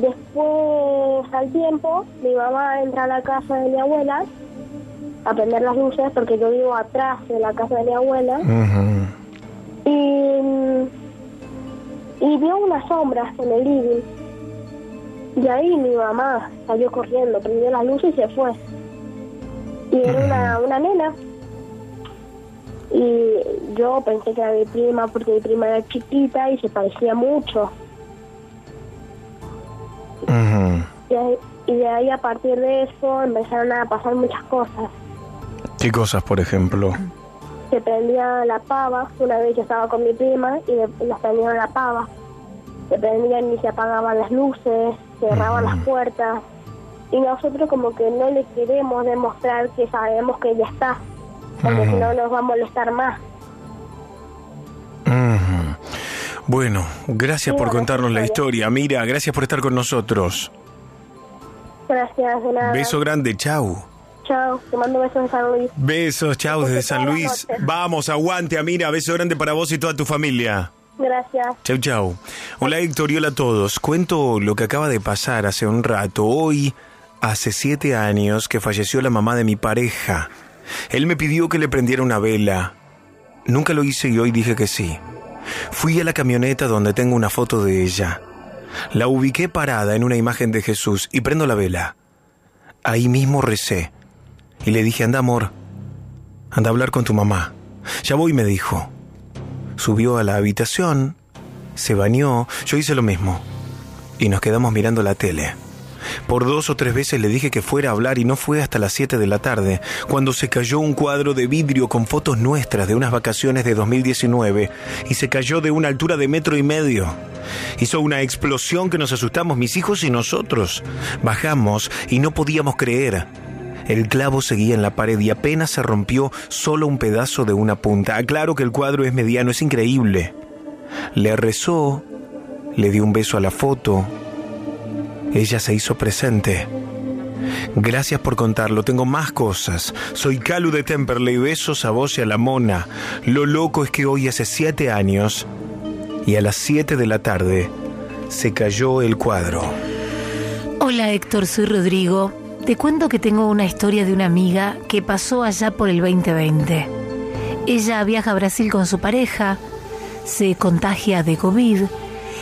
Después, al tiempo, mi mamá entra a la casa de mi abuela a prender las luces porque yo vivo atrás de la casa de mi abuela y, y vio unas sombras en el living. Y ahí mi mamá salió corriendo, prendió las luces y se fue. Y era una, una nena. Y yo pensé que era mi prima porque mi prima era chiquita y se parecía mucho. Y, ahí- y de ahí a partir de eso empezaron a pasar muchas cosas. ¿Qué cosas, por ejemplo? Se prendía la pava, una vez yo estaba con mi prima y le- las prendieron la pava. Se prendían y se apagaban las luces, cerraban las puertas. Y nosotros como que no le queremos demostrar que sabemos que ella está, porque si no nos va a molestar más. Bueno, gracias Sí, por contarnos la historia. historia. Mira, gracias por estar con nosotros. Gracias, de nada. Beso grande, chau. Chao, te mando besos de San Luis. Besos, chau desde San Luis. Vamos, aguante, Amira. Beso grande para vos y toda tu familia. Gracias. Chau, chau. Hola, Héctor, y hola a todos. Cuento lo que acaba de pasar hace un rato. Hoy, hace siete años que falleció la mamá de mi pareja. Él me pidió que le prendiera una vela. Nunca lo hice y hoy dije que sí. Fui a la camioneta donde tengo una foto de ella. La ubiqué parada en una imagen de Jesús y prendo la vela. Ahí mismo recé. Y le dije, anda amor, anda a hablar con tu mamá. Ya voy, me dijo. Subió a la habitación, se bañó, yo hice lo mismo. Y nos quedamos mirando la tele. Por dos o tres veces le dije que fuera a hablar y no fue hasta las 7 de la tarde, cuando se cayó un cuadro de vidrio con fotos nuestras de unas vacaciones de 2019 y se cayó de una altura de metro y medio. Hizo una explosión que nos asustamos mis hijos y nosotros. Bajamos y no podíamos creer. El clavo seguía en la pared y apenas se rompió solo un pedazo de una punta. Aclaro que el cuadro es mediano, es increíble. Le rezó, le dio un beso a la foto. Ella se hizo presente. Gracias por contarlo, tengo más cosas. Soy Calu de Temperley, besos a vos y a la mona. Lo loco es que hoy hace siete años y a las siete de la tarde se cayó el cuadro. Hola Héctor, soy Rodrigo. Te cuento que tengo una historia de una amiga que pasó allá por el 2020. Ella viaja a Brasil con su pareja, se contagia de COVID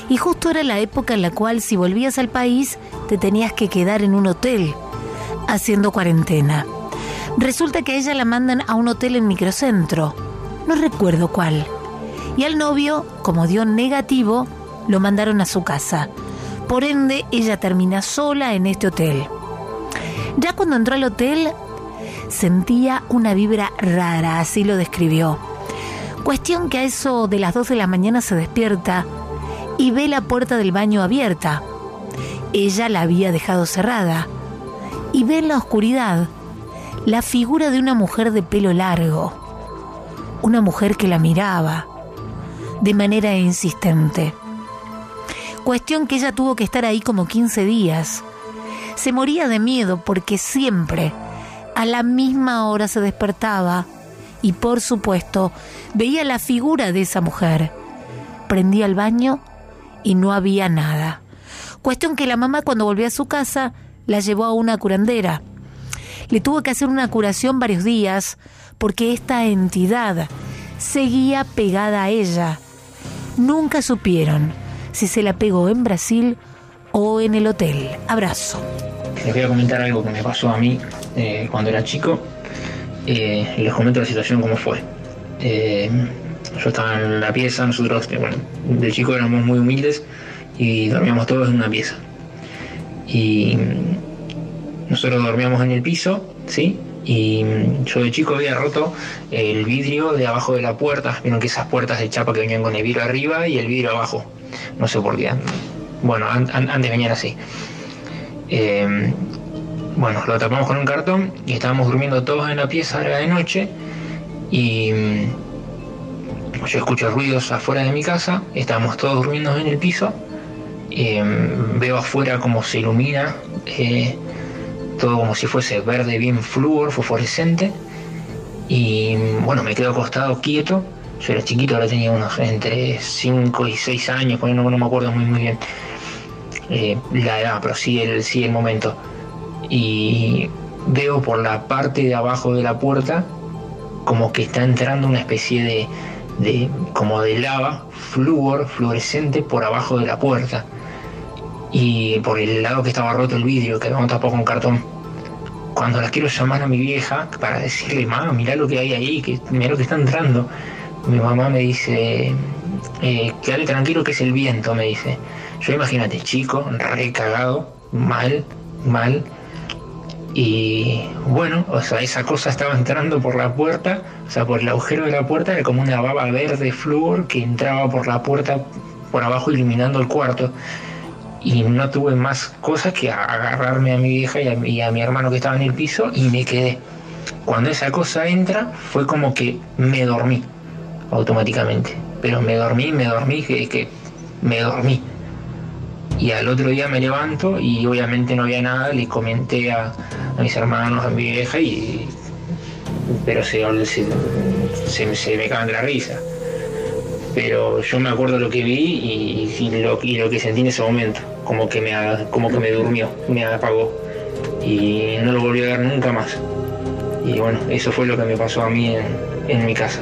y justo era la época en la cual si volvías al país te tenías que quedar en un hotel haciendo cuarentena. Resulta que a ella la mandan a un hotel en microcentro. no recuerdo cuál. Y al novio, como dio negativo, lo mandaron a su casa. Por ende, ella termina sola en este hotel. Ya cuando entró al hotel, sentía una vibra rara, así lo describió. Cuestión que a eso de las 2 de la mañana se despierta y ve la puerta del baño abierta. Ella la había dejado cerrada y ve en la oscuridad la figura de una mujer de pelo largo, una mujer que la miraba de manera insistente. Cuestión que ella tuvo que estar ahí como 15 días. Se moría de miedo porque siempre a la misma hora se despertaba y por supuesto veía la figura de esa mujer. Prendía el baño y no había nada. Cuestión que la mamá cuando volvió a su casa la llevó a una curandera. Le tuvo que hacer una curación varios días porque esta entidad seguía pegada a ella. Nunca supieron si se la pegó en Brasil o en el hotel. Abrazo. Les voy a comentar algo que me pasó a mí eh, cuando era chico. Eh, les comento la situación como fue. Eh, yo estaba en la pieza, nosotros, bueno, de chico éramos muy humildes y dormíamos todos en una pieza. Y nosotros dormíamos en el piso, ¿sí? Y yo de chico había roto el vidrio de abajo de la puerta. Vieron que esas puertas de chapa que venían con el vidrio arriba y el vidrio abajo. No sé por qué. Bueno, antes venían así. Eh, bueno, lo tapamos con un cartón y estábamos durmiendo todos en la pieza, de noche. Y yo escucho ruidos afuera de mi casa, estábamos todos durmiendo en el piso, eh, veo afuera como se ilumina, eh, todo como si fuese verde, bien flúor, fosforescente, y bueno, me quedo acostado quieto, yo era chiquito, ahora tenía unos entre 5 y 6 años, no, no me acuerdo muy muy bien eh, la edad, pero sí el, sí el momento, y veo por la parte de abajo de la puerta como que está entrando una especie de, de como de lava, flúor, fluorescente por abajo de la puerta. Y por el lado que estaba roto el vidrio, que habíamos tapado con cartón. Cuando la quiero llamar a mi vieja para decirle, mamá, mira lo que hay ahí, que mira lo que está entrando. Mi mamá me dice, eh, quédate tranquilo que es el viento, me dice. Yo imagínate, chico, re cagado, mal, mal. Y bueno, o sea, esa cosa estaba entrando por la puerta, o sea, por el agujero de la puerta, era como una baba verde flúor que entraba por la puerta por abajo iluminando el cuarto. Y no tuve más cosas que agarrarme a mi vieja y a, mi hermano que estaba en el piso y me quedé. Cuando esa cosa entra, fue como que me dormí automáticamente. Pero me dormí, me dormí, que, que me dormí. Y al otro día me levanto y obviamente no había nada, le comenté a, mis hermanos, a mi vieja, y, pero se, se, me cagan de la risa. Pero yo me acuerdo lo que vi y, lo, que sentí en ese momento, como que, me, como que me durmió, me apagó. Y no lo volví a ver nunca más. Y bueno, eso fue lo que me pasó a mí en, en mi casa.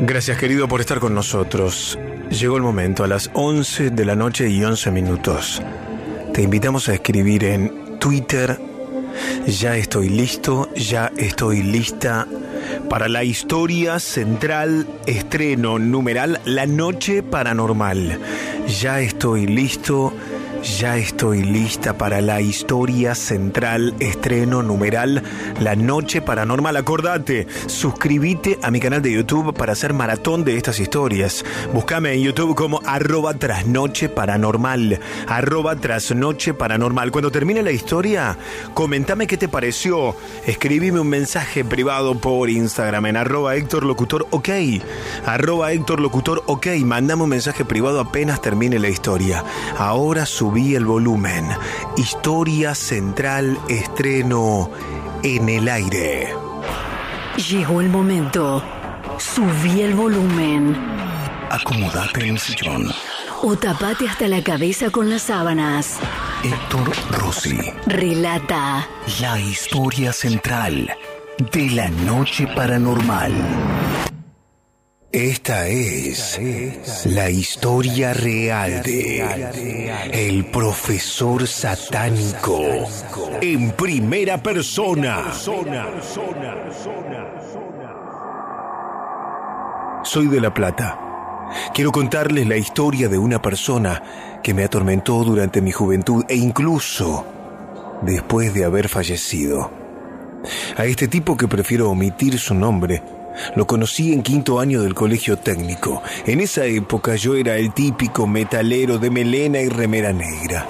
Gracias querido por estar con nosotros. Llegó el momento, a las 11 de la noche y 11 minutos. Te invitamos a escribir en Twitter, ya estoy listo, ya estoy lista para la historia central estreno numeral La Noche Paranormal. Ya estoy listo ya estoy lista para la historia central, estreno numeral, La Noche Paranormal. Acordate, suscríbete a mi canal de YouTube para hacer maratón de estas historias. Búscame en YouTube como arroba trasnoche paranormal, arroba trasnoche paranormal. Cuando termine la historia, comentame qué te pareció. Escribime un mensaje privado por Instagram en arroba Héctor Locutor OK. Arroba Héctor Locutor OK. Mandame un mensaje privado apenas termine la historia. Ahora su subí el volumen. Historia central estreno en el aire. Llegó el momento. Subí el volumen. Acomodate en el sillón. O tapate hasta la cabeza con las sábanas. Héctor Rossi. Relata. La historia central de la noche paranormal. Esta es la historia real de el profesor satánico en primera persona. soy de La Plata. Quiero contarles la historia de una persona que me atormentó durante mi juventud e incluso después de haber fallecido. A este tipo que prefiero omitir su nombre, lo conocí en quinto año del colegio técnico. En esa época yo era el típico metalero de melena y remera negra.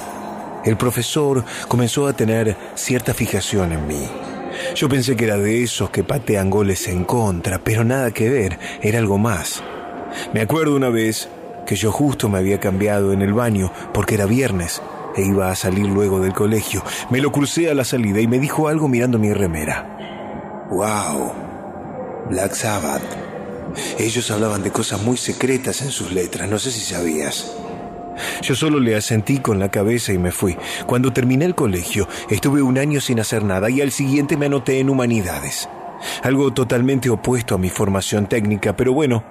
El profesor comenzó a tener cierta fijación en mí. Yo pensé que era de esos que patean goles en contra, pero nada que ver, era algo más. Me acuerdo una vez que yo justo me había cambiado en el baño porque era viernes e iba a salir luego del colegio. Me lo crucé a la salida y me dijo algo mirando mi remera. ¡Wow! Black Sabbath. Ellos hablaban de cosas muy secretas en sus letras, no sé si sabías. Yo solo le asentí con la cabeza y me fui. Cuando terminé el colegio, estuve un año sin hacer nada y al siguiente me anoté en humanidades. Algo totalmente opuesto a mi formación técnica, pero bueno,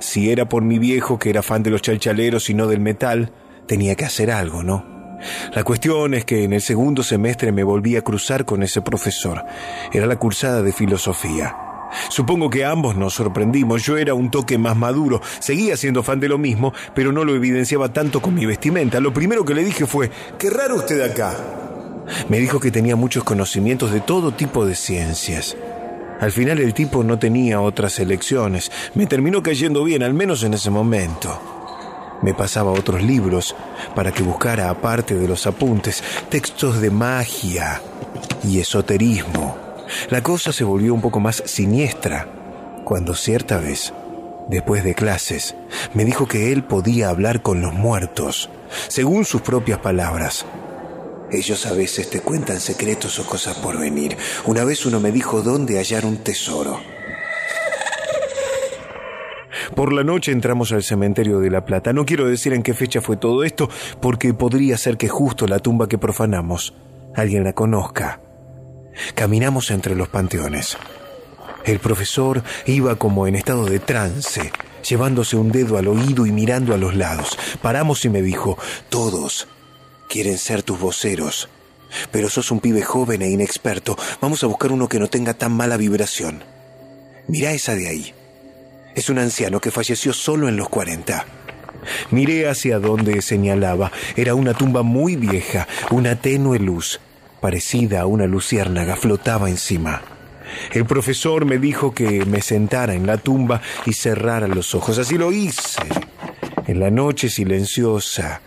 si era por mi viejo que era fan de los chalchaleros y no del metal, tenía que hacer algo, ¿no? La cuestión es que en el segundo semestre me volví a cruzar con ese profesor. Era la cursada de filosofía. Supongo que ambos nos sorprendimos. Yo era un toque más maduro, seguía siendo fan de lo mismo, pero no lo evidenciaba tanto con mi vestimenta. Lo primero que le dije fue, qué raro usted acá. Me dijo que tenía muchos conocimientos de todo tipo de ciencias. Al final el tipo no tenía otras elecciones. Me terminó cayendo bien, al menos en ese momento. Me pasaba otros libros para que buscara, aparte de los apuntes, textos de magia y esoterismo. La cosa se volvió un poco más siniestra cuando cierta vez, después de clases, me dijo que él podía hablar con los muertos, según sus propias palabras. Ellos a veces te cuentan secretos o cosas por venir. Una vez uno me dijo dónde hallar un tesoro. Por la noche entramos al cementerio de La Plata. No quiero decir en qué fecha fue todo esto, porque podría ser que justo la tumba que profanamos alguien la conozca. Caminamos entre los panteones. El profesor iba como en estado de trance, llevándose un dedo al oído y mirando a los lados. Paramos y me dijo, todos quieren ser tus voceros. Pero sos un pibe joven e inexperto. Vamos a buscar uno que no tenga tan mala vibración. Mirá esa de ahí. Es un anciano que falleció solo en los 40. Miré hacia donde señalaba. Era una tumba muy vieja, una tenue luz, parecida a una luciérnaga, flotaba encima. El profesor me dijo que me sentara en la tumba y cerrara los ojos. Así lo hice. En la noche silenciosa,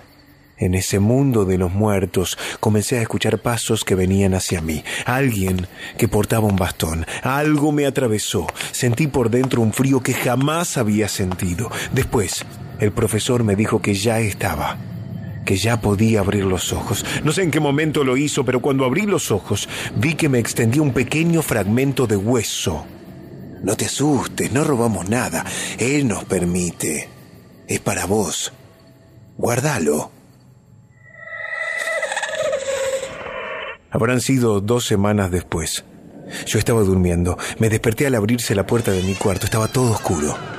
en ese mundo de los muertos comencé a escuchar pasos que venían hacia mí. Alguien que portaba un bastón. Algo me atravesó. Sentí por dentro un frío que jamás había sentido. Después, el profesor me dijo que ya estaba que ya podía abrir los ojos. No sé en qué momento lo hizo, pero cuando abrí los ojos vi que me extendía un pequeño fragmento de hueso. No te asustes, no robamos nada. Él nos permite. Es para vos. Guárdalo. Habrán sido dos semanas después. Yo estaba durmiendo. Me desperté al abrirse la puerta de mi cuarto. Estaba todo oscuro.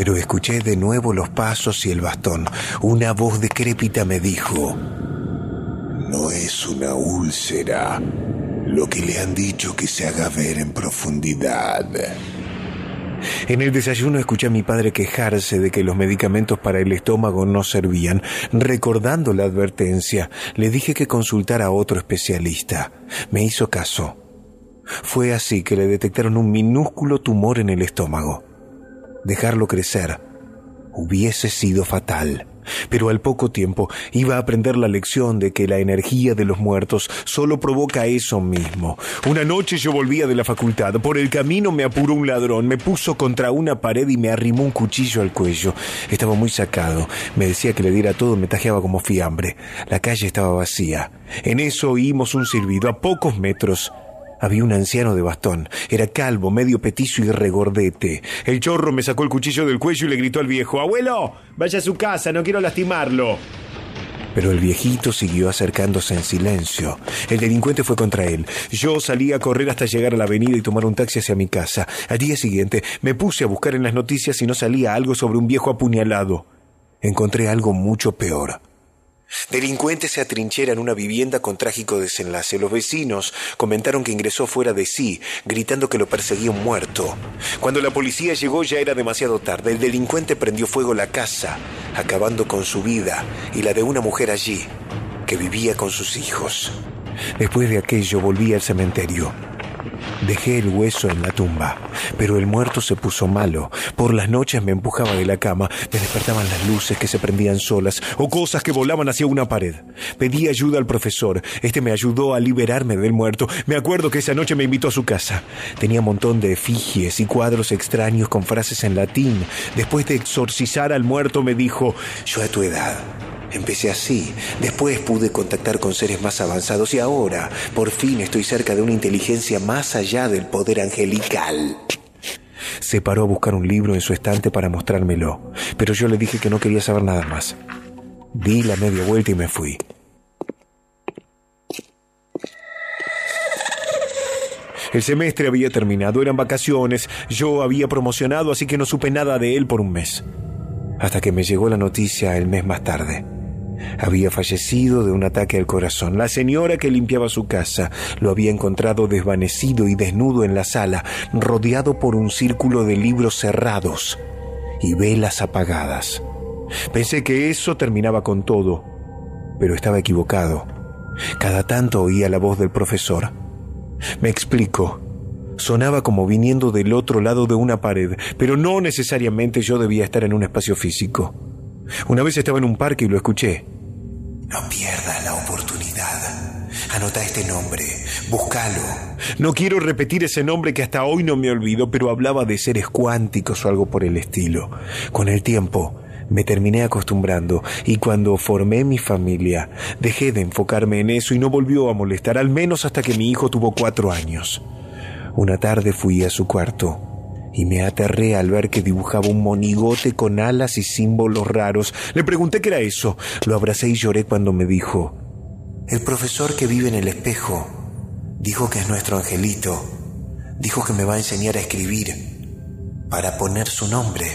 Pero escuché de nuevo los pasos y el bastón. Una voz decrépita me dijo, no es una úlcera lo que le han dicho que se haga ver en profundidad. En el desayuno escuché a mi padre quejarse de que los medicamentos para el estómago no servían. Recordando la advertencia, le dije que consultara a otro especialista. Me hizo caso. Fue así que le detectaron un minúsculo tumor en el estómago. Dejarlo crecer hubiese sido fatal pero al poco tiempo iba a aprender la lección de que la energía de los muertos solo provoca eso mismo. Una noche yo volvía de la facultad, por el camino me apuró un ladrón, me puso contra una pared y me arrimó un cuchillo al cuello. Estaba muy sacado, me decía que le diera todo, me tajeaba como fiambre. La calle estaba vacía. En eso oímos un silbido a pocos metros. Había un anciano de bastón. Era calvo, medio petizo y regordete. El chorro me sacó el cuchillo del cuello y le gritó al viejo, Abuelo, vaya a su casa, no quiero lastimarlo. Pero el viejito siguió acercándose en silencio. El delincuente fue contra él. Yo salí a correr hasta llegar a la avenida y tomar un taxi hacia mi casa. Al día siguiente me puse a buscar en las noticias si no salía algo sobre un viejo apuñalado. Encontré algo mucho peor. Delincuentes se atrincheran en una vivienda con trágico desenlace. Los vecinos comentaron que ingresó fuera de sí, gritando que lo perseguía un muerto. Cuando la policía llegó ya era demasiado tarde. El delincuente prendió fuego la casa, acabando con su vida y la de una mujer allí, que vivía con sus hijos. Después de aquello volví al cementerio. Dejé el hueso en la tumba, pero el muerto se puso malo. Por las noches me empujaba de la cama, me despertaban las luces que se prendían solas o cosas que volaban hacia una pared. Pedí ayuda al profesor. Este me ayudó a liberarme del muerto. Me acuerdo que esa noche me invitó a su casa. Tenía un montón de efigies y cuadros extraños con frases en latín. Después de exorcizar al muerto me dijo, yo a tu edad Empecé así, después pude contactar con seres más avanzados y ahora, por fin, estoy cerca de una inteligencia más allá del poder angelical. Se paró a buscar un libro en su estante para mostrármelo, pero yo le dije que no quería saber nada más. Di la media vuelta y me fui. El semestre había terminado, eran vacaciones, yo había promocionado, así que no supe nada de él por un mes. Hasta que me llegó la noticia el mes más tarde. Había fallecido de un ataque al corazón. La señora que limpiaba su casa lo había encontrado desvanecido y desnudo en la sala, rodeado por un círculo de libros cerrados y velas apagadas. Pensé que eso terminaba con todo, pero estaba equivocado. Cada tanto oía la voz del profesor. Me explico. Sonaba como viniendo del otro lado de una pared, pero no necesariamente yo debía estar en un espacio físico. Una vez estaba en un parque y lo escuché. No pierdas la oportunidad. Anota este nombre, búscalo. No quiero repetir ese nombre que hasta hoy no me olvido, pero hablaba de seres cuánticos o algo por el estilo. Con el tiempo me terminé acostumbrando y cuando formé mi familia dejé de enfocarme en eso y no volvió a molestar, al menos hasta que mi hijo tuvo cuatro años. Una tarde fui a su cuarto y me aterré al ver que dibujaba un monigote con alas y símbolos raros. Le pregunté qué era eso. Lo abracé y lloré cuando me dijo, el profesor que vive en el espejo dijo que es nuestro angelito. Dijo que me va a enseñar a escribir para poner su nombre.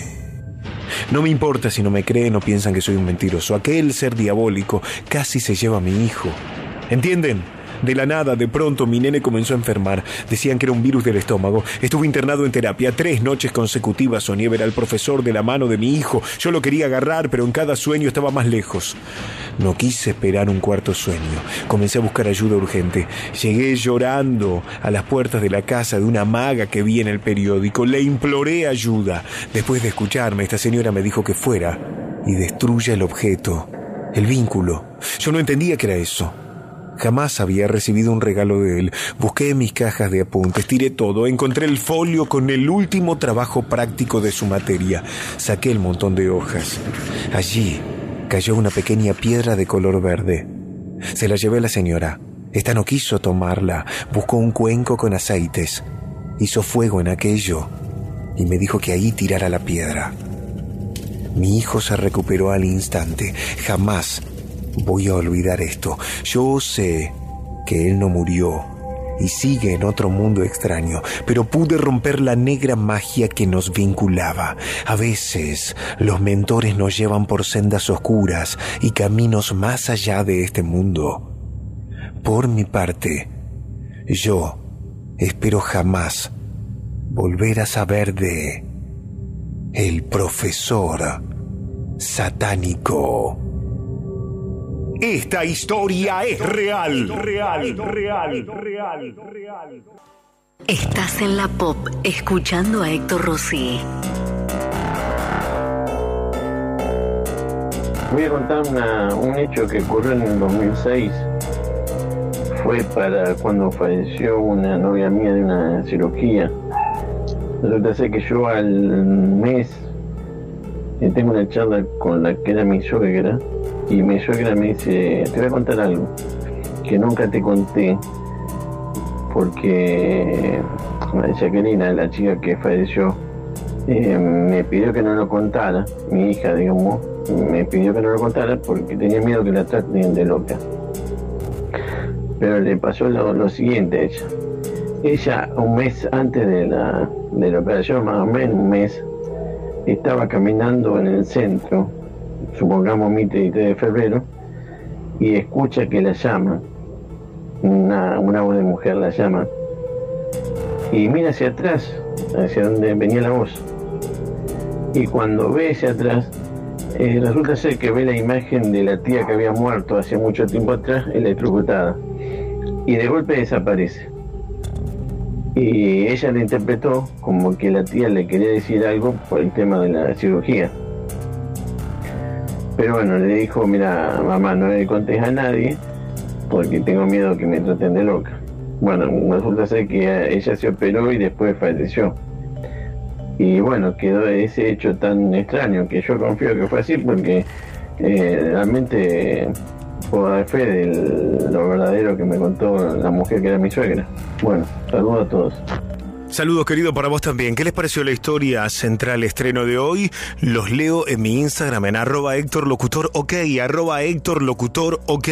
No me importa si no me creen o piensan que soy un mentiroso. Aquel ser diabólico casi se lleva a mi hijo. ¿Entienden? De la nada, de pronto, mi nene comenzó a enfermar. Decían que era un virus del estómago. Estuve internado en terapia. Tres noches consecutivas soñé ver al profesor de la mano de mi hijo. Yo lo quería agarrar, pero en cada sueño estaba más lejos. No quise esperar un cuarto sueño. Comencé a buscar ayuda urgente. Llegué llorando a las puertas de la casa de una maga que vi en el periódico. Le imploré ayuda. Después de escucharme, esta señora me dijo que fuera y destruya el objeto, el vínculo. Yo no entendía qué era eso. Jamás había recibido un regalo de él. Busqué mis cajas de apuntes, tiré todo, encontré el folio con el último trabajo práctico de su materia. Saqué el montón de hojas. Allí cayó una pequeña piedra de color verde. Se la llevé a la señora. Esta no quiso tomarla. Buscó un cuenco con aceites. Hizo fuego en aquello y me dijo que ahí tirara la piedra. Mi hijo se recuperó al instante. Jamás voy a olvidar esto. Yo sé que él no murió y sigue en otro mundo extraño, pero pude romper la negra magia que nos vinculaba. A veces los mentores nos llevan por sendas oscuras y caminos más allá de este mundo. Por mi parte, yo espero jamás volver a saber de el profesor satánico. Esta historia es real. Real, real, real, real. Estás en la pop escuchando a Héctor Rossi. Voy a contar un hecho que ocurrió en el 2006. Fue para cuando falleció una novia mía de una cirugía. Resulta ser que yo al mes eh, tengo una charla con la que era mi suegra y mi suegra me dice, te voy a contar algo que nunca te conté porque Jacqueline, la chica que falleció, eh, me pidió que no lo contara, mi hija, digamos, me pidió que no lo contara porque tenía miedo que la traten de loca. Pero le pasó lo, siguiente a ella. Ella, un mes antes de la, de la operación, más o menos un mes, estaba caminando en el centro supongamos mi 3 de febrero, y escucha que la llama, una, una voz de mujer la llama, y mira hacia atrás, hacia donde venía la voz. Y cuando ve hacia atrás, eh, resulta ser que ve la imagen de la tía que había muerto hace mucho tiempo atrás, electrocutada. Y de golpe desaparece. Y ella le interpretó como que la tía le quería decir algo por el tema de la cirugía. Pero bueno, le dijo, mira, mamá, no le contes a nadie porque tengo miedo que me traten de loca. Bueno, resulta ser que ella se operó y después falleció. Y bueno, quedó ese hecho tan extraño que yo confío que fue así porque eh, realmente puedo dar fe de lo verdadero que me contó la mujer que era mi suegra. Bueno, saludos a todos. Saludos querido para vos también. ¿Qué les pareció la historia central estreno de hoy? Los leo en mi Instagram en arroba Héctor Locutor OK, arroba Héctor Locutor OK.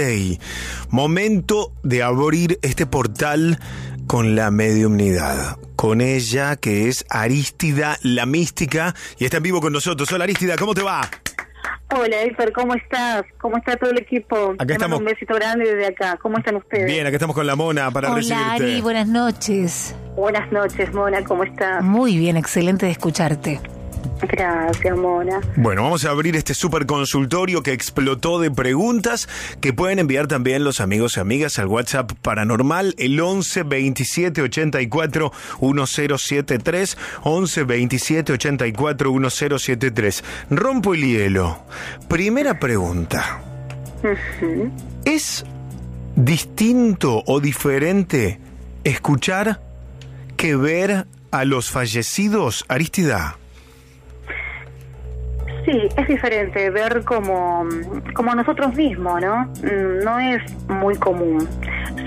Momento de abrir este portal con la mediumnidad. Con ella que es Arístida la mística y está en vivo con nosotros. Hola Arístida, ¿cómo te va? Hola Héctor, ¿cómo estás? ¿Cómo está todo el equipo? Acá estamos. Un besito grande desde acá. ¿Cómo están ustedes? Bien, acá estamos con la Mona para Hola recibirte. Ari, buenas noches. Buenas noches, Mona, ¿cómo estás? Muy bien, excelente de escucharte. Gracias, Mona. Bueno, vamos a abrir este super consultorio que explotó de preguntas que pueden enviar también los amigos y amigas al WhatsApp paranormal el 11 27 84 1073 11 27 84 1073. Rompo el hielo. Primera pregunta. ¿Es distinto o diferente escuchar que ver a los fallecidos, Aristida? Sí, es diferente ver como, como nosotros mismos, ¿no? Mm, No es muy común.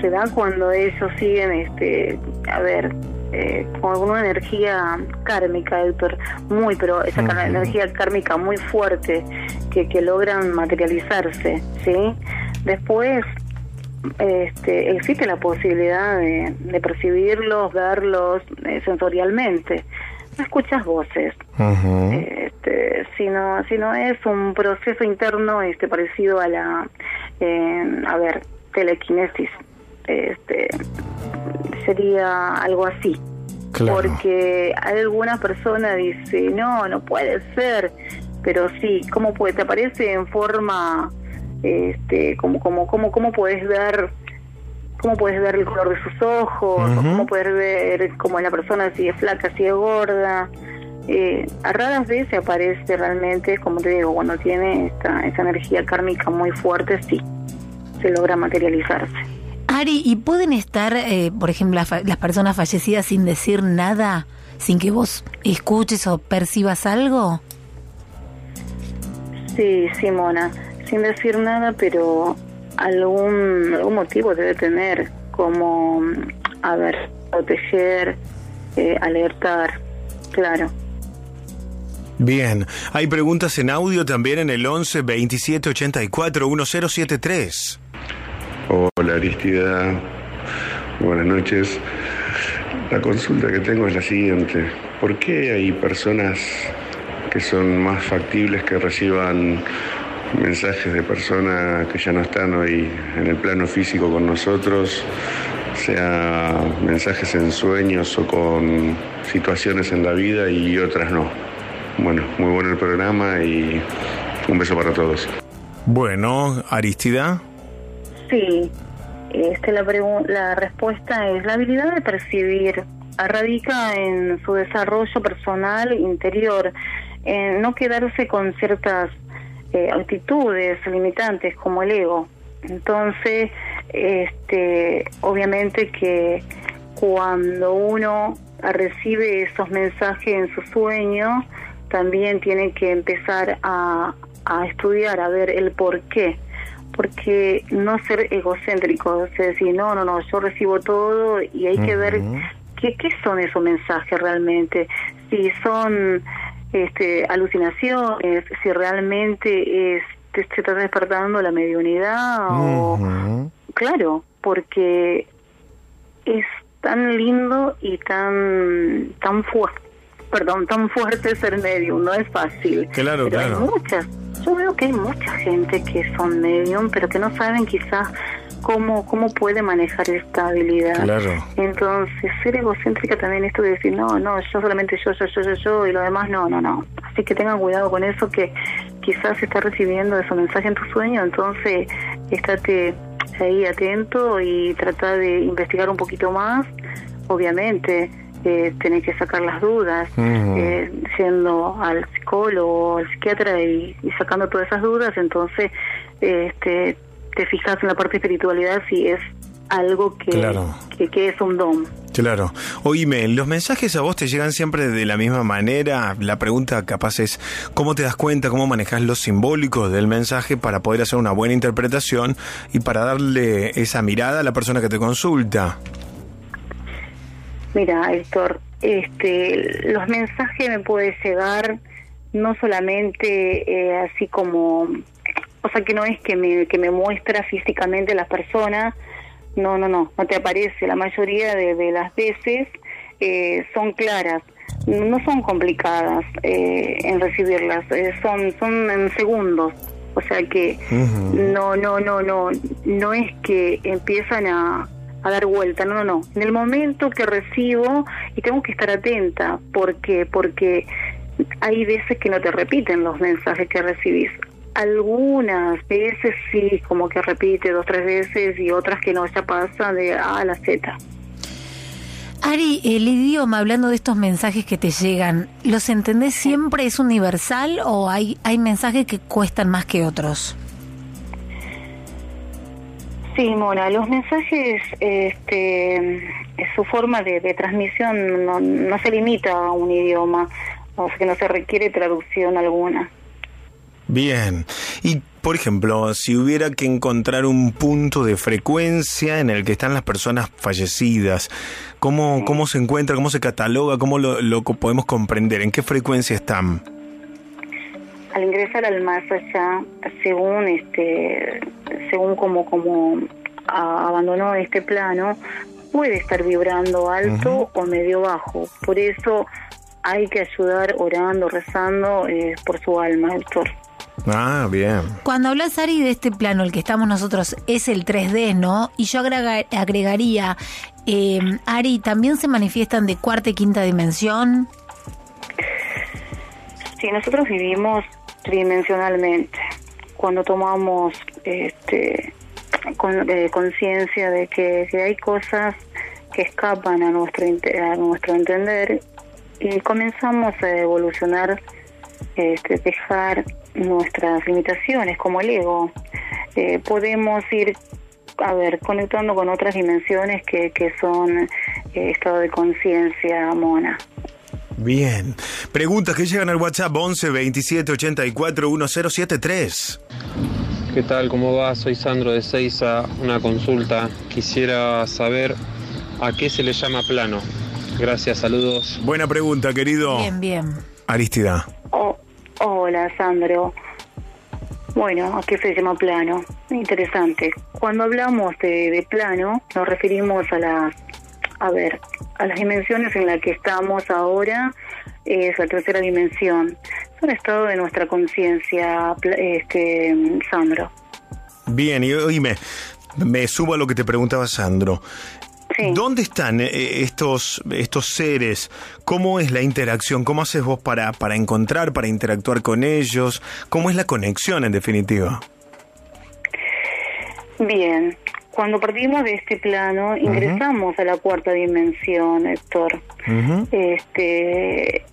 Se da cuando ellos siguen, este, a ver, eh, con una energía kármica, Héctor, muy, pero esa energía kármica muy fuerte que, que logran materializarse, ¿sí? Después, este, existe la posibilidad de, de percibirlos, verlos eh, sensorialmente. No escuchas voces, este, sino, sino es un proceso interno este, parecido a la, eh, a ver, telequinesis. Este, sería algo así. Claro. Porque alguna persona dice, no, no puede ser, pero sí, ¿cómo puede? Te aparece en forma, este, como, como, como, cómo puedes ver, cómo puedes ver el color de sus ojos, Ujú. cómo puedes ver cómo la persona si es flaca, si es gorda. Eh, a raras veces aparece realmente, como te digo, cuando tiene esta, esa energía kármica muy fuerte, sí, se logra materializarse. Ari, ¿y pueden estar, eh, por ejemplo, las, fa- las personas fallecidas sin decir nada, sin que vos escuches o percibas algo? Sí, Simona, sin decir nada, pero algún, algún motivo debe tener, como, a ver, proteger, eh, alertar, claro. Bien, hay preguntas en audio también en el 11 27 84 1073. Hola Aristida, buenas noches. La consulta que tengo es la siguiente. ¿Por qué hay personas que son más factibles que reciban mensajes de personas que ya no están hoy en el plano físico con nosotros, sea mensajes en sueños o con situaciones en la vida y otras no? Bueno, muy bueno el programa y un beso para todos. Bueno, Aristida. Sí, este, la, la respuesta es la habilidad de percibir radica en su desarrollo personal interior, en no quedarse con ciertas eh, actitudes limitantes como el ego. Entonces, este, obviamente que cuando uno recibe esos mensajes en su sueño, también tiene que empezar a, a estudiar, a ver el por qué. Porque no ser egocéntrico, es decir, no, no, no, yo recibo todo y hay que ver qué, qué son esos mensajes realmente, si son este, alucinaciones, si realmente es, te, se está despertando la mediunidad o... Claro, porque es tan lindo y tan tan fuerte, perdón, tan fuerte ser medium, no es fácil. Claro, Pero claro. hay muchas, yo veo que hay mucha gente que son medium, pero que no saben quizás cómo, cómo puede manejar esta habilidad. Claro. Entonces, ser egocéntrica también esto de decir, no, no, yo solamente yo, yo, yo, yo, yo, y lo demás no, no, no. Así que tengan cuidado con eso que quizás está recibiendo ese mensaje en tu sueño, entonces estate ahí atento y trata de investigar un poquito más, obviamente. Eh, tenés que sacar las dudas, eh, yendo al psicólogo, al psiquiatra y, y sacando todas esas dudas, entonces este, te fijas en la parte de espiritualidad si es algo que, Claro. que, que es un don. Claro. Oíme, ¿los mensajes a vos te llegan siempre de la misma manera? La pregunta capaz es, ¿cómo te das cuenta, cómo manejas los simbólicos del mensaje para poder hacer una buena interpretación y para darle esa mirada a la persona que te consulta? Mira, Héctor, este, los mensajes me pueden llegar no solamente eh, así como, o sea, que no es que me, que me muestra físicamente las personas, no, no, no, no te aparece. La mayoría de, de las veces eh, son claras, no son complicadas eh, en recibirlas, eh, son, son en segundos. O sea que no, no, no, no, no es que empiezan a, a dar vuelta, no, no, no. En el momento que recibo, y tengo que estar atenta, porque porque hay veces que no te repiten los mensajes que recibís. Algunas veces sí, como que repite dos, tres veces, y otras que no, ya pasa de A a la Z. Ari, el idioma, hablando de estos mensajes que te llegan, ¿los entendés siempre? ¿Es universal o hay, hay mensajes que cuestan más que otros? Sí, Mona, los mensajes, este, su forma de, de transmisión no, no se limita a un idioma, o sea que no se requiere traducción alguna. Bien. Y, por ejemplo, si hubiera que encontrar un punto de frecuencia en el que están las personas fallecidas, ¿cómo, cómo se encuentra, cómo se cataloga, cómo lo, podemos comprender? ¿En qué frecuencia están? Al ingresar al más allá, según este, según como como a- abandonó este plano, puede estar vibrando alto o medio bajo. Por eso hay que ayudar orando, rezando eh, por su alma, Héctor. Ah, bien. Cuando hablas, Ari, de este plano, el que estamos nosotros, es el 3D, ¿no? Y yo agrega- agregaría, eh, Ari, ¿también se manifiestan de cuarta y quinta dimensión? Sí, nosotros vivimos tridimensionalmente. Cuando tomamos este, eh, conciencia de que, hay cosas que escapan a nuestro, a nuestro entender y comenzamos a evolucionar, este, dejar nuestras limitaciones como el ego, eh, podemos ir a ver, conectando con otras dimensiones que, que son eh, estado de conciencia, Mona. Bien. Preguntas que llegan al WhatsApp 11 27 84 1073. ¿Qué tal? ¿Cómo va? Soy Sandro de Seiza. Una consulta. Quisiera saber a qué se le llama plano. Gracias, saludos. Buena pregunta, querido. Bien, bien. Aristida. Oh, hola, Sandro. Bueno, ¿a qué se llama plano? Interesante. Cuando hablamos de, de plano, nos referimos a las, a ver, a las dimensiones en las que estamos ahora, es la tercera dimensión. Es un estado de nuestra conciencia, este, Sandro. Bien, y oíme, me subo a lo que te preguntaba Sandro. ¿Dónde están eh, estos, estos seres? ¿Cómo es la interacción? ¿Cómo haces vos para, para encontrar, para interactuar con ellos? ¿Cómo es la conexión en definitiva? Bien, cuando partimos de este plano, ingresamos a la cuarta dimensión, Héctor. Este,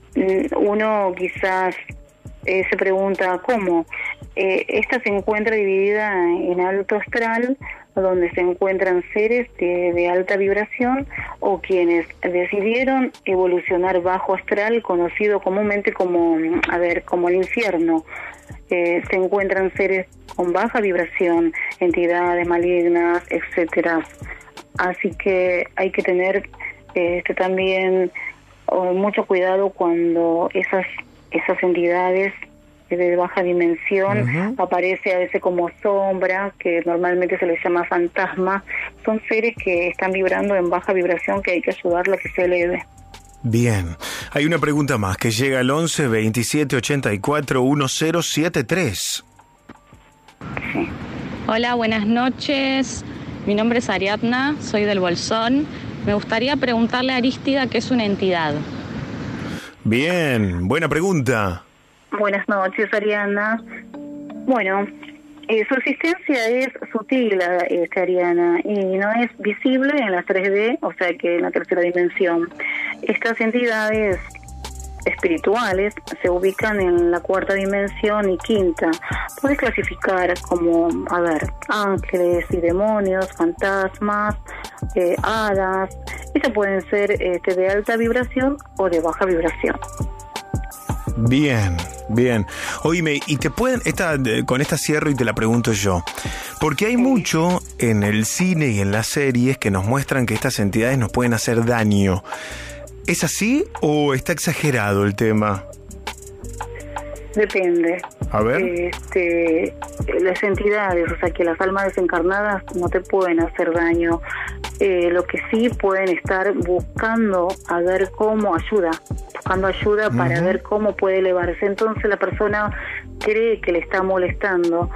uno quizás eh, se pregunta cómo. Eh, esta se encuentra dividida en alto astral, donde se encuentran seres de, alta vibración o quienes decidieron evolucionar bajo astral, conocido comúnmente como, a ver, como el infierno. Eh, se encuentran seres con baja vibración, entidades malignas, etcétera. Así que hay que tener este también oh, mucho cuidado cuando esas esas entidades de baja dimensión aparece a veces como sombra, que normalmente se les llama fantasma, son seres que están vibrando en baja vibración que hay que ayudarlo a que se eleve. Bien. Hay una pregunta más que llega al 11 27 84 1073. Hola, buenas noches. Mi nombre es Ariadna, soy del Bolsón. Me gustaría preguntarle a Arístida qué es una entidad. Bien, buena pregunta. Buenas noches, Ariana. Bueno, eh, su existencia es sutil, este, Ariana, y no es visible en la 3D, o sea que en la tercera dimensión. Estas entidades espirituales se ubican en la cuarta dimensión y quinta. Puedes clasificar como, a ver, ángeles y demonios, fantasmas, eh, hadas. Estas pueden ser este, de alta vibración o de baja vibración. Bien, bien. Oíme, y te pueden, esta, con esta cierro y te la pregunto yo, porque hay mucho en el cine y en las series que nos muestran que estas entidades nos pueden hacer daño. ¿Es así o está exagerado el tema? Depende. A ver. Este, las entidades, o sea, que las almas desencarnadas no te pueden hacer daño. Eh, lo que sí pueden estar buscando a ver cómo ayuda, buscando ayuda para ver cómo puede elevarse. Entonces la persona cree que le está molestando.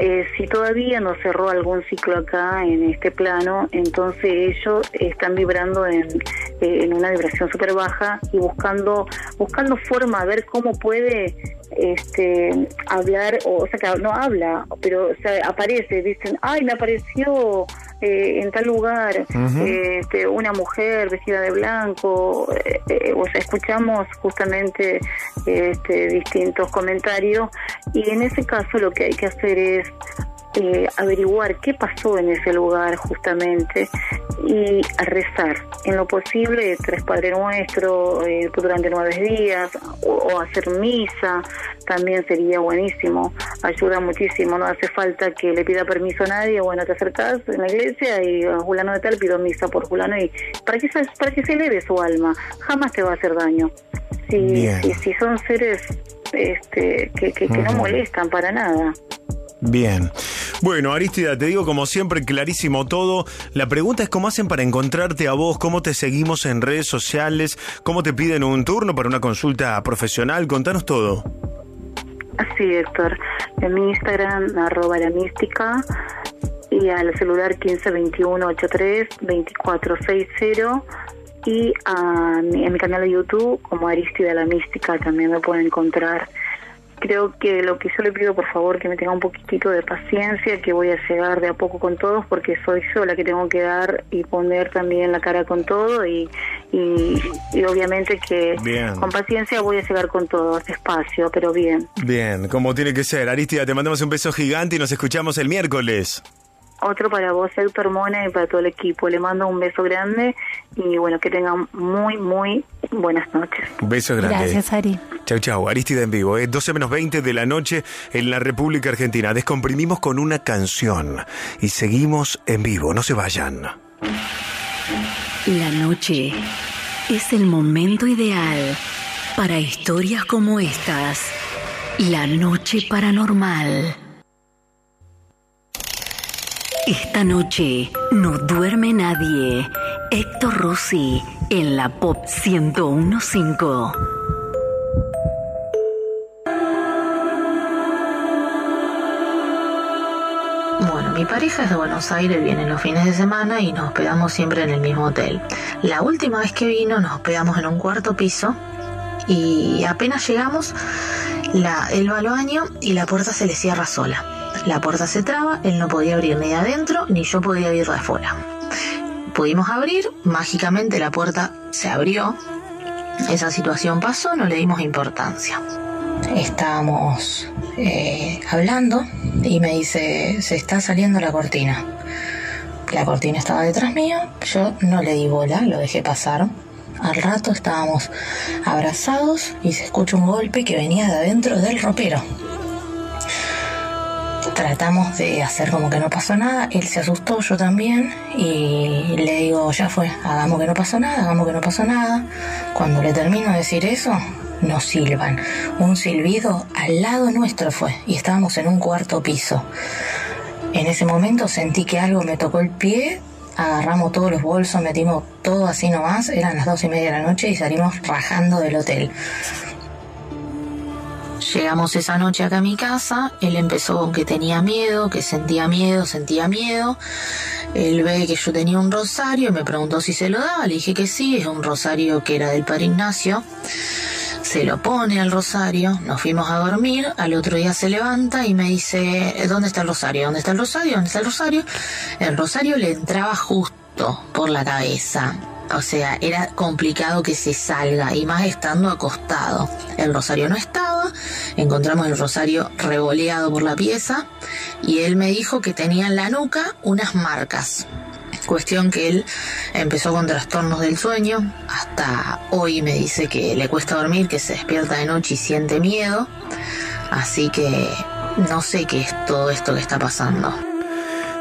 Eh, si todavía no cerró algún ciclo acá en este plano, entonces ellos están vibrando en, eh, en una vibración súper baja y buscando buscando forma a ver cómo puede este hablar o, o sea que no habla pero o sea, aparece dicen ay me apareció eh, en tal lugar este, una mujer vestida de blanco eh, o sea escuchamos justamente este, distintos comentarios y en ese caso lo que hay que hacer es eh, averiguar qué pasó en ese lugar justamente y a rezar. En lo posible tres Padre Nuestro eh, durante nueve días o, hacer misa también sería buenísimo. Ayuda muchísimo no hace falta que le pida permiso a nadie. Bueno te acercas en la iglesia y a Julano de tal pido misa por Julano y para que para que se eleve su alma jamás te va a hacer daño. Si, si, son seres este, que, que, no molestan para nada Bien. Bueno, Aristida, te digo como siempre, clarísimo todo. La pregunta es cómo hacen para encontrarte a vos, cómo te seguimos en redes sociales, cómo te piden un turno para una consulta profesional. Contanos todo. Sí, Héctor. En mi Instagram, arroba la mística, y al celular 152183-2460 y a en mi canal de YouTube como Aristida la Mística también me pueden encontrar creo que lo que yo le pido por favor que me tenga un poquitito de paciencia, que voy a llegar de a poco con todos porque soy yo la que tengo que dar y poner también la cara con todo y, y, obviamente que con paciencia voy a llegar con todo, despacio, pero bien. Bien, como tiene que ser. Aristida, te mandamos un beso gigante y nos escuchamos el miércoles. Otro para vos, Héctor Mona, y para todo el equipo. Le mando un beso grande y bueno, que tengan muy, muy buenas noches. Un beso grande. Gracias, Ari. Chau, chau. Aristida en vivo, es 12 menos 20 de la noche en la República Argentina. Descomprimimos con una canción y seguimos en vivo. No se vayan. La noche es el momento ideal para historias como estas. La noche paranormal. Esta noche no duerme nadie. Héctor Rossi en la Pop 1015. Bueno, mi pareja es de Buenos Aires, viene los fines de semana y nos hospedamos siempre en el mismo hotel. La última vez que vino nos hospedamos en un cuarto piso y apenas llegamos, la, él va al baño y la puerta se le cierra sola. La puerta se traba, él no podía abrir ni de adentro ni yo podía abrir de afuera. Pudimos abrir, mágicamente la puerta se abrió. Esa situación pasó, no le dimos importancia. Estábamos eh, hablando y me dice, se está saliendo la cortina. La cortina estaba detrás mío, yo no le di bola, lo dejé pasar. Al rato estábamos abrazados y se escucha un golpe que venía de adentro del ropero tratamos de hacer como que no pasó nada, él se asustó, yo también, y le digo, ya fue, hagamos que no pasó nada, hagamos que no pasó nada. Cuando le termino de decir eso, nos silban. Un silbido al lado nuestro fue, y estábamos en un cuarto piso. En ese momento sentí que algo me tocó el pie agarramos todos los bolsos, metimos todo así nomás, eran las dos y media de la noche y salimos rajando del hotel. Llegamos esa noche acá a mi casa, él empezó con que tenía miedo, que sentía miedo, sentía miedo. Él ve que yo tenía un rosario y me preguntó si se lo daba, le dije que sí, es un rosario que era del Padre Ignacio. Se lo pone al rosario, nos fuimos a dormir, al otro día se levanta y me dice, ¿dónde está el rosario? ¿Dónde está el rosario? ¿Dónde está el rosario? El rosario le entraba justo por la cabeza. O sea, era complicado que se salga y más estando acostado. El rosario no estaba, encontramos el rosario revoleado por la pieza y él me dijo que tenía en la nuca unas marcas. Cuestión que él empezó con trastornos del sueño, hasta hoy me dice que le cuesta dormir, que se despierta de noche y siente miedo, así que no sé qué es todo esto que está pasando.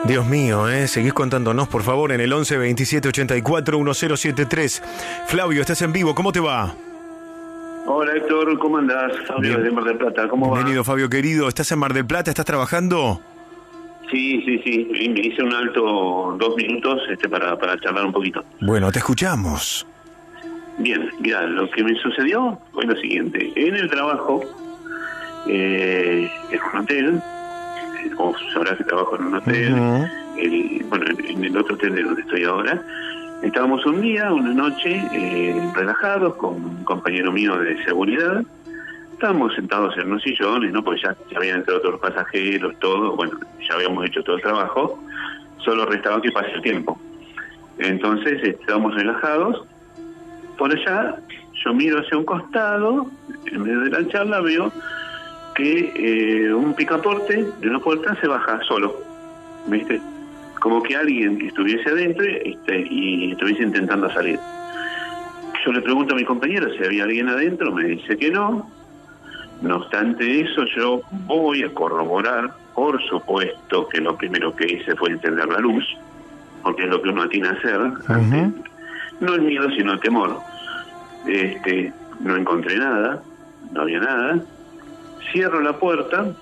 Dios mío, ¿eh? Seguís contándonos, por favor, en el 11 27 84 1073. Flavio, estás en vivo, ¿cómo te va? Hola Héctor, ¿cómo andás? Fabio de Mar del Plata, ¿cómo va? Bienvenido, Fabio querido. ¿Estás en Mar del Plata? ¿Estás trabajando? Sí, sí, sí. Me hice un alto dos minutos este, para, para charlar un poquito. Bueno, te escuchamos. Bien, mira, lo que me sucedió fue lo siguiente. En el trabajo, eh, en un hotel, vos sabrás que trabajo en un hotel, el- bueno, en el otro hotel de donde estoy ahora, estábamos un día, una noche, eh, relajados con un compañero mío de seguridad, estábamos sentados en unos sillones, ¿no? Porque ya, ya habían entrado todos los pasajeros, todo, bueno, ya habíamos hecho todo el trabajo, solo restaba que pase el tiempo. Entonces estábamos relajados, por allá yo miro hacia un costado, en medio de la charla veo que eh, un picaporte de una puerta se baja solo, ¿viste? Como que alguien estuviese adentro este, y estuviese intentando salir. Yo le pregunto a mi compañero si había alguien adentro, me dice que no. No obstante eso, yo voy a corroborar, por supuesto que lo primero que hice fue encender la luz, porque es lo que uno tiene a hacer. No el miedo, sino temor. Este, no encontré nada, no había nada. Cierro la puerta,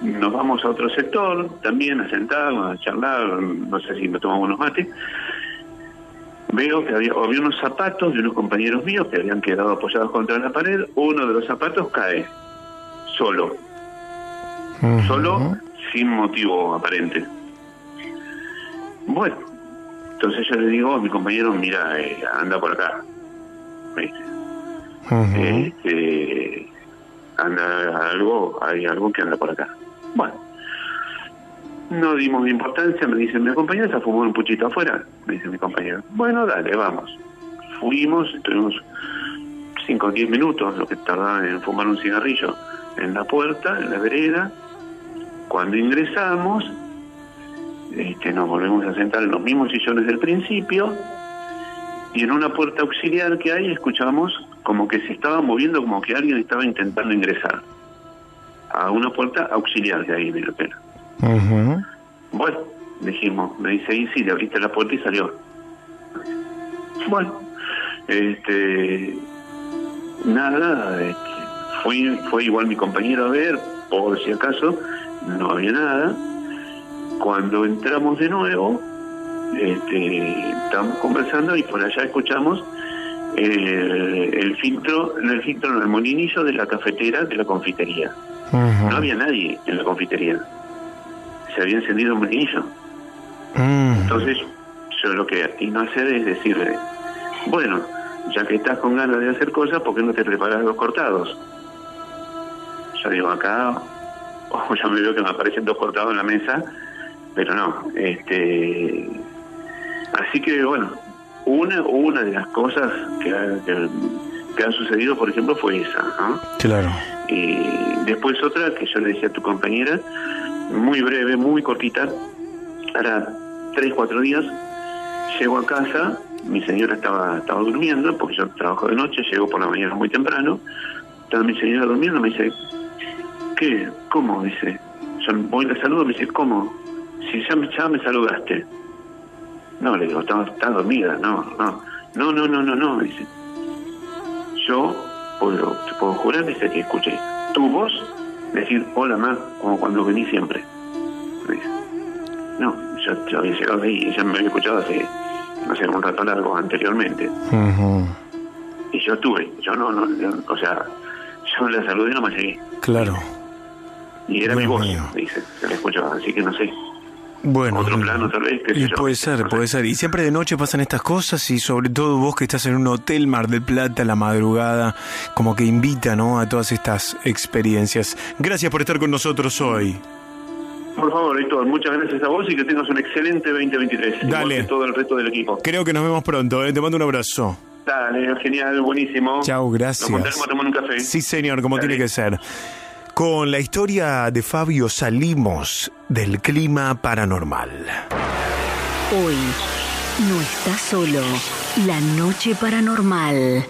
nos vamos a otro sector, también a sentarnos, a charlar, no sé si me tomamos unos mates. Veo que había, había unos zapatos de unos compañeros míos que habían quedado apoyados contra la pared. Uno de los zapatos cae, solo. Solo, sin motivo aparente. Bueno, entonces yo le digo a mi compañero, mira, eh, anda por acá. ¿Viste? Este, anda algo, hay algo que anda por acá. Bueno, no dimos importancia, me dice mi compañero, se fumó un puchito afuera, me dice mi compañero. Bueno, dale, vamos. Fuimos, estuvimos 5 o 10 minutos, lo que tardaba en fumar un cigarrillo, en la puerta, en la vereda. Cuando ingresamos, este, nos volvemos a sentar en los mismos sillones del principio y en una puerta auxiliar que hay escuchamos como que se estaba moviendo, como que alguien estaba intentando ingresar a una puerta auxiliar que hay en el hotel. Bueno, dijimos, me dice, y sí, le abriste la puerta y salió. Bueno, este, nada, este, fui, fue igual mi compañero a ver, por si acaso, no había nada. Cuando entramos de nuevo, este, estábamos conversando y por allá escuchamos eh, el filtro, el filtro, el molinillo de la cafetera de la confitería. No había nadie en la confitería. Se había encendido un molinillo. Entonces, yo lo que atino a hacer es decirle, bueno, ya que estás con ganas de hacer cosas, ¿por qué no te preparas los cortados? Yo digo, acá, ojo, ya me veo que me aparecen dos cortados en la mesa, pero no, este... Así que, bueno, una, una de las cosas que, ha- que, que han sucedido, por ejemplo, fue esa, ¿no? Claro. Y después otra que yo le decía a tu compañera, muy breve, muy cortita, hará tres, cuatro días, llego a casa, mi señora estaba, estaba durmiendo, porque yo trabajo de noche, llego por la mañana muy temprano, estaba mi señora durmiendo, me dice, ¿qué? ¿Cómo? Dice, yo voy y la saludo, me dice, ¿cómo? Si ya me, ya me saludaste. No, le digo, está, dormida, no, no, no, no, no, no, no, dice. Yo puedo, te puedo jurar, dice que escuché tu voz decir hola ma, como cuando vení siempre. No, yo, yo había llegado ahí y ella me había escuchado hace, no sé, un rato largo anteriormente. Y yo estuve, yo no, no, yo- o sea, yo la saludé y no me llegué. Claro. Y era mi Dios voz, mío. dice, se la escuchaba, así que no sé. Bueno, Otro plano, y puede ser, puede ser. Y siempre de noche pasan estas cosas y sobre todo vos que estás en un hotel Mar del Plata la madrugada, como que invita, ¿no? A todas estas experiencias. Gracias por estar con nosotros hoy. Por favor, Héctor, muchas gracias a vos y que tengas un excelente 2023. igual Dale. que todo el resto del equipo. Creo que nos vemos pronto, ¿eh? Te mando un abrazo. Dale, genial, buenísimo. Chao, gracias. Nos juntamos a tomar un café. Sí, señor, como tiene que ser. Con la historia de Fabio salimos del clima paranormal. Hoy no está solo. La noche paranormal.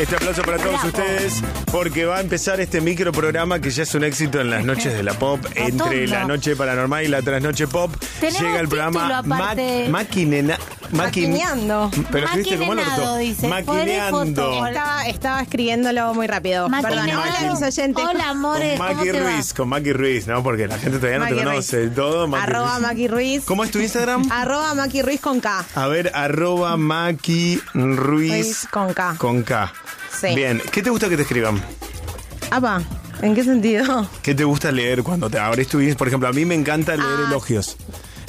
Este aplauso para todos ustedes porque va a empezar este micro programa que ya es un éxito en las noches de la pop, entre la noche paranormal y la trasnoche pop. Tenemos Llega el programa. Ma- Maquinena- Maquin- Maquineando. Pero escribiste como el Maquinenado, orto. dice. Maquineando. Estaba, estaba escribiéndolo muy rápido. Perdón, hola mis oyentes. Hola amores, Con ¿cómo Maki? Ruiz, con Maki Ruiz, ¿no? Porque la gente todavía no te conoce del todo. Maki Arroba Ruiz. Maki Ruiz. ¿Cómo es tu Instagram? Arroba Maki Ruiz con K. A ver, arroba Maki Ruiz Ruiz con K. con K. Sí. Bien, ¿qué te gusta que te escriban? Apa, ¿en qué sentido? ¿Qué te gusta leer cuando te abres tu Por ejemplo, a mí me encanta leer elogios.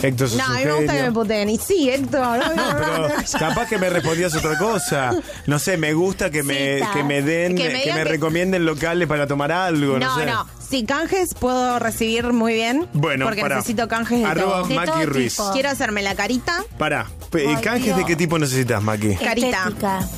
Héctor, Ah. No, a mí me gusta que me puteen. Y sí, Héctor. No, pero capaz que me respondías otra cosa. No sé, me gusta que me, Cita. que me den, Que que me que- recomienden locales para tomar algo, no, No, sé. no. Si canjes puedo recibir muy bien. Bueno, porque pará. necesito canjes de Arroba todo. De Maki todo Ruiz. tipo. Quiero hacerme la carita. Pará, pe- Ay, ¿canjes Dios. de qué tipo necesitas, Maki? Carita.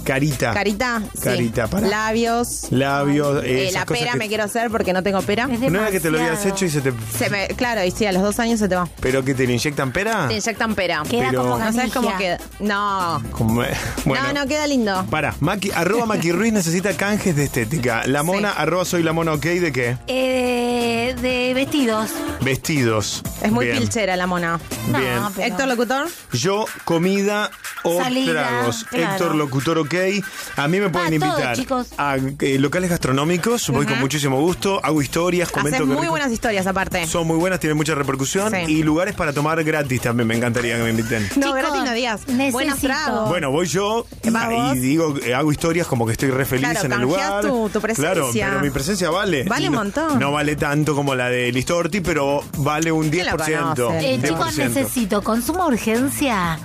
Carita. Carita. sí. Carita, pará. Labios. Labios, Eh, esas la cosas pera que- me quiero hacer porque no tengo pera. No era que te lo habías hecho y se te... Se me, claro, y sí, a los dos años se te va. ¿Pero que te lo inyectan pera? Te inyectan pera. Queda Pero- como no sabes cómo queda. No. Como- Bueno, No, no, queda lindo. Para, Maki, arroba Maki Ruiz necesita canjes de estética. La mona, arroba soy la mona ok, ¿de qué? Eh, de vestidos. Vestidos. Es muy Bien. pilchera la mona. Bien. Héctor Locutor. Yo, comida o Salida, tragos. claro. Héctor Locutor OK. A mí me pueden todo, invitar chicos. a eh, locales gastronómicos. Voy con muchísimo gusto. Hago historias, comento Haces qué muy rico. buenas historias aparte. Son muy buenas, tienen mucha repercusión. Sí. Y lugares para tomar gratis también. Me encantaría que me inviten. No, gratis no digas. Buenos tragos. Bueno, voy yo y, digo, eh, hago historias como que estoy re feliz Claro, en el canjeás lugar. tu- tu presencia. Claro, pero mi presencia vale. Vale un no- montón. No vale tanto como la de Listorti, pero vale un 10%. Eh, chicos, 10%. necesito con suma urgencia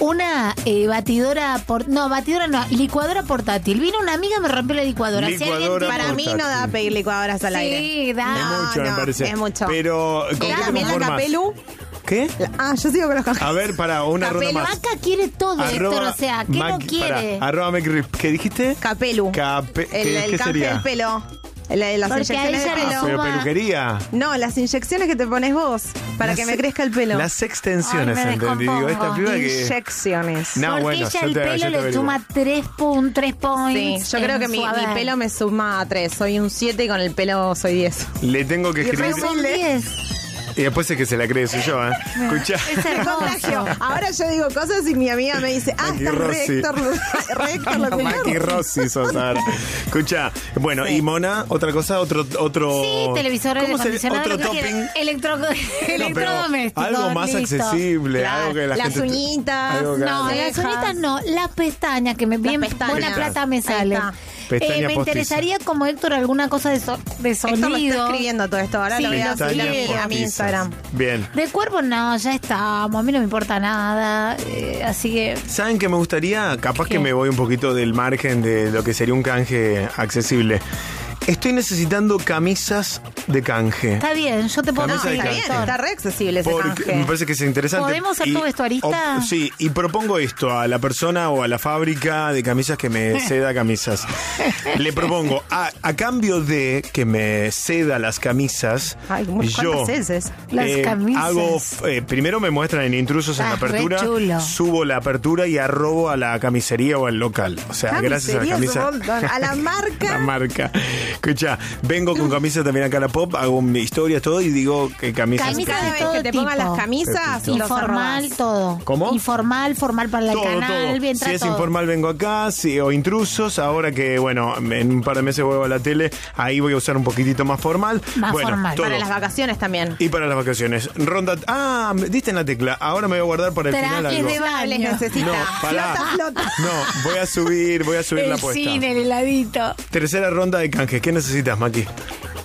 una eh, batidora por no batidora no licuadora portátil vino una amiga me rompió la licuadora Si alguien Licuadora Para mí no da pedir licuadoras al Sí, aire. da. Es mucho, me parece. Es mucho. Pero, ¿con qué te también la? Capelu. ¿Qué? Ah, yo sigo con los canjes. A ver, para una ronda más. Maca quiere todo Héctor o sea ¿qué no quiere? pará, arroba Maki Ruiz. ¿Qué dijiste? Capelu. Cape, El, ¿qué, el qué canje sería? del pelo. El- las Porque inyecciones de pelo. Pero peluquería. No, las inyecciones que te pones vos para Las que me ex- crezca el pelo. Las extensiones, Ay, me entendí. Digo, esta descompongo. piba que... Inyecciones. No, Porque bueno, ella yo el te- yo pelo te le averiguo. suma 3 pun, tres Sí, points yo creo en que mi, su mi haber. pelo me suma a 3. Soy un 7 y con el pelo soy 10. Le tengo que Y. Y después es que se la cree, soy yo, ¿eh? Escucha. Me contagio. Ahora yo digo cosas y mi amiga me dice, ah, Maki está Rossi. Héctor, re Héctor Locutor. Maki Rossi sos ahora. Escucha, bueno, y Mona, otra cosa, otro... otro Sí, televisor, ¿Cómo se- acondicionado, Otro lo que topping. quiera. Electro, No, pero electrodoméstico. algo más listo. accesible, Claro. algo que la Las gente... uñitas. algo que- No, las Cejas. uñitas no, las pestañas, que me bien pestañas. buena plata me Ahí sale. está. Pestaña Eh, me postiza. interesaría como Héctor alguna cosa de, so- de Héctor lo sonido. está escribiendo todo esto. Ahora Sí, lo voy a subir a mi, quiero. a mi Instagram. Bien. De cuerpo no, ya estamos, a mí no me importa nada, eh, así que ¿Saben qué me gustaría? Capaz ¿Qué? que me voy un poquito del margen de lo que sería un canje accesible. Estoy necesitando camisas de canje. está bien, yo te puedo Camisa de Está canje. bien, está re accesible ese Porque canje. me parece que es interesante. ¿Podemos ser tu vestuarista? o- sí, y propongo esto a la persona o a la fábrica de camisas que me ceda camisas. Le propongo, a, a cambio de que me ceda las camisas, Ay, ¿cómo- yo ¿cuántas heces? Las eh, camisas. hago, eh, primero me muestran en intrusos en Ah, la re apertura, chulo. subo la apertura y arrobo a la camisería o al local. O sea, gracias a la Camisería es camisa. montón. A la marca. La marca. Escucha, vengo con camisa también acá a la pop, hago mi historia, todo y digo que camisa. Camisa Cada de vez todo que te tipo. pongan las camisas, Informal, todo. ¿Cómo? Informal, formal para el Todo, canal, todo. bien Si es todo. informal vengo acá, si, o intrusos, ahora que bueno, en un par de meses vuelvo a la tele, ahí voy a usar un poquitito más formal. Más bueno, formal. todo. Para las vacaciones también. Y para las vacaciones. Ronda. Ah, diste en la tecla. Ahora me voy a guardar para el final algo. de baño. necesita. No, flota. No, voy a subir, voy a subir la El apuesta. cine, el heladito. Tercera ronda de canje. ¿Qué necesitas, Maki?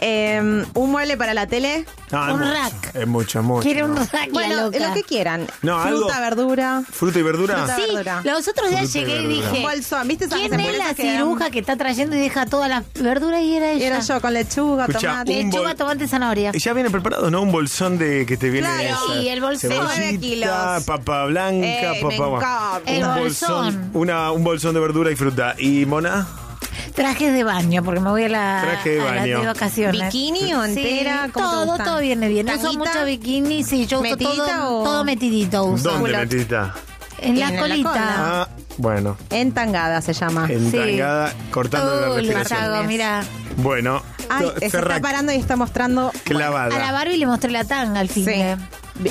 Eh, un mueble para la tele. Ah, es Un mucho. rack. Es mucho, mucho. Quiere un rack, la Bueno, loca. lo que quieran. No, Fruta, algo- verdura. ¿Fruta y verdura? Fruta, Sí, verdura. los otros días Fruta y llegué y dije, bolsón, ¿viste esas ¿quién es la dan? ciruja que está trayendo y deja todas las verduras y era ella? Era yo con lechuga, Escuchá, tomate. Lechuga, tomate, zanahoria. Y ya viene preparado, ¿no? Un bolsón de que te viene Claro. esa Sí, el bolsón. De nueve cebollita, kilos. papa blanca, me papa. El un bolsón. una, un bolsón de verdura y fruta. ¿Y Mona? Trajes de baño, porque me voy a la Traje de a las baño. de vacaciones. ¿Bikini o Sí, entera? ¿Cómo te todo, gustan? todo viene bien. Uso ¿Tanguita? mucho bikini, sí, yo uso ¿Metidita todo, o- todo metidito uso. ¿Dónde, Culo- mentita? En la En la colita. cola. Ah, bueno. Entangada se llama. Entangada, cortando la Uy, lo respiración. hago, mira. Bueno, Ay, to- se Ferrac, está parando y está mostrando. clavada. A la Barbie le mostré la tanga al fin Sí. de...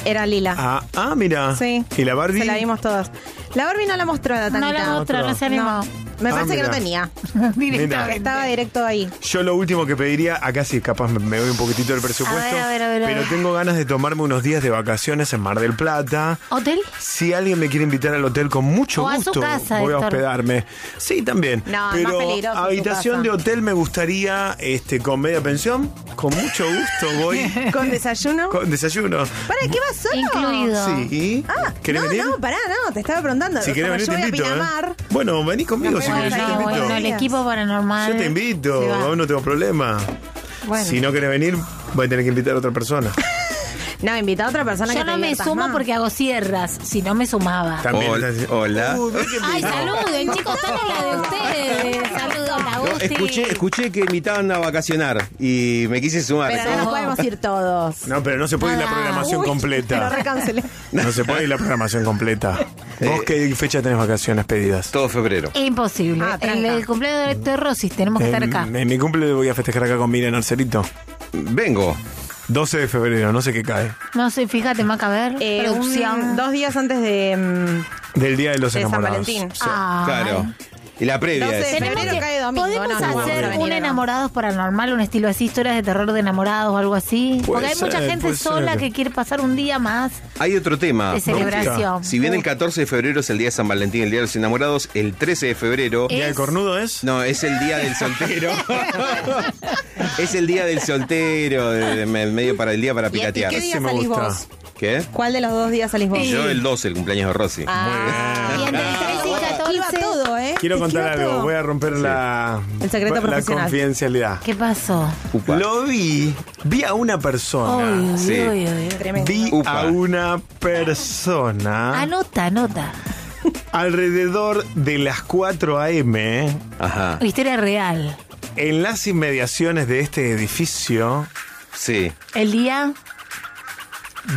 Era lila. Ah, ah, mira. Sí. ¿Y la Barbie? Se la vimos todos. La Barbie no la mostró la No tanguita. la mostró, no se animó. Me Ah, parece que no tenía. Directamente. Estaba directo ahí. Yo lo último que pediría, acá sí, capaz me, doy un poquitito del presupuesto, A ver, a ver, a ver, a pero ver. tengo ganas de tomarme unos días de vacaciones en Mar del Plata. ¿Hotel? Si alguien me quiere invitar al hotel con mucho O a su gusto, casa, voy a hospedarme. Sí, también. No, es más pero peligroso tu habitación de hotel me gustaría este con media pensión, con mucho gusto voy ¿Con desayuno? con desayuno. ¿Para qué vas solo? Incluido. Sí. Ah, ¿Querés no, venir? no, pará, no, te estaba preguntando. Si querés Como venir yo te voy a invito, ¿eh? Pinamar, Bueno, vení conmigo si vemos querés, yo te invito. bueno, el equipo paranormal. Yo te invito, no tengo problema. Bueno. Si no querés venir, voy a tener que invitar a otra persona. No, invita a otra persona que Yo te no me diviertas sumo más. porque hago sierras, si no me sumaba. También Hola. estás- que Ay, saluden, chicos, están en la de ustedes. Saludos, No, Agustín. escuché, escuché que invitaban a vacacionar y me quise sumar. Pero no nos podemos ir todos. No, pero no se puede ir la Ah, programación Uy, completa. recancelé. No se puede ir la programación completa. ¿Vos qué fecha tenés vacaciones pedidas? Todo febrero. Imposible. Ah, el, tranca. el cumpleaños de Héctor Rossi, tenemos que estar acá. En, en mi cumple voy a festejar acá con Miriam Arcerito. Vengo. 12 de febrero, no sé qué cae. No sé, fíjate, Maca, a ver. Eh, producción. un- dos días antes de, mm, Del Día de los de San Enamorados. Valentín. Sí. Ay. Claro. Y la previa 12 de es. Tenemos febrero que- cae domingo. ¿Podemos no, no hacer un acá. enamorados paranormal, un estilo así, historias de terror de enamorados o algo así? Puede Porque hay mucha ser, gente puede sola ser. que quiere pasar un día más Hay otro tema. de celebración. Si bien el 14 de febrero es el día de San Valentín, el día de los enamorados, el 13 de febrero. ¿Día del cornudo es? No, es el día del soltero. es el día del soltero, de- de- medio para el día para ¿Y a ti picatear. qué día Ese me salís gusta. vos? ¿Qué? ¿Cuál de los dos días salís vos? Yo el 12, el cumpleaños de Rossi. Ah, Y entre el 13 y Esquiva 14. todo, ¿eh? Quiero contar algo, todo. voy a romper la, El secreto la profesional. confidencialidad. ¿Qué pasó? Upa. Lo vi, vi a una persona. Sí. Tremendo. Vi Upa. a una persona Anota, anota. alrededor de las 4 a.m. Ajá. Historia real. en las inmediaciones de este edificio, Sí. El día.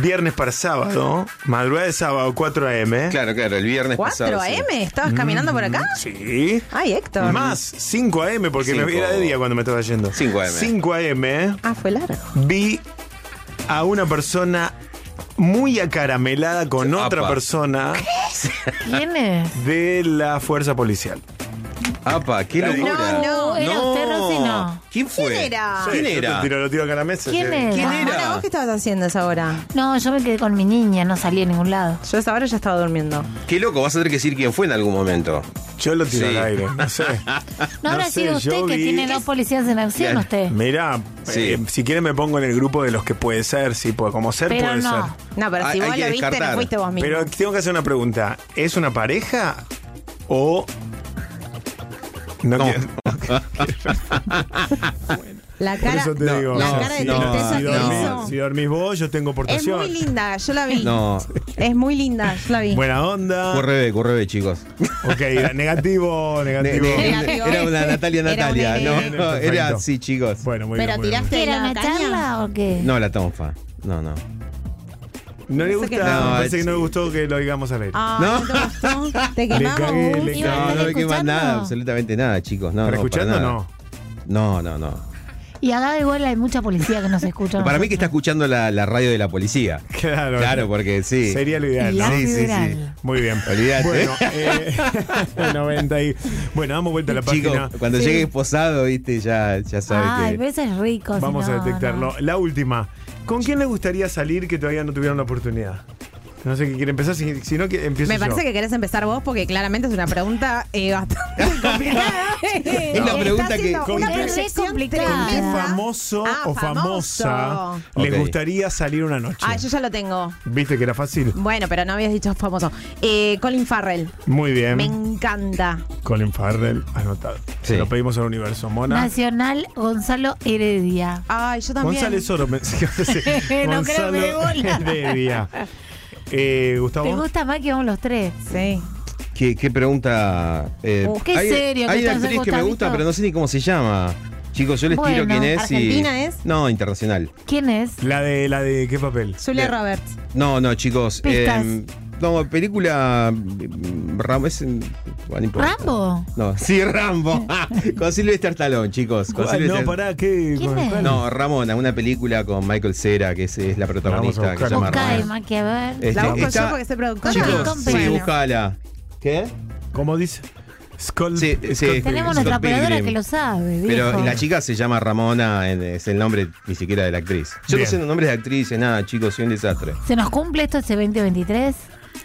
Viernes para sábado, madrugada de sábado 4 a.m. Claro, claro, el viernes pasado. ¿4 sí. AM? ¿Estabas caminando por acá? Sí. Ay, Héctor. Más 5 a.m. porque me Cinco. era de día cuando me estaba yendo. 5 AM. 5 a.m. Ah, fue largo. vi a una persona muy acaramelada con otra Apa. persona ¿Quién es? de la fuerza policial. Apa, qué locura. No, Rosy, no. ¿Quién fue? ¿Quién era? ¿Quién era? tiro, lo tiro acá a la mesa. ¿Quién era? ¿Quién Ahora, era? ¿vos qué estabas haciendo a esa hora? No, yo me quedé con mi niña, no salí a ningún lado. Yo a esa hora ya estaba durmiendo. Qué loco, vas a tener que decir quién fue en algún momento. Yo lo tiro Sí. al aire, no sé. No, habrá sé, sido usted que vi- tiene dos policías en acción, Claro. usted. Mirá, Sí. eh, si quiere me pongo en el grupo de los que puede ser, sí, puede, como ser Pero puede no. ser. No, pero si hay vos lo viste, no descartar. fuiste vos mismo. Pero tengo que hacer una pregunta. ¿Es una pareja o no? No. quiero- la Por cara, eso te no, digo. la no, cara de no, tristeza si, dormís, si dormís vos, yo tengo Es portación. muy linda, yo la vi. No. Es muy linda, yo la vi. Buena onda. Corre, corre, chicos. Ok, negativo, Ne- negativo. ne- Negativo. Era una Natalia Era Natalia, un ¿no? Era así, chicos. Bueno, muy Pero bien. bien. tiraste ¿Era la charla o qué? No, la tonfa. No, no. No le gusta, que no. parece que no le gustó que lo digamos al aire. Ah, No. ¿no te gustó? Te Le cagué, le a No, no me quema escuchando. nada, absolutamente nada, chicos. No, ¿Para no, escuchando para o nada. no? No, no, no. Y acá igual hay mucha policía que nos escucha. Para mí que está escuchando la, la radio de la policía. Claro. Claro, porque sí. Sería lo ideal. ¿no? Sí, sí, sí. Muy bien. Olvídate. Bueno, eh, 90 y... Bueno, damos vuelta a la Chico, página. cuando Sí. llegue esposado, viste, ya, ya sabe Ay, que. pero eso es rico. si Vamos a no, detectarlo. La última. ¿Con quién le gustaría salir que todavía no tuvieron la oportunidad? No sé qué quiere empezar, si, si no, que empiezo Me yo. parece que querés empezar vos porque claramente es una pregunta eh, bastante complicada. Es la pregunta que- ¿Con una qué- proyección ¿Con qué famoso Ah, o famosa les Ok. gustaría salir una noche? Ah, yo ya lo tengo. ¿Viste que era fácil? Bueno, pero no habías dicho famoso. Eh, Colin Farrell. Muy bien. Me encanta. Colin Farrell, anotado. Se Sí. lo pedimos al universo. Mona. Nacional Gonzalo Heredia. Ay, yo también. González Oro. me- No creo que me bola. Heredia. Eh, ¿Te Gustavo. gusta más que vamos los tres? Sí. ¿Qué, qué pregunta? Eh, Uh, qué hay, serio Hay una actriz que me gusta, pero no sé ni cómo se llama. Chicos, yo les tiro Bueno, quién es ¿Argentina y. es? No, internacional. ¿Quién es? La de, la de qué papel. Julia. Roberts. No, no, chicos. Pistas. eh, no, película. mm, Rambo. Es, bueno. ¿Rambo? No, sí, Rambo. con Sylvester Stallone, chicos. Con Ah, no, pará, ¿qué? ¿Quién es? No, Ramona, una película con Michael Cera, que es, es la protagonista, Vamos a que se llama Ramona. que a ver. Este, La busco está- yo porque soy productora. Chicos, sí, búscala. ¿Qué? ¿Cómo dice? Skull, Sí, sí. Skull- Tenemos nuestra operadora que lo sabe, Pero viejo. la chica se llama Ramona, es el nombre ni siquiera de la actriz. Yo Bien. no sé nombres de actrices, nada, chicos, soy un desastre. ¿Se nos cumple esto este 2023?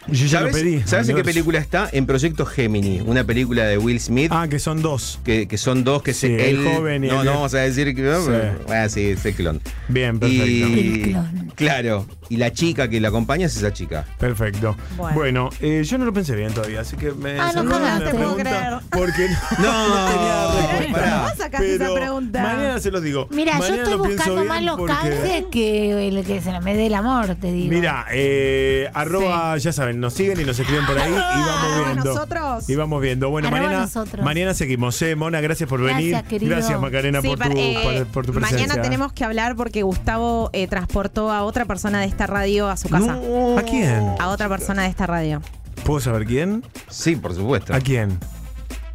Yo ya lo ¿Sabes, pedí. ¿sabes en qué película está? En Proyecto Gemini, una película de Will Smith. Ah, que son dos. Que, que son dos que Sí, se. el joven y No, el- no vamos a decir que. Sí. Bueno, sí, es el clon. Bien, perfecto. El Y. clon. Claro, y la chica que la acompaña es esa chica. Perfecto. Bueno. Bueno, eh, yo no lo pensé bien todavía, así que me Ah, no la te puedo pregunta porque no, No, tenía respuesta. pará. ¿Cómo sacaste esa Pero pregunta? Mañana se los digo. Mira, yo estoy buscando más los porque- canjes que el que se me dé el amor, te digo. Mira, eh, arroba, ya saben, nos siguen y nos escriben por ahí y vamos viendo. nosotros. Y vamos viendo. Bueno, Arroba mañana, nosotros. mañana seguimos. Eh, Mona, gracias por Gracias, venir. querido. Gracias, Macarena, Sí, por, tu, eh, por, por tu presencia. mañana tenemos que hablar porque Gustavo eh, transportó a otra persona de esta radio a su casa. No, ¿A quién? A otra persona de esta radio. ¿Puedo saber quién? Sí, por supuesto. ¿A quién?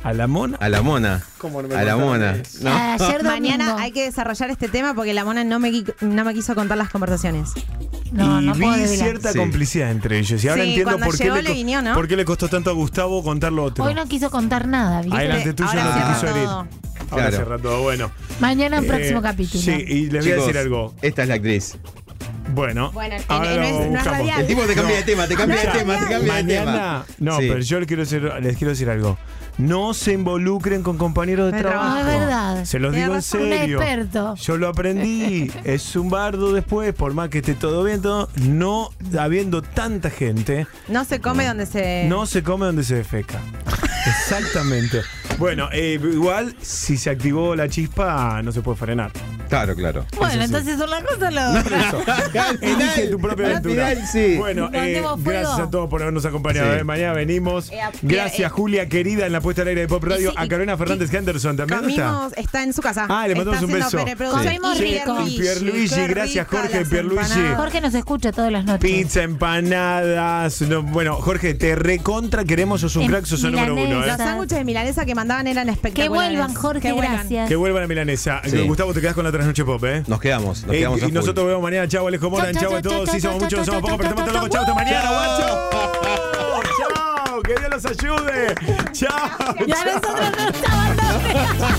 ¿A la Mona? A la mona. ¿Cómo no me a la mona. No. Ah, Ayer Mañana hay que desarrollar este tema porque la mona no me, qui- no me quiso contar las conversaciones. No, y no puedo vi develar. cierta Sí. complicidad entre ellos. Y ahora Sí, entiendo cuando por qué, llegó le, le co- vino, ¿no? por qué le costó tanto a Gustavo contar lo otro. Hoy no quiso contar nada, ¿viste? Adelante tuyo Ahora no te cierra quiso herir. todo. Ahora Claro. cierra todo. Bueno. Mañana en Eh, próximo capítulo. Sí, y les voy a Chicos, decir algo. Esta es la actriz. Bueno, Bueno, en- ahora en- lo no es- no es buscamos. radial. El tipo te cambia No. de tema, te cambia de tema, te cambia de tema. Mañana, no, Sí. pero yo les quiero, decir, les quiero decir algo. No se involucren con compañeros de De trabajo. es verdad. Se los digo en. Un serio. experto. Yo lo aprendí. es un bardo después, por más que esté todo bien, todo, no habiendo tanta gente, No se come donde se. no se come donde se defeca. Exactamente. Bueno, eh, igual, si se activó la chispa, no se puede frenar. Claro, claro. Bueno, entonces son las cosas lo eso. Elige tu propia aventura. final, sí. Bueno, eh, Mandemos fuego. gracias a todos por habernos acompañado. Sí. eh. Mañana venimos. Eh, a- Gracias, eh, Julia, querida, en la puesta al aire de Pop Radio. sí, a y- Carolina Fernández Henderson también. ¿dónde está? Está en su casa. Ah, le mandamos Está un beso. Comimos rico. Pierluigi, Y Pierluigi, qué gracias, Jorge Pierluigi. Jorge nos escucha todas las noches. Pizza, empanadas. no, bueno, Jorge, te recontra queremos, sos un En crack, sos el número uno. milanesa. ¿eh? Los sándwiches de milanesa que mandaban eran Que espectaculares. vuelvan, Jorge, Que vuelvan. gracias. Que vuelvan a Milanesa. Sí. Gustavo, te quedas con la trasnoche pop, ¿eh? Nos quedamos, nos Eh, quedamos a y full. nosotros vemos mañana. Chau, Alejo Moran. Chau, Chau, chau, a todos. chau, Sí, somos chau, muchos, chau, somos chau, pocos, pero chau, estamos todos chau, locos. Chau, hasta chau, mañana, guacho. Chau, que Dios los ayude. Chao. Ya nosotros no estamos